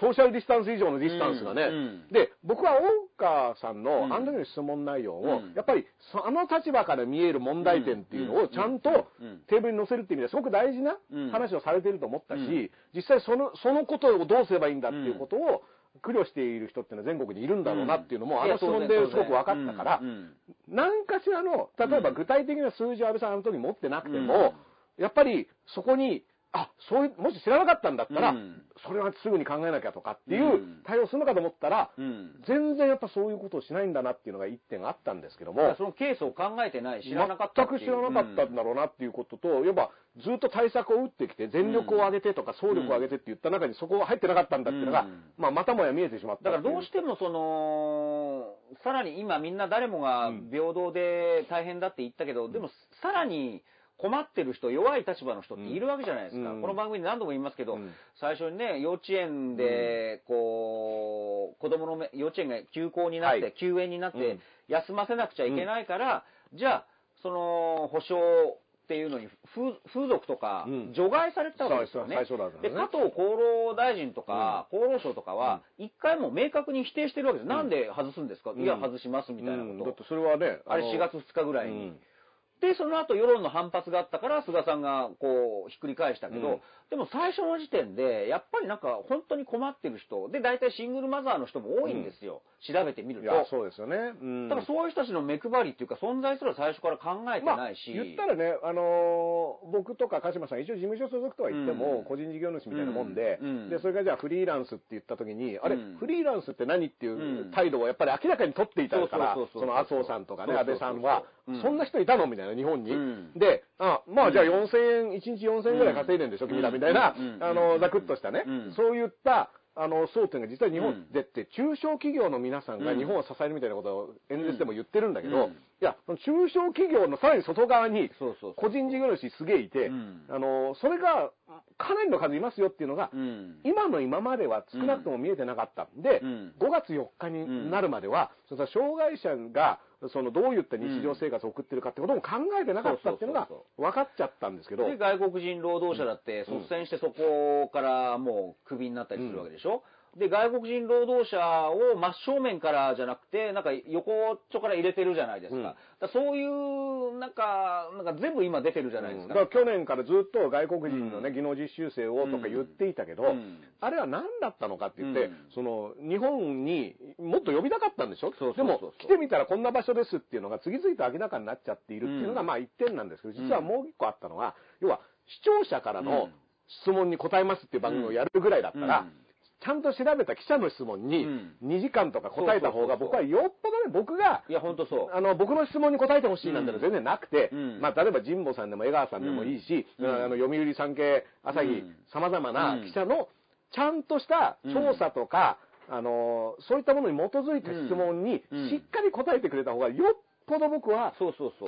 ソーシャルディスタンス以上のディスタンスがね、で、僕は大川さんのうん。あの時の質問内容を、うん。やっぱり、そあの立場から見える問題点っていうのうん。をちゃんとうん。テーブルに載せるっていう意味ではすごく大事なうん。話をされてると思ったし、うん。実際その、そのことをどうすればいいんだっていうことを、苦慮している人っていうのは全国にいるんだろうなっていうのも、あの質問ですごく分かったからう、ん。何かしらの、例えば具体的な数字を安倍さんあの時持ってなくても、やっぱりそこに、あ、そういう、もし知らなかったんだったら、うん。それはすぐに考えなきゃとかっていううん。対応するのかと思ったら、うん。全然やっぱそういうことをしないんだなっていうのが一点あったんですけどもそ、のケースを考えてない、知らなかった全く知らなかったんだろうなっていうこと。と、やっぱずっと対策を打ってきて、全力を上げてとか、総力を上げてって言った中にそこが入ってなかったんだっていうのが、うん。まあ、またもや見えてしまっただからどうしてもその、さらに今みんな誰もが平等で大変だって言ったけど、でもさらに困ってる人、弱い立場の人っているわけじゃないですか。うん。この番組で何度も言いますけど、うん。最初にね、幼稚園で、こう、子供のめ幼稚園が休校になって、はい。休園になって、うん。休ませなくちゃいけないから、じゃあ、その、保障っていうのに風風俗とかうん。除外されてたわけですよね。そうそう最初だったで、加藤厚労大臣とか、厚労省とかは、一回も明確に否定してるわけです。なんで外すんですか、うんいや、外しますみたいなこと。だってそれはね、あれの4月2日ぐらいに。うんで、その後世論の反発があったから、菅さんがこう、ひっくり返したけど、うん。でも最初の時点で、やっぱりなんか本当に困ってる人、で、大体シングルマザーの人も多いんですよ。調べてみると。いや、そうですよね。うん。だからそういう人たちの目配りっていうか、存在すら最初から考えてまあないし。言ったらね、あのー僕とか鹿島さん、一応事務所所属とは言っても、うん。個人事業主みたいなもんで、うん。で、それからじゃあフリーランスって言った時に、あれ、うん。フリーランスって何っていううん。態度をやっぱり明らかに取っていたから、その麻生さんとかね、安倍さんはうん、そんな人いたのみたいな、日本に。うん。で、あ、まあじゃあうん4000円、1日4000円ぐらい稼いでんでしょ、うん。君らみたいな。うん、あの、ざくっとしたね。うん、そういった、あの、争点が実は日本うん。でって、中小企業の皆さんがうん。日本を支えるみたいなことを演説でも言ってるんだけど、うんいや、中小企業のさらに外側に。個人事業主すげえいて、うんあの、それがかなりの数いますよっていうのが、うん。今の今までは少なくとも見えてなかった。で、うん5月4日になるまでは、その障害者が、そのどういった日常生活を送ってるかってことも考えてなかったっていうのが分かっちゃったんですけど、で、外国人労働者だってうん率先してそこからもうクビになったりするわけでしょ、で、外国人労働者を真正面からじゃなくて、なんか横っちょから入れてるじゃないですか。うん。そういう、なんか、なんか全部今出てるじゃないですか。だから去年からずっと外国人のね、うん。技能実習生をとか言っていたけど、うん。あれは何だったのかって言って、うん。その、日本にもっと呼びたかったんでしょ？でも、来てみたらこんな場所ですっていうのが次々と明らかになっちゃっているっていうのが、うん。まあ一点なんですけど、実はうん。もう一個あったのは、要は、視聴者からうのん。質問に答えますっていう番組をやるぐらいだったら、うんちゃんと調べた記者の質問にうん。2時間とか答えた方が、僕はよっぽどね、僕が、いや、ほんとそう。あの、僕の質問に答えてほしいなんてのは全然なくて、うん。まあ、例えば神保さんでも江川さんでもいいし、うん。あの、読売産経、朝日うん、様々な記者の、ちゃんとした調査とか、あの、そういったものに基づいた質問にうん。しっかり答えてくれた方が、よっぽど僕は。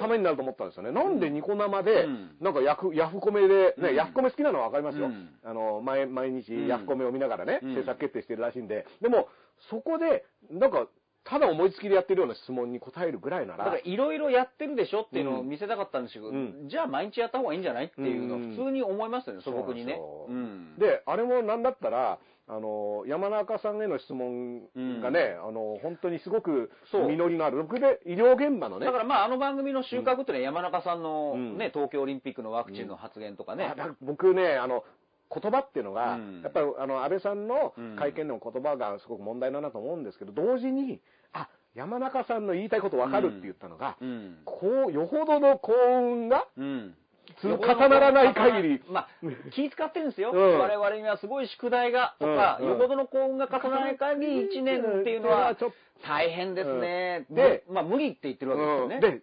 ためになると思ったんですよね。なんでニコ生でうん、なんかヤフ、ヤフコメで、ね、うん。ヤフコメ好きなのはわかりますよ。うん。あの、毎、毎日うん。ヤフコメを見ながらね、うん。制作決定してるらしいんで。でも、そこで、なんか、ただ思いつきでやってるような質問に答えるぐらいな、だかららいろいろやってるでしょっていうのを見せたかったんですけど、うん。じゃあ毎日やった方がいいんじゃないっていうのはうん普通に思いますよね、素朴にね。で、あれもなんだったら、あの、山中さんへの質問がね、あの、本当にすごく実りのある、僕で医療現場のね、だからまああの番組の収穫っていうのは山中さんのうん。ね、東京オリンピックのワクチンの発言とかね。あ。だ僕ね、あの、言葉っていうのが、うん。やっぱりあの安倍さんのうん。会見でも言葉がすごく問題だなと思うんですけど、同時に、あ山中さんの言いたいこと分かるって言ったのが、うん。こう、よほどの幸運が重ならない限り、まあ、気使ってるんですよ。うん。我々にはすごい宿題が、とか、うんうん。よほどの幸運が重ならない限り1年っていうのはちょっ大変ですね。うん。でまあ無理って言ってるわけですよね。うん。で、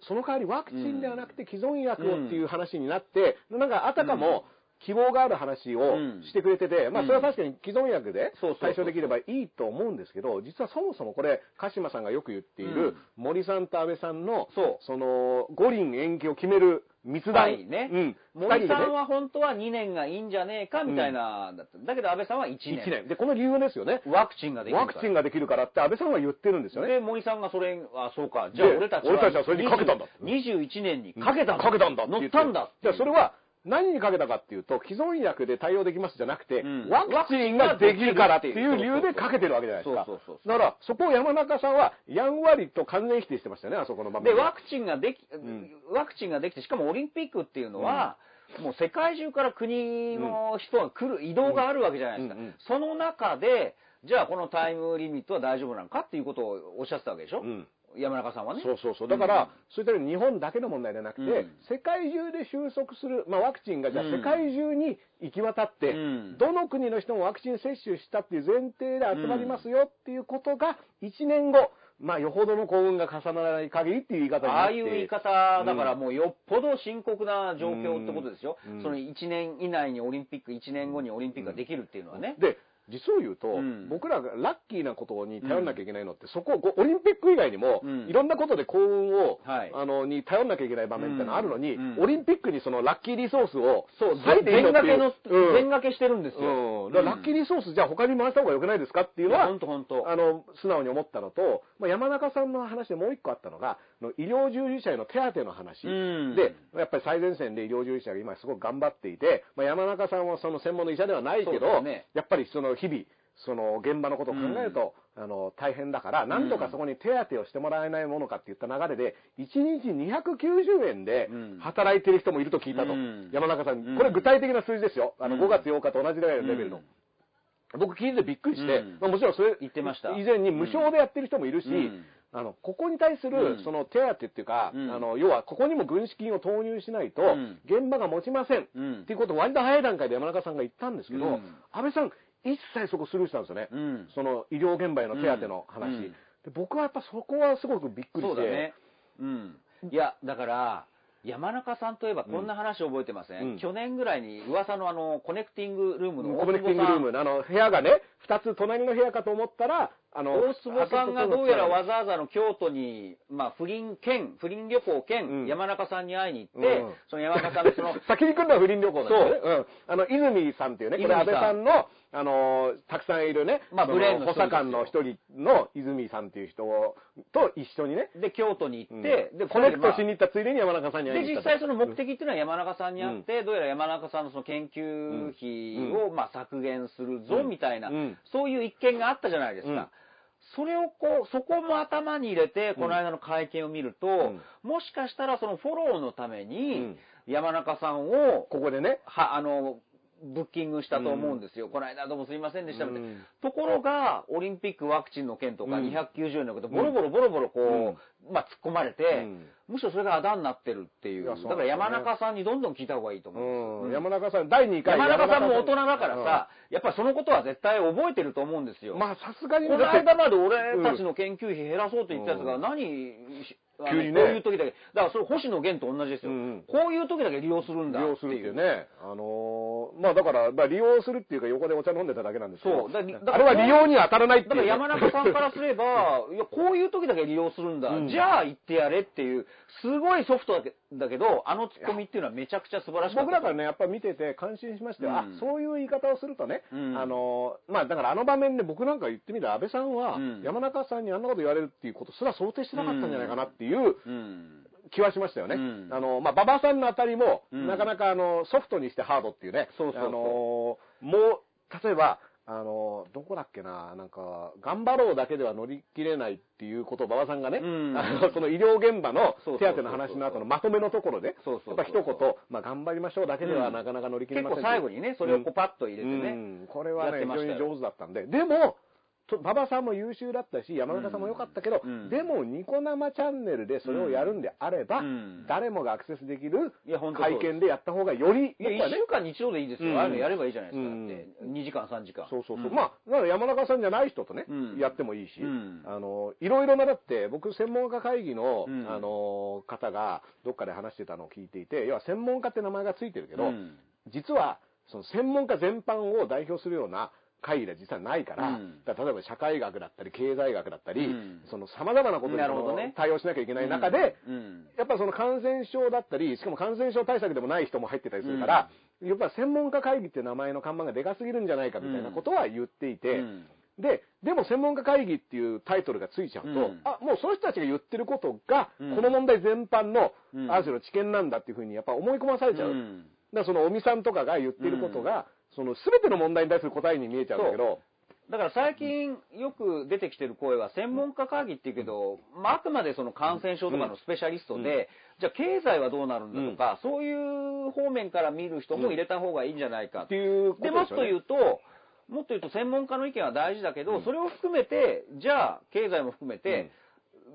その代わりワクチンではなくて既存薬をっていう話になって、なんかあたかも、希望がある話をうんしてくれてて、まあ、それは確かに既存薬で対処できればいいと思うんですけど、実はそもそもこれ、鹿島さんがよく言っている、森さんと安倍さんの、その、五輪延期を決める密談。はいねうん。森さんは本当は2年がいいんじゃねえかみたいな、だっただけど安倍さんは1年。一年。で、この理由ですよね。ワクチンができるから。ワクチンができるからって安倍さんは言ってるんですよね。で、森さんがそれ、あ、そうか。じゃあで俺たちは。俺たちはそれにかけたんだ21年にかけたんだ。かけたんだ乗言ってたんだ。じゃあそれは何にかけたかっていうと、既存薬で対応できますじゃなくて、うん。ワクチンができるからっていう理由でかけてるわけじゃないですか。そうそうそうだから、そこを山中さんは、やんわりと完全否定してましたよね、あそこの場面。で、ワクチンができ、ん。ワクチンができて、しかもオリンピックっていうのは、もう世界中から国の人が来る、移動があるわけじゃないですか。うんうん。その中で、じゃあこのタイムリミットは大丈夫なのかっていうことをおっしゃってたわけでしょ、うん山中さんはね。そうそうそう。だから、そういったように日本だけの問題ではなくて、うん世界中で収束する、まあワクチンがじゃあうん世界中に行き渡って、うんどの国の人もワクチン接種したっていう前提で集まりますよっていうことが、1年後、まあよほどの幸運が重ならない限りっていう言い方にああいう言い方、だからもうよっぽど深刻な状況ってことですよ。うんその1年以内にオリンピック、1年後にオリンピックができるっていうのはね。で、実を言うと、うん。僕らがラッキーなことに頼んなきゃいけないのって、そこ、こうオリンピック以外にも、うん。いろんなことで幸運を、はい。あの、に頼んなきゃいけない場面ってのあるのに、うん。オリンピックにそのラッキーリソースを、そう、割いていいのっていう全掛けしてるんですよ。うん。だからラッキーリソースじゃあ他に回した方が良くないですかっていうのは。あの、素直に思ったのと、まあ、山中さんの話でもう一個あったのが、医療従事者への手当の話。うん。で、やっぱり最前線で医療従事者が今すごく頑張っていて、まあ、山中さんはその専門の医者ではないけど、ね。やっぱりその日々、その現場のことを考えると、あの、大変だから、なんとかそこに手当をしてもらえないものかって言った流れで、1日290円でうん。働いてる人もいると聞いたと。うん。山中さうん。ん、これ具体的な数字ですよ。あの、うん。5月8日と同じぐらいのレベルの。うん。僕聞いてびっくりして、うん。まあもちろんそれ、言ってました。以前に無償でやってる人もいるし、うん。あの、ここに対するう、ん。その手当っていうか、うん。あの、要は、ここにも軍資金を投入しないとん、現場が持ちません。うんっていうことを割と早い段階で山中さんが言ったんですけど、うん。安倍さん、一切そこスルーしたんですよね。うんその医療現場への手当の話、うんで。僕はやっぱそこはすごくびっくりして。そうだね。うん。いや、だから、山中さんといえばこんな話覚えてません、うん去年ぐらいに噂のあの、コネクティングルームのコネクティングルームのあの部屋がね、二つ隣の部屋かと思ったら、あの、大坪さんがどうやらわざわざの京都に、まあ、不倫兼、不倫旅行うん。兼、山中さんに会いに行って、うん。その山中さんのその、*laughs* 先に来るのは不倫旅行なんですよね。うん。あの、泉さんっていうね、これ安泉さん倍さんの、あの、たくさんいるね、そまあブレーンの補佐官の一人の泉さんっていう人と一緒にね、で、京都に行うん。って、で、コネクトしにに行ったついでに山中さんに会いで、に行ったと。実際その目的っていうのは山中さんにあって、どうやら山中さんのその研究費を、まあ、削減するぞ、うん。みたいな、うんそういう一件があったじゃないですか。うんそれをこう、そこも頭に入れて、この間の会見を見ると、ん。もしかしたらそのフォローのためうにん、山中さんを、ここでね、は、あの、ブッキングしたと思うんですよ。この間どうもすいませんでしたみたいな。うん。ところが、オリンピックワクチンの件とかうん290円のこと、ボロボロボロボロこう、まあ突っ込まれて、うん。むしろそれがあだになってるっていう。だから山中さんにどんどん聞いた方がいいと思う。山中さん、第2回。山中さんも大人だからさ、やっぱりそのことは絶対覚えてると思うんですよ。うん、まあさすがにこの間まで俺たちの研究費減らそうと言ったやつがうん。何、急にね。こういう時だけ、だからそれ星野源と同じですよ。うんうん。こういう時だけ利用するんだ利用するっていうね。あのーまあだから、まあ利用するっていうか横でお茶飲んでただけなんですけど。そう。だだあれは利用に当たらないっていう。ね、だから山中さんからすれば、*laughs* いや、こういう時だけ利用するんだ、うん。じゃあ言ってやれっていう、すごいソフトだけだけど、あのツッコミっていうのはめちゃくちゃ素晴らしかった。僕らからね、やっぱ見てて感心しまして、うん。あ、そういう言い方をするとね、うん。あのー、まあだからあの場面で僕なんか言ってみたら安倍さんはうん。山中さんにあんなこと言われるっていうことすら想定してなかったんじゃないかなっていううん。気はしましたよね。うん。あの、まあ、馬場さんのあたりも、うん。なかなかあの、ソフトにしてハードっていうね、そうそうそう。あのー、もう、例えば、あのー、どこだっけな、なんか、頑張ろうだけでは乗り切れないっていうことを馬場さんがね、うん。あのその医療現場の手当の話の後のまとめのところで、そうそうやっぱ一言、まあ、頑張りましょうだけではうん。なかなか乗り切れ結ません構最後にね、それをこうパッと入れてうね。ん。これはね、非常に上手だったんで。でも、と馬場さんも優秀だったし、山中さんも良かったけど、うん。でも、ニコ生チャンネルでそれをやるんであれば、うん。誰もがアクセスできる会見でやった方がより、いや、僕は一週間に一度でいいですよ。うん。ああいうのやればいいじゃないですか。うん。だって、2時間、3時間。そうそうそう。ん。まあ、だから山中さんじゃない人とね、うん。やってもいいし、うん。あの、いろいろな、だって、僕、専門家会議の、うん。あの、方が、どっかで話してたのを聞いていて、要は専門家って名前がついてるけど、うん。実は、その専門家全般を代表するような会議では実はないから、うん。だから例えば社会学だったり経済学だったり、うん。その様々なことにね。対応しなきゃいけない中で、うん。やっぱその感染症だったり、しかも感染症対策でもない人も入ってたりするから、やっぱ専門家会議っていう名前の看板がでかすぎるんじゃないかみたいなことは言っていて、うん。で、でも専門家会議っていうタイトルがついちゃうと、うん。あ、もうその人たちが言ってることが、うん。この問題全般の、うん。ある種の知見なんだっていうふうにやっぱ思い込まされちゃう。うん。だからその尾身さんとかが言ってることが、その全ての問題に対する答えに見えちゃうんだけど、だから最近よく出てきてる声は専門家会議っていうけど、まあ、あくまでその感染症とかのスペシャリストで、うん。じゃあ経済はどうなるんだとか、そういう方面から見る人も入れた方がいいんじゃないかっていうことで、もっと言うと、もっと言うと専門家の意見は大事だけど、それを含めて、じゃあ経済も含めて、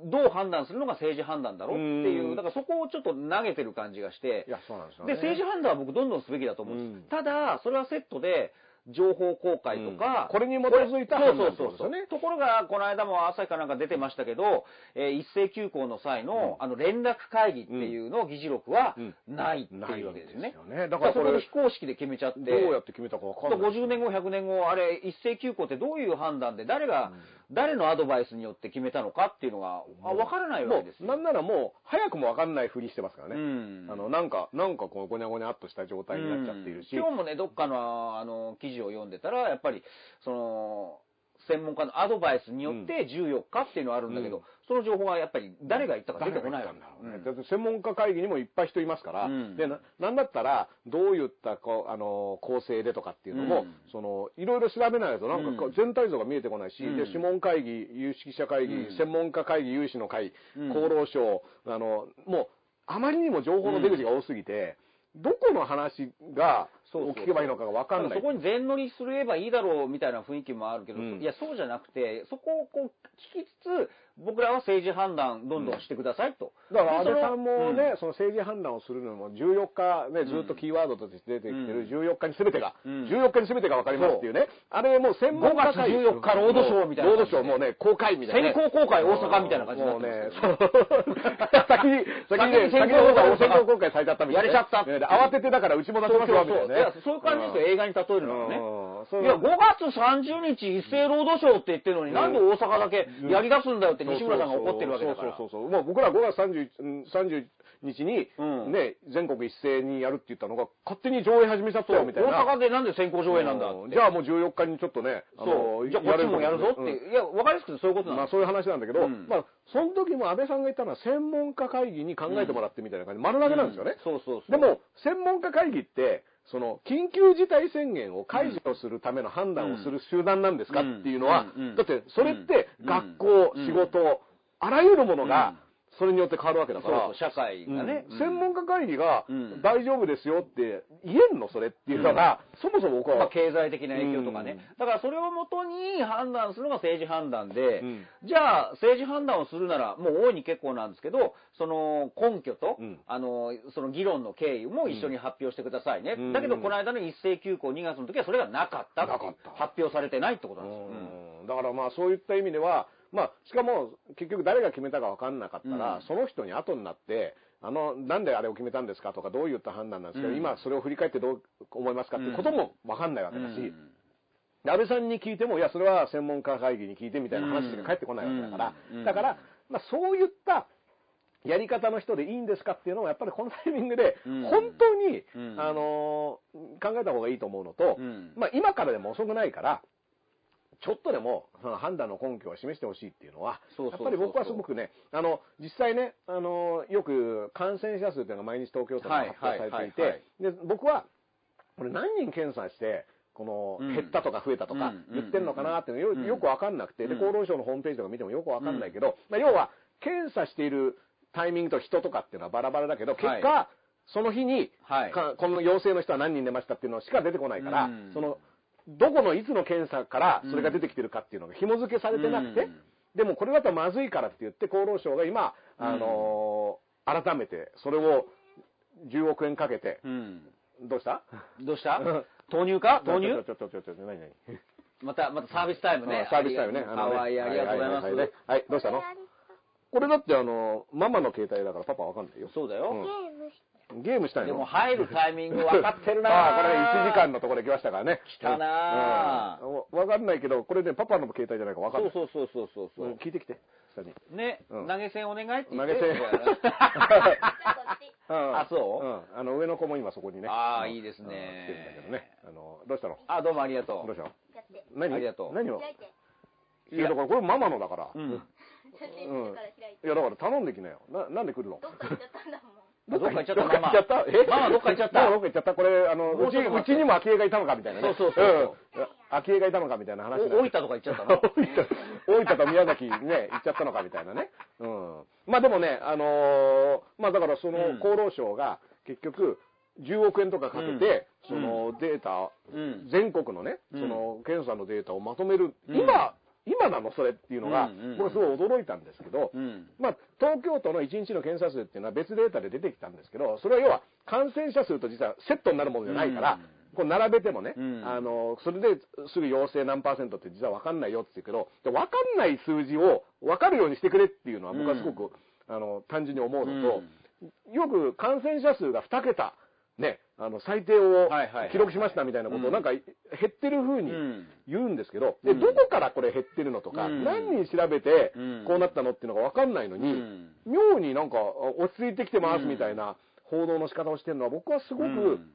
どう判断するのが政治判断だろうっていうう、ん。だからそこをちょっと投げてる感じがして。い、や、そうなんですよね。で、政治判断は僕どんどんすべきだと思うんです。うん。ただ、それはセットで、情報公開とか、うん。これに基づいた判断ってそうそうそうことですよねところが、この間も朝日かなんか出てましたけど、えー一斉休校の際の、あの、連絡会議っていうの議事録はうん。ないっていうわけですよね。ないんよね。だだかこれかららそこで非公式で決めちゃって、どうやって決めたかわかんない。50年後、100年後、あれ、一斉休校ってどういう判断で、誰が、誰のアドバイスによって決めたのかっていうのが、あ分からないわけですよ。なんならもう、早くもわかんないふりしてますからね。うんあの、なんか、なんかこう、ごにゃごにゃっとした状態になっちゃっているし。うん今日もね、どっかのあの記事を読んでたら、やっぱり、その、専門家のアドバイスによって14日っていうのはあるんだけど、うん。その情報がやっぱり誰が言ったか出誰てこないわけ。だろうね。うん。だって専門家会議にもいっぱい人いますから、うん。でな、なんだったら、どういったこう、あの、構成でとかっていうのも、うん。その、いろいろ調べないと、なんか全体像が見えてこないし、うん。で、諮問会議、有識者会議、うん。専門家会議、有志の会、うん。厚労省、あの、もう、あまりにも情報の出口が多すぎて、どこの話が、そうそうを聞けばいいのかがわかんない。そこに全乗りすればいいだろうみたいな雰囲気もあるけど、うんいや、そうじゃなくて、そこをこう聞きつつ、僕らは政治判断どんどんしてくださいと。だから安で倍さんもね、うん。その政治判断をするのも14日ね、ずっとキーワードとして出てきてる14日に全てが、うん。14日に全てが分かりますっていうね、あれもう専門家会議。5月14日ロードショーみたいなロードショーもうね、公開みたいな、ね。先行公開大阪みたいな感じになってもうね *laughs* 先に、先にね、先に先の方が先行公開されちゃったみたいなね。やれちゃった。慌ててだからうちも出しますよ、みたいなね。いや、そういう感じですよ、映画に例えるのはね。いや、5月30日一斉労働省って言ってるのに、なんで大阪だけやり出すんだよって西村さんが怒ってるわけだから。そうそうそう。もう僕ら5月30うん30日に、うんね、全国一斉にやるって言ったのが、勝手に上映始めちゃったよ、みたいな。大阪でなんで先行上映なんだって。じゃあもう14日にちょっとね、あそう。じゃあこっちもやるぞっていや、わかりやすくてそういうことなんまあそういう話なんだけど、うんまあその時も安倍さんが言ったのは専門家会議に考えてもらってみたいな感じ、丸投げなんですよね。そうそうそう。でも、専門家会議って、その、緊急事態宣言を解除するための判断をする集団なんですかうんっていうのはだって、それってうん。学校、うん。仕事、あらゆるものがうん、それによって変わるわけだから。そうそう、、社会がね。うん。専門家会議がうん。大丈夫ですよって言えんのそれっていうのが、そもそも僕は、まあ、経済的な影響とかね、うん。だからそれをもとに判断するのが政治判断で、うん。じゃあ政治判断をするなら、もう大いに結構なんですけど、その根拠と、うん。あのその議論の経緯も一緒に発表してくださいね、うん。だけどこの間の一斉休校2月の時はそれがなかったなかった。発表されてないってことなんですよ。うん。だからまあそういった意味では、まあしかも結局誰が決めたか分かんなかったら、うん。その人に後になって、あの、なんであれを決めたんですかとか、どういった判断なんですか、うん。今それを振り返ってどう思いますかってことも分かんないわけだし、うん。で安倍さんに聞いても、いや、それは専門家会議に聞いてみたいな話しか返ってこないわけだから、だから、まあそういったやり方の人でいいんですかっていうのは、やっぱりこのタイミングでうん、本当に、うん。あのー考えた方がいいと思うのと、うん。まあ今からでも遅くないから、ちょっとでもその判断の根拠を示してほしいっていうのは、やっぱり僕はすごくね、あの、実際ね、あの、よく感染者数っていうのが毎日東京都で発表されていて、で、僕は、これ何人検査して、こうん。の減ったとか増えたとかうん言ってんのかなっていうのよくわかんなくて、で、うん。厚労省のホームページとか見てもよくわかんないけど、まあ要は、検査しているタイミングと人とかっていうのはバラバラだけど、結果、はその日に、この陽性の人は何人出ましたっていうのしか出てこないから、うん。その、どこのいつの検査からそれが出てきてるかっていうのが紐付けされてなくて、うんでもこれだとまずいからって言って厚労省が今、あのー改めてそれを10億円かけて、うんどうした？どうした？投入か？投入？ちょちょちょちょちょ、何何また、またサービスタイムね。あサービスタイムね。かわいい、ありがとうございます。はいはいはい、どうしたのこれだってあの、ママの携帯だからパパわかんないよ。そうだよ。うんゲームしゲームしたいの？でも入るタイミング分かってるな *laughs* ああ、これ1時間のところで来ましたからね。来たなうんわかんないけど、これね、パパの携帯じゃないか分かんない。そうそうそうそうそううん聞いてきて、下に。ね、うん投げ銭お願いって言って投げ銭。*laughs* ああそう？うん。あの、上の子も今そこにね。うんああいいですねうん来てるんだけどね。あの、どうしたの？あ、どうもありがとう。どうしたの？何？ありがとう何を？開いや、だからこれママのだから。うん。写真撮るから開いて。いや、だから頼んできなよ。な、なんで来るの？どっか行っちゃったんだもん。どっか行っちゃった。どっか行っちゃった。えママどっか行っちゃった。ママどっか行っちゃった。これ、あの、うち、もうちにも昭恵がいたのかみたいなね。そうそうそう。昭恵がいたのかみたいな話大分とか行っちゃったの？*laughs* 大分、大分と宮崎ね、行っちゃったのかみたいなね。うん。まあでもね、あのーまあだからそのうん。厚労省が結局10億円とかかけて、うん。そのデータ、うん。全国のね、うん。その検査のデータをまとめる、うん。今、今なのそれっていうのがうんうんうん、僕すごい驚いたんですけど、うん。まあ、東京都の1日の検査数っていうのは別データで出てきたんですけど、それは要は感染者数と実はセットになるものじゃないから、こう並べてもね、うん。あの、それですぐ陽性何パーセントって実は分かんないよって言うけど、で分かんない数字を分かるようにしてくれっていうのは僕はすごく、あの、単純に思うのと、よく感染者数が2桁、ね、あの、最低を記録しましたみたいなことをなんか減ってる風にうん。言うんですけど、で、うん。どこからこれ減ってるのとか、うん。何人調べてうん。こうなったのっていうのが分かんないのに、うん。妙になんかあ落ち着いてきてますみたいな報道の仕方をしてるのは僕はすごく、うん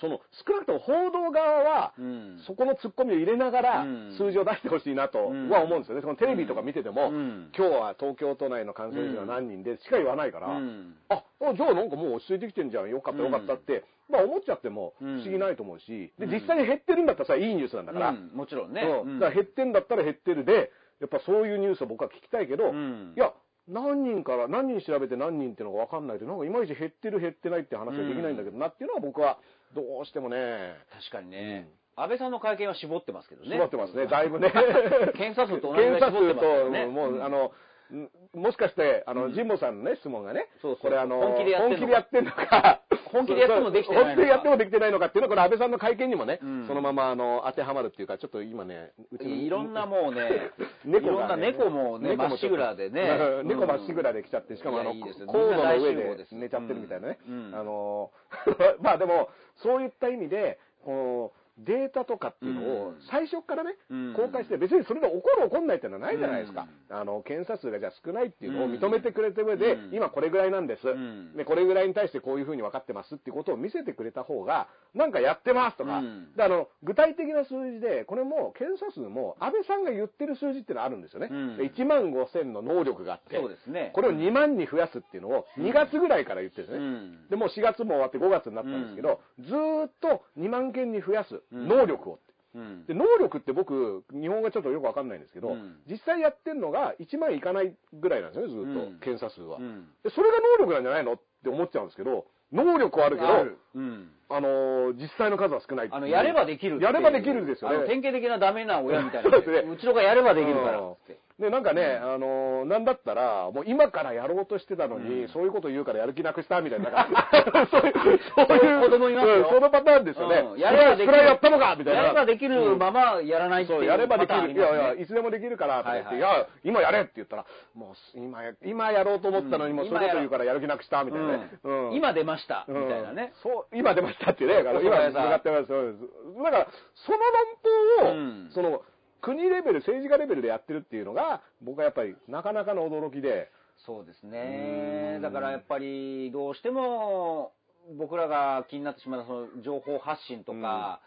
その少なくとも報道側は、うん。そこの突っ込みを入れながらうん。数字を出してほしいなとうんは思うんですよね。そのテレビとか見てても、うん。今日は東京都内の感染者が何人でしか言わないから、うん。あ、あじゃあなんかもう落ち着いてきてんじゃん。よかったよかったって、まあ思っちゃっても不思議ないと思うし、で、実際に減ってるんだったらさ、いいニュースなんだから、うん。もちろんね。うん。だから減ってんだったら減ってるで、やっぱそういうニュースを僕は聞きたいけど、うん。いや、何人から、何人調べて何人っていうのが分かんないと、なんかいまいち減ってる減ってないって話はできないんだけどなっていうのは僕はどうしてもね、確かにね、安倍さんの会見は絞ってますけどね。絞ってますね、だいぶね。*laughs* 検査数と同じぐらい絞ってますからね。検査数と、もう、あの、んもしかして、あの、うん神保さんのね、質問がね、そうそう。これあの、本気でやってんのか本気でやってもできてないのか。本気でやってもできてないのかっていうのは、これ安倍さんの会見にもね、うん。そのまま、あの、当てはまるっていうか、ちょっと今ね、うちの。いろんなもうね *laughs* 猫が、いろんな猫もねまっしぐらでね。*laughs* うん。猫まっしぐらで来ちゃって、しかもあの、いコードの上で寝ちゃってるみたいなね。うん。うん。あの、*laughs* まあでも、そういった意味で、この、データとかっていうのをうん。最初からね、うん。公開して、別にそれで怒る怒んないっていうのはないじゃないですか。あの、検査数がじゃあ少ないっていうのを認めてくれた上で、うん。今これぐらいなんです、ん。で、これぐらいに対してこういうふうに分かってますっていうことを見せてくれた方が、なんかやってますとか、うん。であの、具体的な数字で、これも検査数も安倍さんが言ってる数字っていうのはあるんですよね。うん。で1万5千の能力があって、そうですね。これを2万に増やすっていうのを2月ぐらいから言ってるんですね。うん。で、もう4月も終わって5月になったんですけど、ずーっと2万件に増やすうん能力をって。うんで、能力って僕、日本語がちょっとよくわかんないんですけど、うん実際やってるのが1万いかないぐらいなんですよね、ずーっと、うん検査数は、うんで。それが能力なんじゃないのって思っちゃうんですけど、能力はあるけど、あるうん。あのー実際の数は少ないあの、やればできるやればできるですよね。典型的なダメな親みたいな。*laughs* そうですねうちのがやればできるからって。で、なんかね、あのーなんだったら、もう今からやろうとしてたのに、うんそういうこと言うからやる気なくしたみたいな、なんかそういう、そういう、子供いますようんそのパターンですよね。うんやればできる。それはやったのかみたいな。やればできるままやらないっていそう、うやればできる。いやいや、いつでもできるから、とか言って、はいいや、今やれって言ったら、もう、今や、今やろうと思ったのに、うんもうそういうこと言うからやる気なくした、みたいなね。うんうん今出ました、うんみたいなね。そう、今出ましたってね、だから今向かってます。そうですだから、その論法を、うんその、国レベル、政治家レベルでやってるっていうのが、僕はやっぱりなかなかの驚きで、そうですうね。ん。だからやっぱり、どうしても、僕らが気になってしまうその情報発信とか、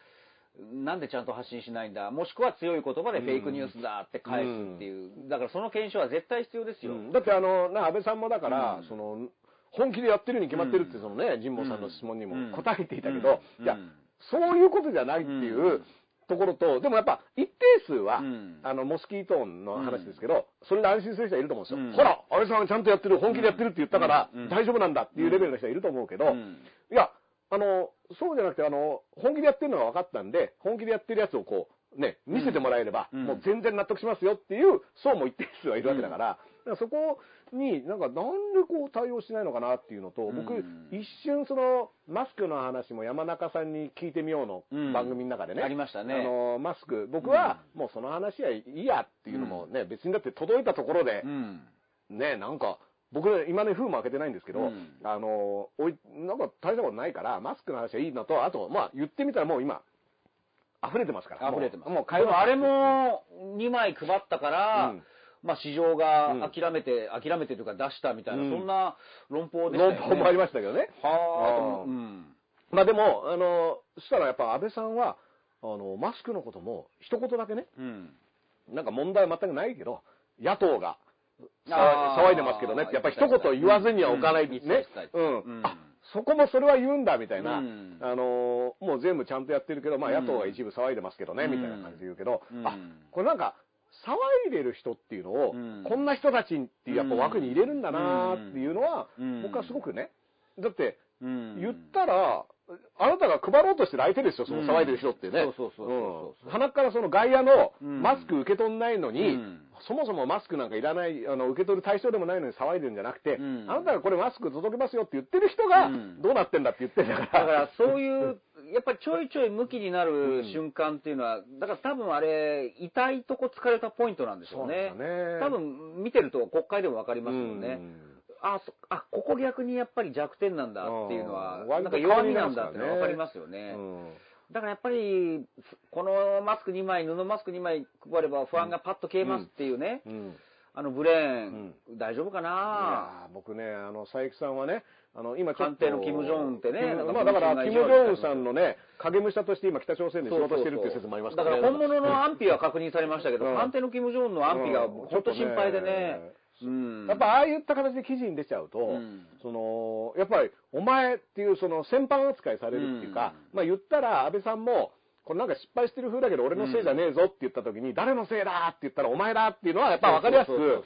なんでちゃんと発信しないんだ、もしくは強い言葉でフェイクニュースだって返すっていう、だからその検証は絶対必要ですよ。うん。だってあの、な、安倍さんもだから、うん。その、本気でやってるに決まってるって、うんそのね、神保さんの質問にもうん。答えていたけど、うん。いや、そういうことじゃないっていううんところと、でもやっぱ一定数は、うん。あの、モスキートーンの話ですけど、それで安心する人はいると思うんですよ。うん。ほら、安倍さんはちゃんとやってる、本気でやってるって言ったから、うん。大丈夫なんだっていうレベルの人はいると思うけど、うん。いや、あの、そうじゃなくて、あの、本気でやってるのが分かったんで、本気でやってるやつをこう、ね、見せてもらえれば、うん。もう全然納得しますよっていう層も一定数はいるわけだから、らそこになんかなんでこう対応しないのかなっていうのと、僕、うん。一瞬その、マスクの話も山中さんに聞いてみようのうん。番組の中でね、ありましたね。あの、マスク、僕はもうその話はいいやっていうのもね、別にだって届いたところでう、ん。ね、なんか、僕、今ね、封も開けてないんですけど、うん。あの、おい、なんか大したことないから、マスクの話はいいのと、あと、まあ、言ってみたらもう今、溢れてますから。溢れてます。もう、もうあれも2枚配ったから、うんまあ市場が諦めて、諦めてというか出したみたいな、うん。そんな論法でしたよね。論法もありましたけどね。はあ、うん。うん。まあでも、あの、そしたらやっぱ安倍さんは、あの、マスクのことも、一言だけね、うん。なんか問題は全くないけど、野党が騒いでますけどね。やっぱ一言言わずには置かないうんね。ううん。ん。あ、そこもそれは言うんだみたいな、うん。あのーもう全部ちゃんとやってるけど、まあうん。野党が一部騒いでますけどね、うんみたいな感じで言うけど、うん。あ、これなんか、騒いでる人っていうのを、うん。こんな人たちっていうやっぱ枠に入れるんだなっていうのは、うん。僕はすごくね、だって、うん。言ったら、あなたが配ろうとしてる相手ですよ、その騒いでる人ってね。うんそうそうそう。鼻からその外野のうん。マスク受け取んないのに、うん。そもそもマスクなんかいらない、あの、受け取る対象でもないのに騒いでるんじゃなくて、うん。あなたがこれマスク届けますよって言ってる人がうん、どうなってんだって言ってんだか。だかららそういう、やっぱりちょいちょい向きになる瞬間っていうのは、だから多分あれ、痛いとこ疲れたポイントなんでしょうね。そうね。多分見てると国会でもわかりますよね。うんあ、そあ、ここ逆にやっぱり弱点なんだっていうのは、うんなんか弱みなんだっていうのはわかりますよね。うん。だからやっぱり、このマスク2枚、布マスク2枚配れば不安がパッと消えますっていうね、うん。あのブレーン、大丈夫かいな僕ね、あの、佐伯さんはね、あの、今ちょっと。官邸のキム・ジョンウンってねまあだから、キム・ジョンウンさんのね、影武者として今北朝鮮で仕事してるっていう説もありますからね。だから本物の安否は確認されましたけど、うん。官邸のキム・ジョンウンの安否がうん。本当心配でね。うん。やっぱああいった形で記事に出ちゃうと、うん。その、やっぱりお前っていうその先般扱いされるっていうか、まあ言ったら安倍さんも、これなんか失敗してる風だけど俺のせいじゃねえぞって言った時に、誰のせいだって言ったらお前だっていうのはやっぱ分かりやすく、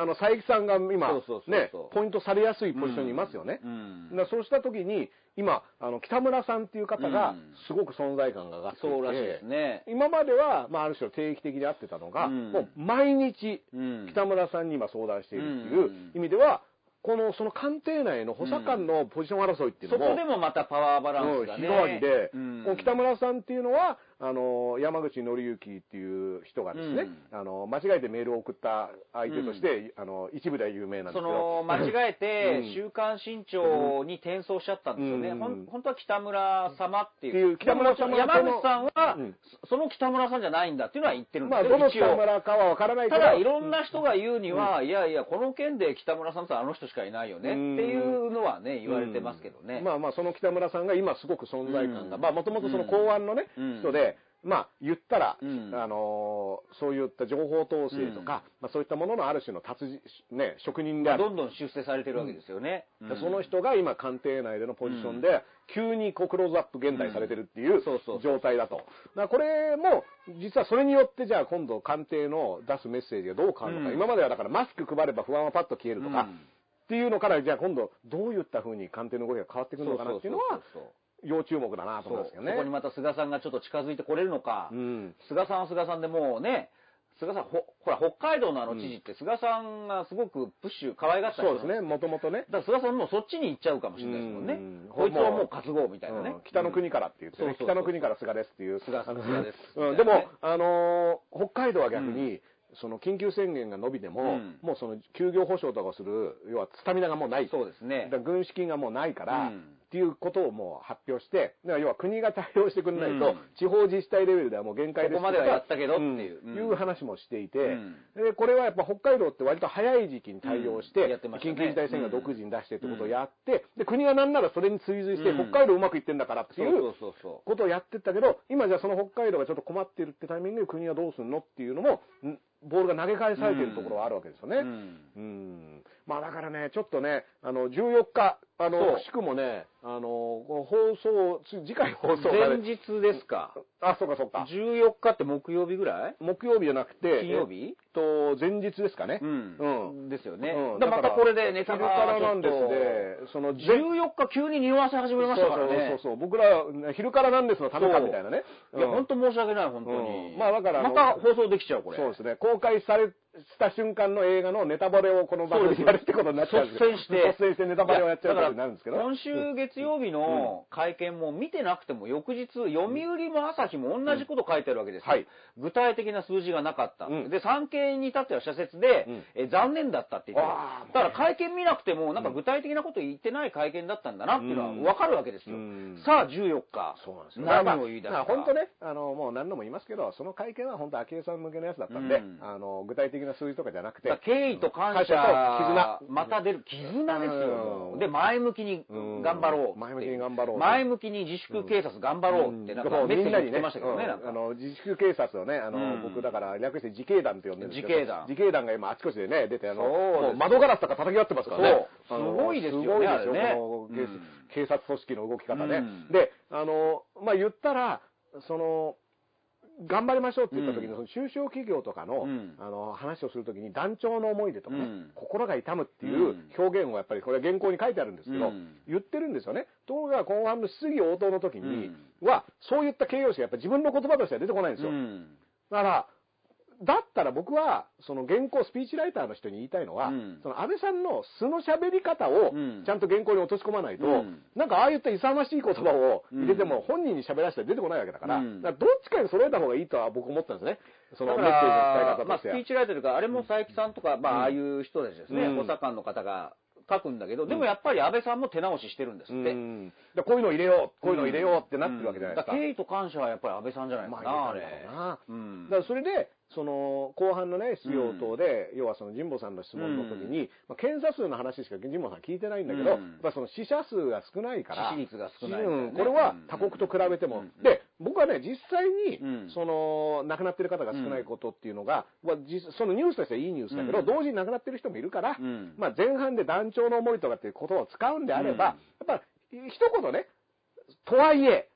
あの、佐伯さんが今ね、ポイントされやすいポジションにいますよね。うんだそうした時に、今、あの、北村さんっていう方がうん、すごく存在感が上がっていて、そうらしいですね。今までは、まあ、ある種定期的に会ってたのが、うんもう毎日、うん北村さんに今相談しているっていううん意味では、この、その官邸内の補佐官のポジション争いっていうのも、そこでもまたパワーバランスがね。うん日替わりで、うん北村さんっていうのは、あの、山口紀之っていう人がですね、うん。あの、間違えてメールを送った相手として、あの、一部では有名なんですけど。その、間違えてうん、週刊新潮に転送しちゃったんですよね。うん。ほん本当は北村様っていう。北村様山口さんは、うん。そその北村さんじゃないんだっていうのは言ってるんでまあ、すよ。どの一応。北村かはわからないけど、ただ、いろんな人が言うには、いやいや、この件で北村さんってあの人しかいないよねっていうのはね、言われてますけどね。まあまあ、その北村さんが今すごく存在感が、うん。まあもともとその公安のね、うん。人で、まあ言ったら、うん。あのーそういった情報統制とか、まあそういったもののある種の達人、ね、職人である。どんどん出世されてるわけですよね。でその人が今官邸内でのポジションで、急にこうクローズアップ現代されてるっていう状態だと。だこれも、実はそれによってじゃあ今度官邸の出すメッセージがどう変わるのか。うん。今まではだからマスク配れば不安はパッと消えるとか、うん。っていうのから、じゃあ今度どういった風に官邸の動きが変わってくるのかなっていうのは、そうそうそう要注目だなと思うんですけどね。そこにまた菅さんがちょっと近づいてこれるのか、うん。菅さんは菅さんでもうね、菅さん、ほほら、北海道のあの知事って菅さんがすごくプッシュ、可愛がった人そうですね、もともとね。だから菅さんもそっちに行っちゃうかもしれないですもんね。うん。こいつはもう担ごうみたいなね。うん。北の国からって言って北の国から菅ですっていう。菅あの菅ですうん。でも、あのー北海道は逆に、その緊急宣言が伸びても、うん。もうその休業保障とかをする、要はスタミナがもうない。そうですね。軍資金がもうないから、うんっていうことをもう発表して、だから要は国が対応してくれないと、うん。地方自治体レベルではもう限界ですここまではやったけどっていう。いう話もしていて、うん。で、これはやっぱ北海道って割と早い時期に対応して、緊急事態宣言を独自に出してってことをやって、で、国がなんならそれに追随して、うん。北海道うまくいってんだからっていうことをやってったけど、今じゃあその北海道がちょっと困ってるってタイミングで国はどうするのっていうのも、んボールが投げ返されてるところはあるわけですよね。う。うんうんまあだからね、ちょっとね、あの、14日、あの、しくもね、あの、この放送、つ次回放送が前ね、日ですか。あ、そうかそうか。14日って木曜日ぐらい？木曜日じゃなくて、金曜日？と、前日ですかね。うんうんですよね。うんだからまたこれでネタ昼がからなんですで、その、14日急に匂わせ始めましたからね。そうそうそう。僕ら、昼からなんですのためかみたいなね。いや、うん本当申し訳ない、本当に。うんまあだからまた放送できちゃう、これ。そうですね。公開され、した瞬間の映画のネタバレをこの番組でやるってことになっちゃうん率先して率先してネタバレをやっちゃうことになるんですけど。今週月曜日の会見も見てなくても翌日、読売も朝日も同じこと書いてるわけですよ。はい具体的な数字がなかった。うんで、産経に至っては社説で、うんえ残念だったって言って。だから会見見なくても、なんか具体的なこと言ってない会見だったんだなっていうのはわかるわけですよ。うんさあ、14日。そうなんですよ。何を言い出すか。まあ本当ね、あの、もう何度も言いますけど、その会見は本当昭恵さん向けのやつだったんで、うんあの、具体的な数字とかじゃなくて敬意と感謝感謝と絆。また出る絆ですようん。で前向きにうん。頑張ろう前向きに頑張ろう前向きに自粛警察頑張ろうってなんかうんメッセージ言ってみんなにね、ましたけどねあの、自粛警察をね、あの、うん。僕だから略して自警団って呼んでるんですけど、自警団。自警団が今あちこちでね、出て、あの、窓ガラスとか叩き割ってますからね。すごいですよねすごいですよ、この警察組織の動き方ね。うん。で、あの、まあ、言ったら、その、頑張りましょうって言った時に、うん。その中小企業とかの、うん。あの、話をするときに、団長の思い出とかね、うん。心が痛むっていう表現をやっぱり、これは原稿に書いてあるんですけど、うん。言ってるんですよね。ところが、後半の質疑応答の時に、うん。は、そういった形容詞がやっぱり自分の言葉としては出てこないんですよ。うん。だから、だったら僕は、その原稿、スピーチライターの人に言いたいのは、うん。その安倍さんの素の喋り方をうん。ちゃんと原稿に落とし込まないと、うん。なんかああいった勇ましい言葉を入れてもうん本人に喋らせて出てこないわけだから、うん。だからどっちかに揃えた方がいいとは僕思ったんですね。そのメッセージのら、伝え方まあ。スピーチライターというか、あれも佐伯さんとか、まあ、うんああいう人たちですね、うん。補佐官の方が書くんだけど、でもやっぱり安倍さんも手直ししてるんですって。うん。でこういうの入れよう、こういうの入れようってなってるわけじゃないですか。うん。敬意と感謝はやっぱり安倍さんじゃないかな、まああれだからそれで、その後半のね、質疑応答で、要はその神保さんの質問の時に、まあ、検査数の話しか神保さん聞いてないんだけど、うん。やっぱその死者数が少ないから、致死率が少ないね。うんこれは他国と比べても、うん。で、僕はね、実際に、うん。その、亡くなってる方が少ないことっていうのが、は実そのニュースとしてはいいニュースだけど、うん。同時に亡くなってる人もいるから、うん。まあ前半で団長の思いとかっていう言葉を使うんであれば、うん。やっぱ一言ね、とはいえ、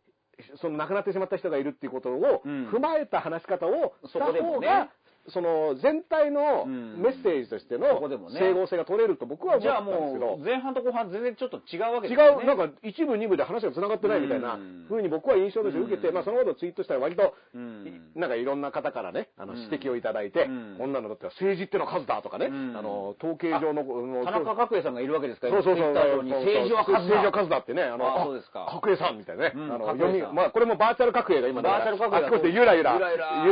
その亡くなってしまった人がいるっていうことをうん。踏まえた話し方をしたそこでもね。方が、その全体のうん。メッセージとしての整合性が取れると僕は思ったんですけど。もう、、前半と後半全然ちょっと違うわけ違ですよね。う、なんか一部二部で話が繋がってないみたいなうん。風に僕は印象として受けて、うん。まあそのことをツイートしたら割と、うん。なんかいろんな方からね、あのうん指摘をいただいて、うん。こんなのだって政治ってのは数だとかね、うん。あの、統計上の、の田中角栄さんがいるわけですか？ら、そうそう。そう。政治は数だ。政治は数だってね。あの、あそうですか。角栄さんみたいなね。うんあの、読み、まあ、これもバーチャル角栄が今だから、バーチャル角栄ちこちでゆらゆら、ゆ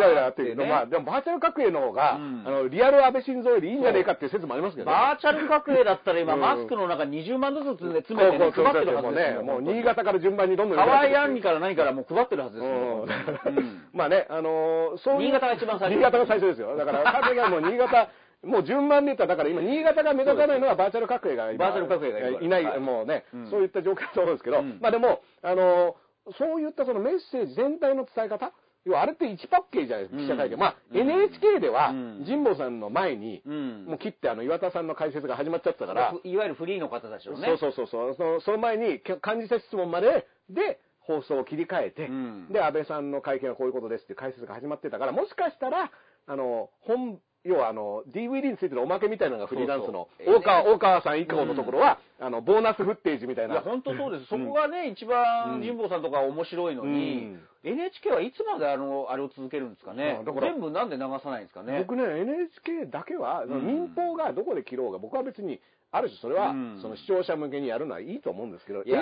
らゆらっていうの、ってねまあ、でもバーチャル角栄の方が、うんあの、リアル安倍晋三よりいいんじゃねえかっていう説もありますけどね。バーチャル角栄だったら今、うんマスクの中に20万ずつ詰めてね、配ってるはずですね、よ。もう新潟から順番にどんどん。ハワイアンリから何からもう配ってるはずですよ。*laughs* まあね、あのーそう。新潟が一番最初新潟が最初ですよ。だから、彼がもう新潟、もう順番で言ったら、だから今、新潟が目立たないのはバーチャル角栄が今バーチャル角栄がいない、はいもうね、うんそういった状況だと思うんですけど、うんまあでも、あのーそういったそのメッセージ全体の伝え方、要はあれって1パッケージじゃないですか、記者会見。うん。まあ、うん NHK ではうん、神保さんの前に、うん。もう切ってあの、岩田さんの解説が始まっちゃってたから、いわゆるフリーの方たちのね。そうそうそうそう。その前にき幹事者質問までで放送を切り替えて、うん。で安倍さんの会見はこういうことですっていう解説が始まってたからもしかしたらあの本要はあの DVD についてのおまけみたいなのがフリーランスのそうそう。大川大川さん以降のところは、あのボーナスフッテージみたいな。いや、本当そうです。そうんこがね、一番神保さんとか面白いのに、うん。NHK はいつまであの、あれを続けるんですかね？あ。だから全部なんで流さないんですかね？僕ね NHK だけは、うん。民放がどこで切ろうが僕は別にある種それは、うん。その視聴者向けにやるのはいいと思うんですけど NHK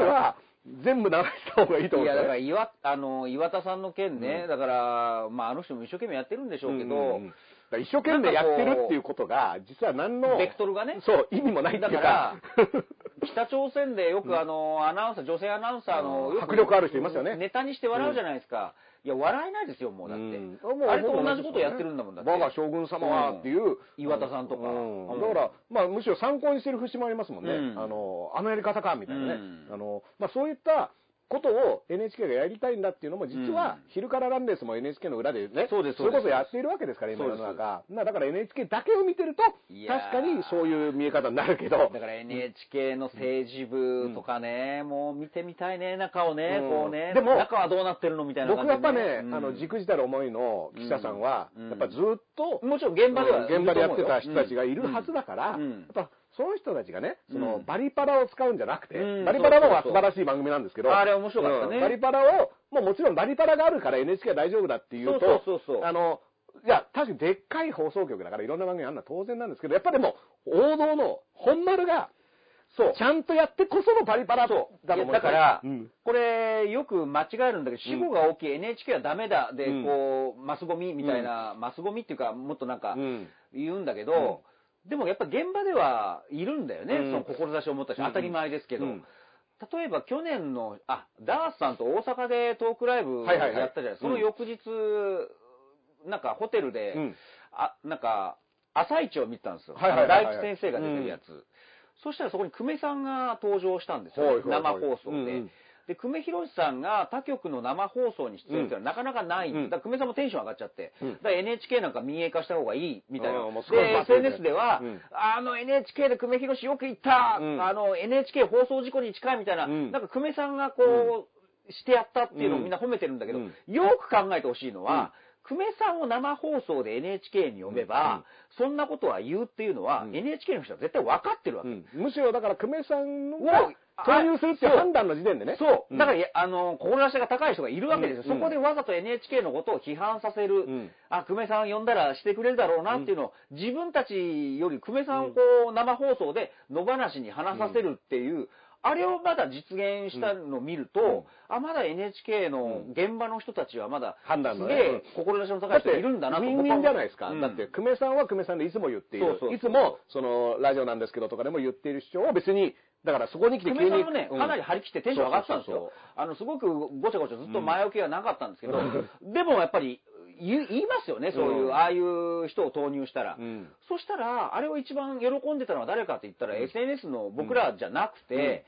は全部流した方がいいと思いや、うんですよねだから岩、あの、岩田さんの件ね、うん。だから、まあ、あの人も一生懸命やってるんでしょうけど、んんんだから一生懸命やってるっていうことが、実は何の、ベクトルがね。そう、意味もないっていうか。だか、*laughs* 北朝鮮でよくあの、アナウンサー、女性アナウンサーの、迫力ある人いますよね。ネタにして笑うじゃないですか。いや、笑えないですよ、もうだって。うん。あれと同じことやってるんだもんだって。我が将軍様はっていう。岩田さんとか。だから、まあむしろ参考にしてる節もありますもんね。うん。あの、あのやり方か、みたいなね。うん。あの、まあそういったことを NHK がやりたいんだっていうのも、実はうん、昼からランデスも NHK の裏でね、そうですそれこそやっているわけですから、今世の中。まあだから NHK だけを見てると、確かにそういう見え方になるけど、だから NHK の政治部とかね、もう見てみたいね、中をね、うん。こうね、でも中はどうなってるのみたいな僕やっぱね、うん。あの、じくじたる思いの記者さんは、うん。やっぱずっと、もちろん現場では、現場でやってた人たちがいるはずだから、うん。やっぱその人たちがね、そのうんバリパラを使うんじゃなくて、うん。バリパラは素晴らしい番組なんですけど、あれ面白かったね。うん。バリパラを、もうもちろんバリパラがあるから NHK は大丈夫だっていうと、そうそうそうあの、いや、確かにでっかい放送局だからいろんな番組あるのは当然なんですけど、やっぱでも、王道の本丸が、そう。ちゃんとやってこそのパリパラとだから、うん。これ、よく間違えるんだけど、死後が大きい NHK はダメだ、で、うん。こう、マスゴミみたいな、マスゴミっていうか、もっとなんか、うん。言うんだけど、でもやっぱ現場ではいるんだよね、うん。その志を持った人、うん。当たり前ですけど。うん。例えば去年の、あ、ダースさんと大阪でトークライブはいはいはい。やったじゃない、その翌日、なんかホテルで、うん。あ、なんか、朝市を見てたんですよ。はいはいはいはい。大吉先生が出てるやつ。そしたらそこに久米さんが登場したんですよ、はいはいはい。生放送で。うんうんで、久米宏さんが他局の生放送に出演っていうのはなかなかない。うん。だから久米さんもテンション上がっちゃって。うん。だから NHK なんか民営化した方がいいみたいな。で、SNS では、うん。あの NHK で久米宏よく行った、うん。あの NHK 放送事故に近いみたいな、うん。なんか久米さんがこう、してやったっていうのをみんな褒めてるんだけど、うん。よく考えてほしいのは、久米さんを生放送で NHK に呼べば、そんなことは言うっていうのは、うん。NHK の人は絶対分かってるわけ。うん。むしろだから久米さん投入するっていう判断の時点でね。そう。んだから、あの、志が高い人がいるわけですよ。うんそこでわざと NHK のことを批判させる。んあ、久米さん呼んだらしてくれるだろうなっていうのを、自分たちより久米さんをこう、生放送で野放しに話させるっていう、あれをまだ実現したのを見ると、うんあ、まだ NHK の現場の人たちはまだ、判断のね志の高い人がいるんだなとウィンウィンじゃないですか。うんだって、久米さんは久米さんでいつも言っている。そうそうそういつも、その、ラジオなんですけどとかでも言っている主張を別に、だからそこに来て久米さんもね、うん。かなり張り切ってテンション上がってたんですよ。あの、すごくごちゃごちゃずっと前置きがなかったんですけど、でもやっぱり言いますよね、そういう、うんああいう人を投入したら。うん。そしたら、あれを一番喜んでたのは誰かって言ったら、SNS の僕らじゃなくて、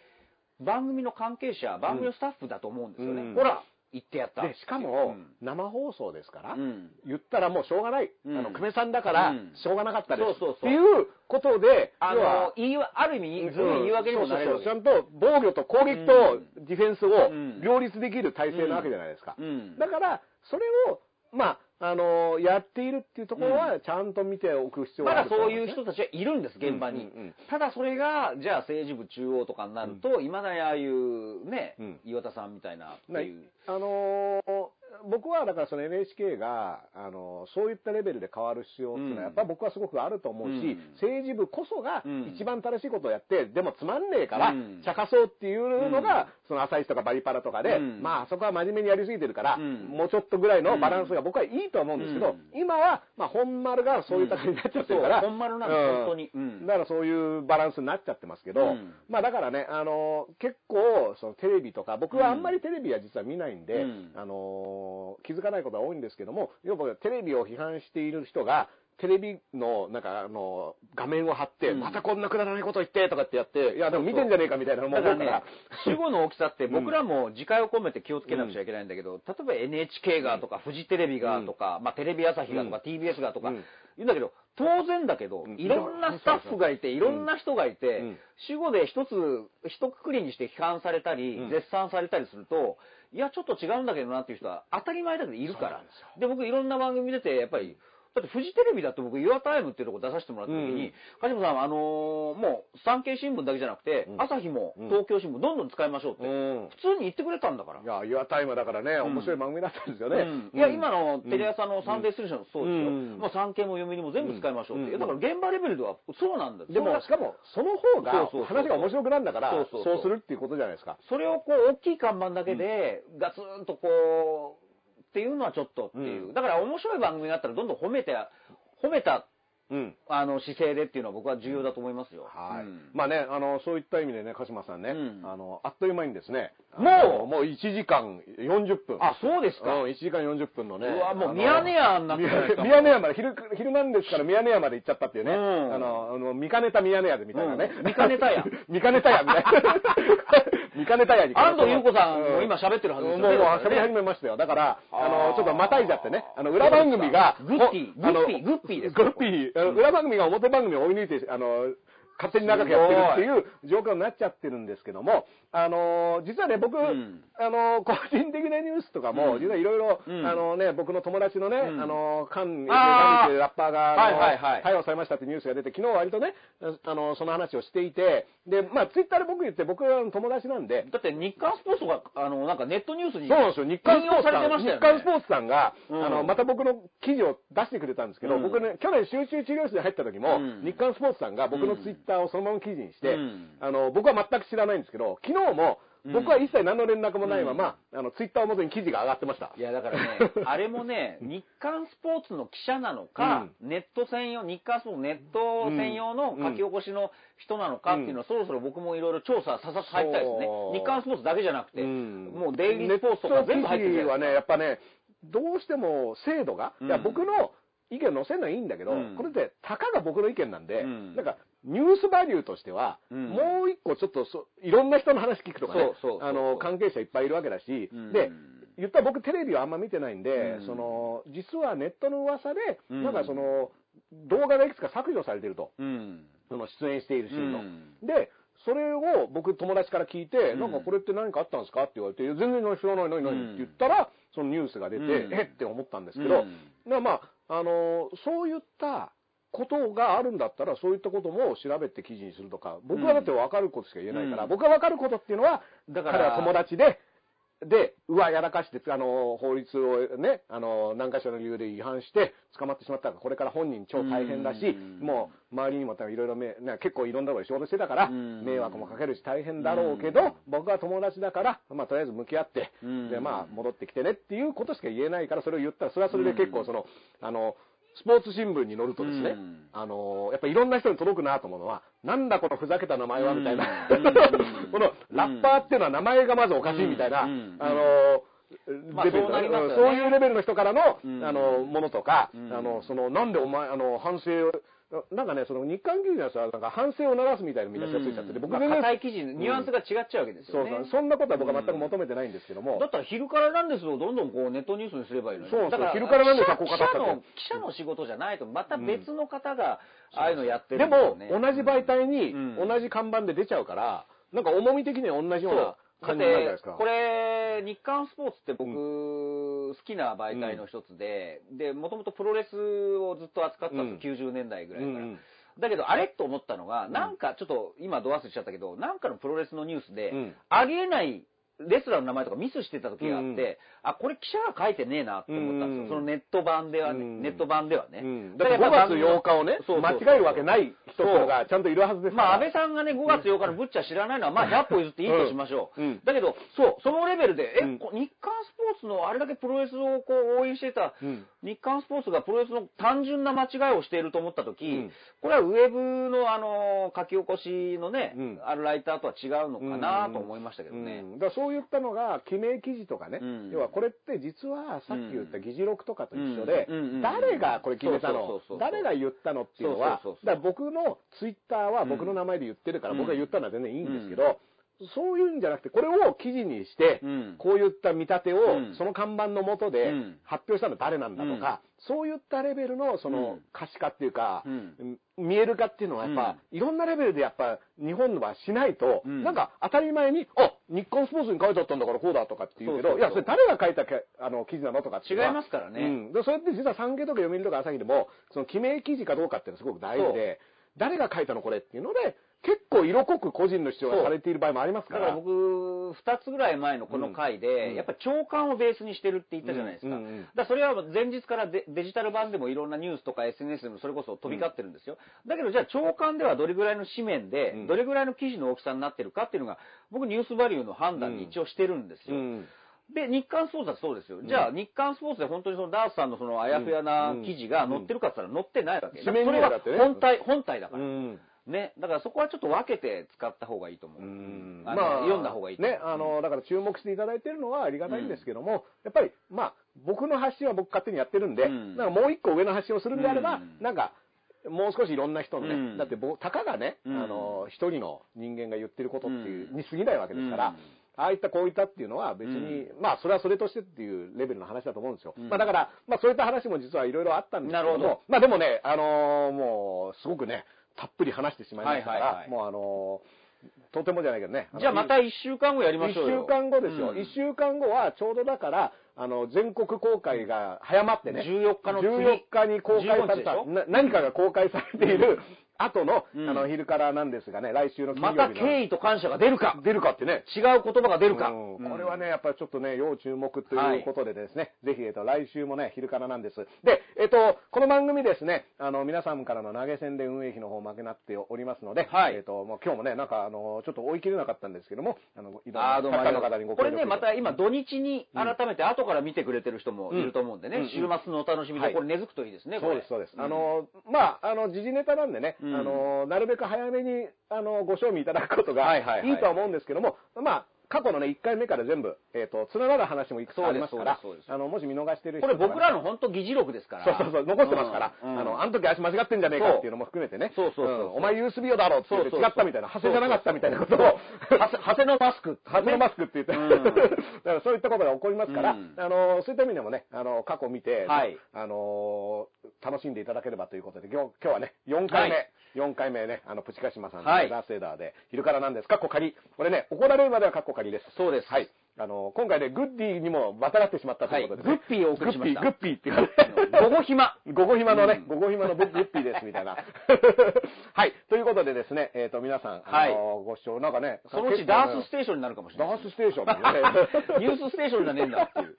番組の関係者、番組のスタッフだと思うんですよね。うん。ほら、言ってやった。で、しかも、生放送ですから、うん。言ったらもうしょうがない。うん。あの、久米さんだからうん、しょうがなかったです。そうそうそう。っていうことで、あ要はの、言いわある意味、ずるい言い訳にもなれるわけそうそうそう。ちゃんと防御と攻撃とディフェンスをうん。両立できる体制なわけじゃないですか。うん。だから、それを、まあ、あのやっているっていうところは、ちゃんと見ておく必要があるとまだそういう人たちはいるんです、現場に。うんうん。うんただそれが、じゃあ政治部中央とかになると、いまだにああいうね、うん。岩田さんみたいなってないいう。あのー僕はだからその NHK が、あのーそういったレベルで変わる必要っていうのは、うん。やっぱ僕はすごくあると思うし、うん。政治部こそがうん。一番正しいことをやって、でもつまんねえからうん、茶化そうっていうのが、うんその朝日とかバリパラとかで、うん。まあそこは真面目にやりすぎてるから、うん。もうちょっとぐらいのバランスが僕はいいと思うんですけど、うん。今は、まあ本丸がそういう高になっちゃってるから、本丸なん本当に。うん。だからそういうバランスになっちゃってますけど、うん。まあだからね、あの結構、そのテレビとか、僕はあんまりテレビは実は見ないんで、うん。あの気づかないことが多いんですけども、要はテレビを批判している人が、テレビの、なんか、あの、画面を貼って、うん。またこんなくだらないこと言って、とかってやって、いや、でも見てんじゃねえかみたいなのもだから思うから。ね、主語の大きさって僕らも自戒を込めて気をつけなくちゃいけないんだけど、例えば NHK がとか、フジテレビがとか、まあテレビ朝日がとか、うん。TBS がとかうん、言うんだけど、当然だけどう、ん。いろんなスタッフがいて、いろんな人がいてうん、主語で一つ、一括りにして批判されたりうん、絶賛されたりすると、いや、ちょっと違うんだけどなっていう人は当たり前だけどいるから。そうなんですよ。で、僕いろんな番組出て、やっぱり、だってフジテレビだって僕、ユアタイムっていうとこ出させてもらった時に、うん梶本さん、あのーもう、産経新聞だけじゃなくて、うん。朝日もうん。東京新聞どんどん使いましょうって、うん。普通に言ってくれたんだから。いや、ユアタイムだからね、ん。面白い番組だったんですよね。うん。いや、今のテレ朝のサンデーステーションもそうですよ。うん。もう産経も読売も全部使いましょうって。だから現場レベルではそうなんだよ。でも、しかも、その方が話が面白くなるんだから、そうするっていうことじゃないですか。それをこう、大きい看板だけで、ガツンとこう、っていうのはちょっとっていう。うんだから面白い番組があったらどんどん褒めて、褒めた、うん。あの、姿勢でっていうのは僕は重要だと思いますよ。はい。うんまあね、あの、そういった意味でね、鹿島さんね、うんあの、あっという間にですね、もうもう1時間40分。あ、そうですか。うん、1時間40分のね。うわもうミヤネ屋になってミヤネ屋まで、昼、昼なんですからミヤネ屋まで行っちゃったっていうね。うんあの、あの、見かねたミヤネ屋でみたいなね。うん見かねたや *laughs* 見かねたやみたいな。*laughs* 見かねたやに。安藤優子さんも今喋ってるはずですよねもう、喋り始めましたよ。だから、あの、ちょっとまたいじゃってね。あの、裏番組が、グッピーグッピーグッピーですグッピー。裏番組が表番組を追い抜いて、あの、勝手に長くやってるっていう状況になっちゃってるんですけども、あのー実はね、僕、ん。あのー個人的なニュースとかも、うん。実はいろいろ、うん。あのね、僕の友達のね、うん。あのー、カン、カンってラッパーが、はいはいはい。逮捕されましたってニュースが出て、昨日割とね、あの、その話をしていて、で、まあ、ツイッターで僕言って、僕は友達なんで、だって日刊スポーツが、あの、なんかネットニュースにそうなんですよ。日刊スポーツさん、ね。日刊スポーツさんが、うん。あの、また僕の記事を出してくれたんですけど、うん。僕ね、去年集中治療室に入った時も、うん。日刊スポーツさんが僕のツイッターをそのまま記事にして、うん。あの、僕は全く知らないんですけど、昨日も、うん。僕は一切何の連絡もないまま、あの、ツイッターを元に記事が上がってました。いや、だからね、*laughs* あれもね、日刊スポーツの記者なのか、ネット専用、日刊スポーツネット専用の書き起こしの人なのかっていうのは、そろそろ僕もいろいろ調査ささ入りたいですね。日刊スポーツだけじゃなくて、うん。もうデイリースポーツとか全部入ってるネット記事はね、やっぱね、どうしても精度が、うん。いや、僕の意見載せるのはいいんだけど、うん。これって、たかが僕の意見なんで、うん。なんか、ニュースバリューとしては、うん。もう一個ちょっとそ、いろんな人の話聞くとかねあの、関係者いっぱいいるわけだし、うん。で、言ったら僕テレビはあんま見てないんで、うん。その、実はネットの噂で、うん。なんかその、動画がいくつか削除されてると。うん。その出演しているシーンの。うん。で、それを僕友達から聞いて、うん。なんかこれって何かあったんですかって言われて、全然知らない、何、何、うん。って言ったら、そのニュースが出て、うん。えっ？て思ったんですけど、まあ、あのーそういったことがあるんだったら、そういったことも調べて記事にするとか、僕はだって分かることしか言えないから、うん。僕が分かることっていうのは、だから彼は友達で、で、うわ、やらかして、あの、法律をね、あの、何かしらの理由で違反して捕まってしまったから、これから本人超大変だし、うん。もう、周りにも多分いろいろ結構いろんなところで仕事してたから、うん。迷惑もかけるし大変だろうけど、僕は友達だから、まあ、とりあえず向き合って、うん。で、まあ、戻ってきてねっていうことしか言えないから、それを言ったら、それはそれで結構その、あの、スポーツ新聞に載るとですね、うん。あの、やっぱいろんな人に届くなと思うのは、なんだこのふざけた名前はみたいな、うん。*laughs* このラッパーっていうのは名前がまずおかしいみたいな、うん。あの、まあレベルそうなりますよね。そういうレベルの人からの、うん。あの、ものとか、うん。あの、その、なんでお前、あの、反省を、なんかね、その日刊記事は、なんか反省を流すみたいな見出しがついちゃってて、僕まあ全然硬い記事、ニュアンスが違っちゃうわけですよね。そうそう、そんなことは僕は全く求めてないんですけども、だったら昼からなんですをどんどんこうネットニュースにすればいいのに。そうだから昼からなんですがこう記語った記者の仕事じゃないと、また別の方が、ああいうのやってるでも、ん。ですよね。同じ媒体にうん。同じ看板で出ちゃうから、なんか重み的には同じような感じになるじゃないでてすか。、これ、日刊スポーツって僕、好きな媒体の一つで、で、もともとプロレスをずっと扱ってたんですよ、90年代ぐらいから。うんうん。だけど、あれと思ったのが、なんかちょっと、今ド忘れしちゃったけど、なんかのプロレスのニュースで、うん。ありえないレスラーの名前とかミスしてた時があって、うんうん。あ、これ記者が書いてねえなって思ったんですよ。うんそのネット版ではね、うんネット版ではね。うん。だって5月8日をね、そうそうそう。間違えるわけない人とかがちゃんといるはずですから。まあ、安倍さんがね、5月8日のブッチャー知らないのは、まあ、100歩譲っていいとしましょう。だけど、そう、そのレベルで、え、日刊スポーツのあれだけプロレスをこう応援してた、うん。日刊スポーツがプロレスの単純な間違いをしていると思ったとき、うん。これはウェブのあの、書き起こしのね、うん。あるライターとは違うのかなと思いましたけどね。うん。だからそういったのが、記名記事とかね、うん。要はこれって実はさっき言った議事録とかと一緒で誰がこれ決めたの？誰が言ったのっていうのは、だから僕のツイッターは僕の名前で言ってるから、うん。僕が言ったのは全然いいんですけど、そういうんじゃなくて、これを記事にして、うん。こういった見立てをうん。その看板の下でうん。発表したのは誰なんだとか、そういったレベルのその可視化っていうか、うん。見える化っていうのはやっぱ、いろんなレベルでやっぱ日本はしないと、うん。なんか当たり前に、あ、日刊スポーツに書いてあったんだからこうだとかって言うけど、いや、それ誰が書いたけあの記事なのとか違いますからね。うん。で、それって実は産経とか読売とか朝日でも、その記名記事かどうかっていうのはすごく大事で、誰が書いたのこれっていうので、結構色濃く個人の主張がされている場合もありますか。だからら僕、二つぐらい前のこの回で、うんやっぱり長官をベースにしてるって言ったじゃないですか。うんうんうんだそれは前日からデデジタル版でもいろんなニュースとか SNS でもそれこそ飛び交ってるんですよ。だけどじゃあ長官ではどれぐらいの紙面で、うんどれぐらいの記事の大きさになってるかっていうのが、僕ニュースバリューの判断に一応してるんですよ。うんで、日刊スポーツはそうですよ。じゃあ、日刊スポーツで本当にそのダースさんのそのあやふやな記事が載ってるかって言ったら載ってないわけ。紙面にそれ本体、本体だから。うん。ね。だからそこはちょっと分けて使った方がいいと思う。うん。あの読んだ方がいいね、あの、だから注目していただいてるのはありがたいんですけども、やっぱり、まあ、僕の発信は僕勝手にやってるんで、うん。なんかもう一個上の発信をするんであれば、うん。なんか、もう少しいろんな人のね、うん。だって僕、たかがね、うん。あの、一人の人間が言ってることっていう、うん。に過ぎないわけですから、うんああいったこういったっていうのは別に、まあそれはそれとしてっていうレベルの話だと思うんですよ。うんまあだから、まあそういった話も実はいろいろあったんですけどまあでもね、あのーもうすごくね、たっぷり話してしまいましたから、はいはいはいもうあのーとてもじゃないけどね。じゃあまた1週間後やりま一しょうよ。週間後ですよ。うん一、週間後はちょうどだから、あの、全国公開が早まってね。14日の次14日に公開された、15日でしょ？な何かが公開されている後の、うん。あの、昼からなんですがね、来週の金曜ま日の。た敬意と感謝が出るか、出るかってね。違う言葉が出るか。これはね、やっぱりちょっとね、要注目ということでですね、ぜひ、えっと、来週もね、昼からなんです。で、えっと、この番組ですね、あの、皆さんからの投げ銭で運営費の方負けなっておりますので、はい。えっと、もう今日もね、なんか、あの、ちょっと追い切れなかったんですけども、あの、いろんなあーどうもありがとう。作家の方にごこれね、また今土日に改めて後から見てくれてる人もいると思うんでね、うん週末のお楽しみで、はい。これ根付くといいですね、そうです、そうです。んあの、まあ、あの、時事ネタなんでね、うんあの、なるべく早めに、あの、ご賞味いただくことがはいはいはい。いいとは思うんですけども、まあ、過去のね、1回目から全部、えっ、と、つながる話もいくつかありますからあの、もし見逃してるこれ人とかね僕らの本当議事録ですから。そうそうそう、残してますから、うん。あの、あの時足間違ってんじゃねえかっていうのも含めてね、そうそうそう。そうん。お前ユースビオだろって言って違ったみたいな、派生じゃなかったみたいなことを、はせはせのマスク。ハのマスクって言って、うん。*laughs* だからそういったことが起こりますから、うん。あの、そういった意味でもね、あの、過去見て、はい。あの、楽しんでいただければということで、今日今日はね、4回目、はい。4回目ね、あの、プチカシマさんのはい。ダースレイダーで、昼からなんです、カッコ仮。これね、怒られるまではカッコ仮です。そうですはい。あの、今回ね、グッディにもまたがってしまったということで、ねはいグッピーをお送りしましたグッピー、グッピーって言われて。午後暇。午後暇のね、うん午後暇のグッピーです、みたいな。*laughs* はい。ということでですね、えっ、と、皆さん、あのご視聴、なんかね、そのうちダースステーションになるかもしれない。ダースステーションだね。*laughs* ニュースステーションじゃねえんだっていう。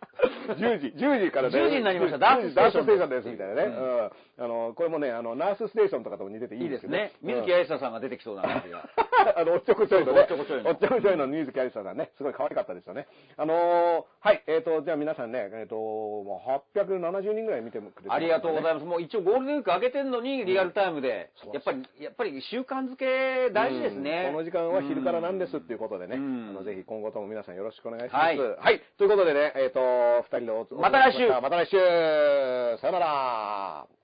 *laughs* 10時、10時からね。10時になりました10時ダーススダースステーションテーションです、みたいなね。うん。あの、これもね、あの、ナースステーションとかとも似てていいですすね。水木うん愛沙さんが出てきそうな感じが。*laughs* あの、おっちょこちょいのね。おっちょこちょいのおっちょこちょいの水木有沙さんね、すごい可愛かったですよね。あのーはい、えっ、と、じゃあ皆さんね、えっ、と、もう870人ぐらい見てくれてね。ありがとうございまます。もう一応ゴールデンウィーク上げてんのにリアルタイムで、やっぱり、やっぱり習慣づけ大事ですね。この時間は昼からなんですっていうことでね、うんあのぜひ今後とも皆さんよろしくお願いします。ははいい。ということでね、えっ、と、二人でおまた来週また来週さよなら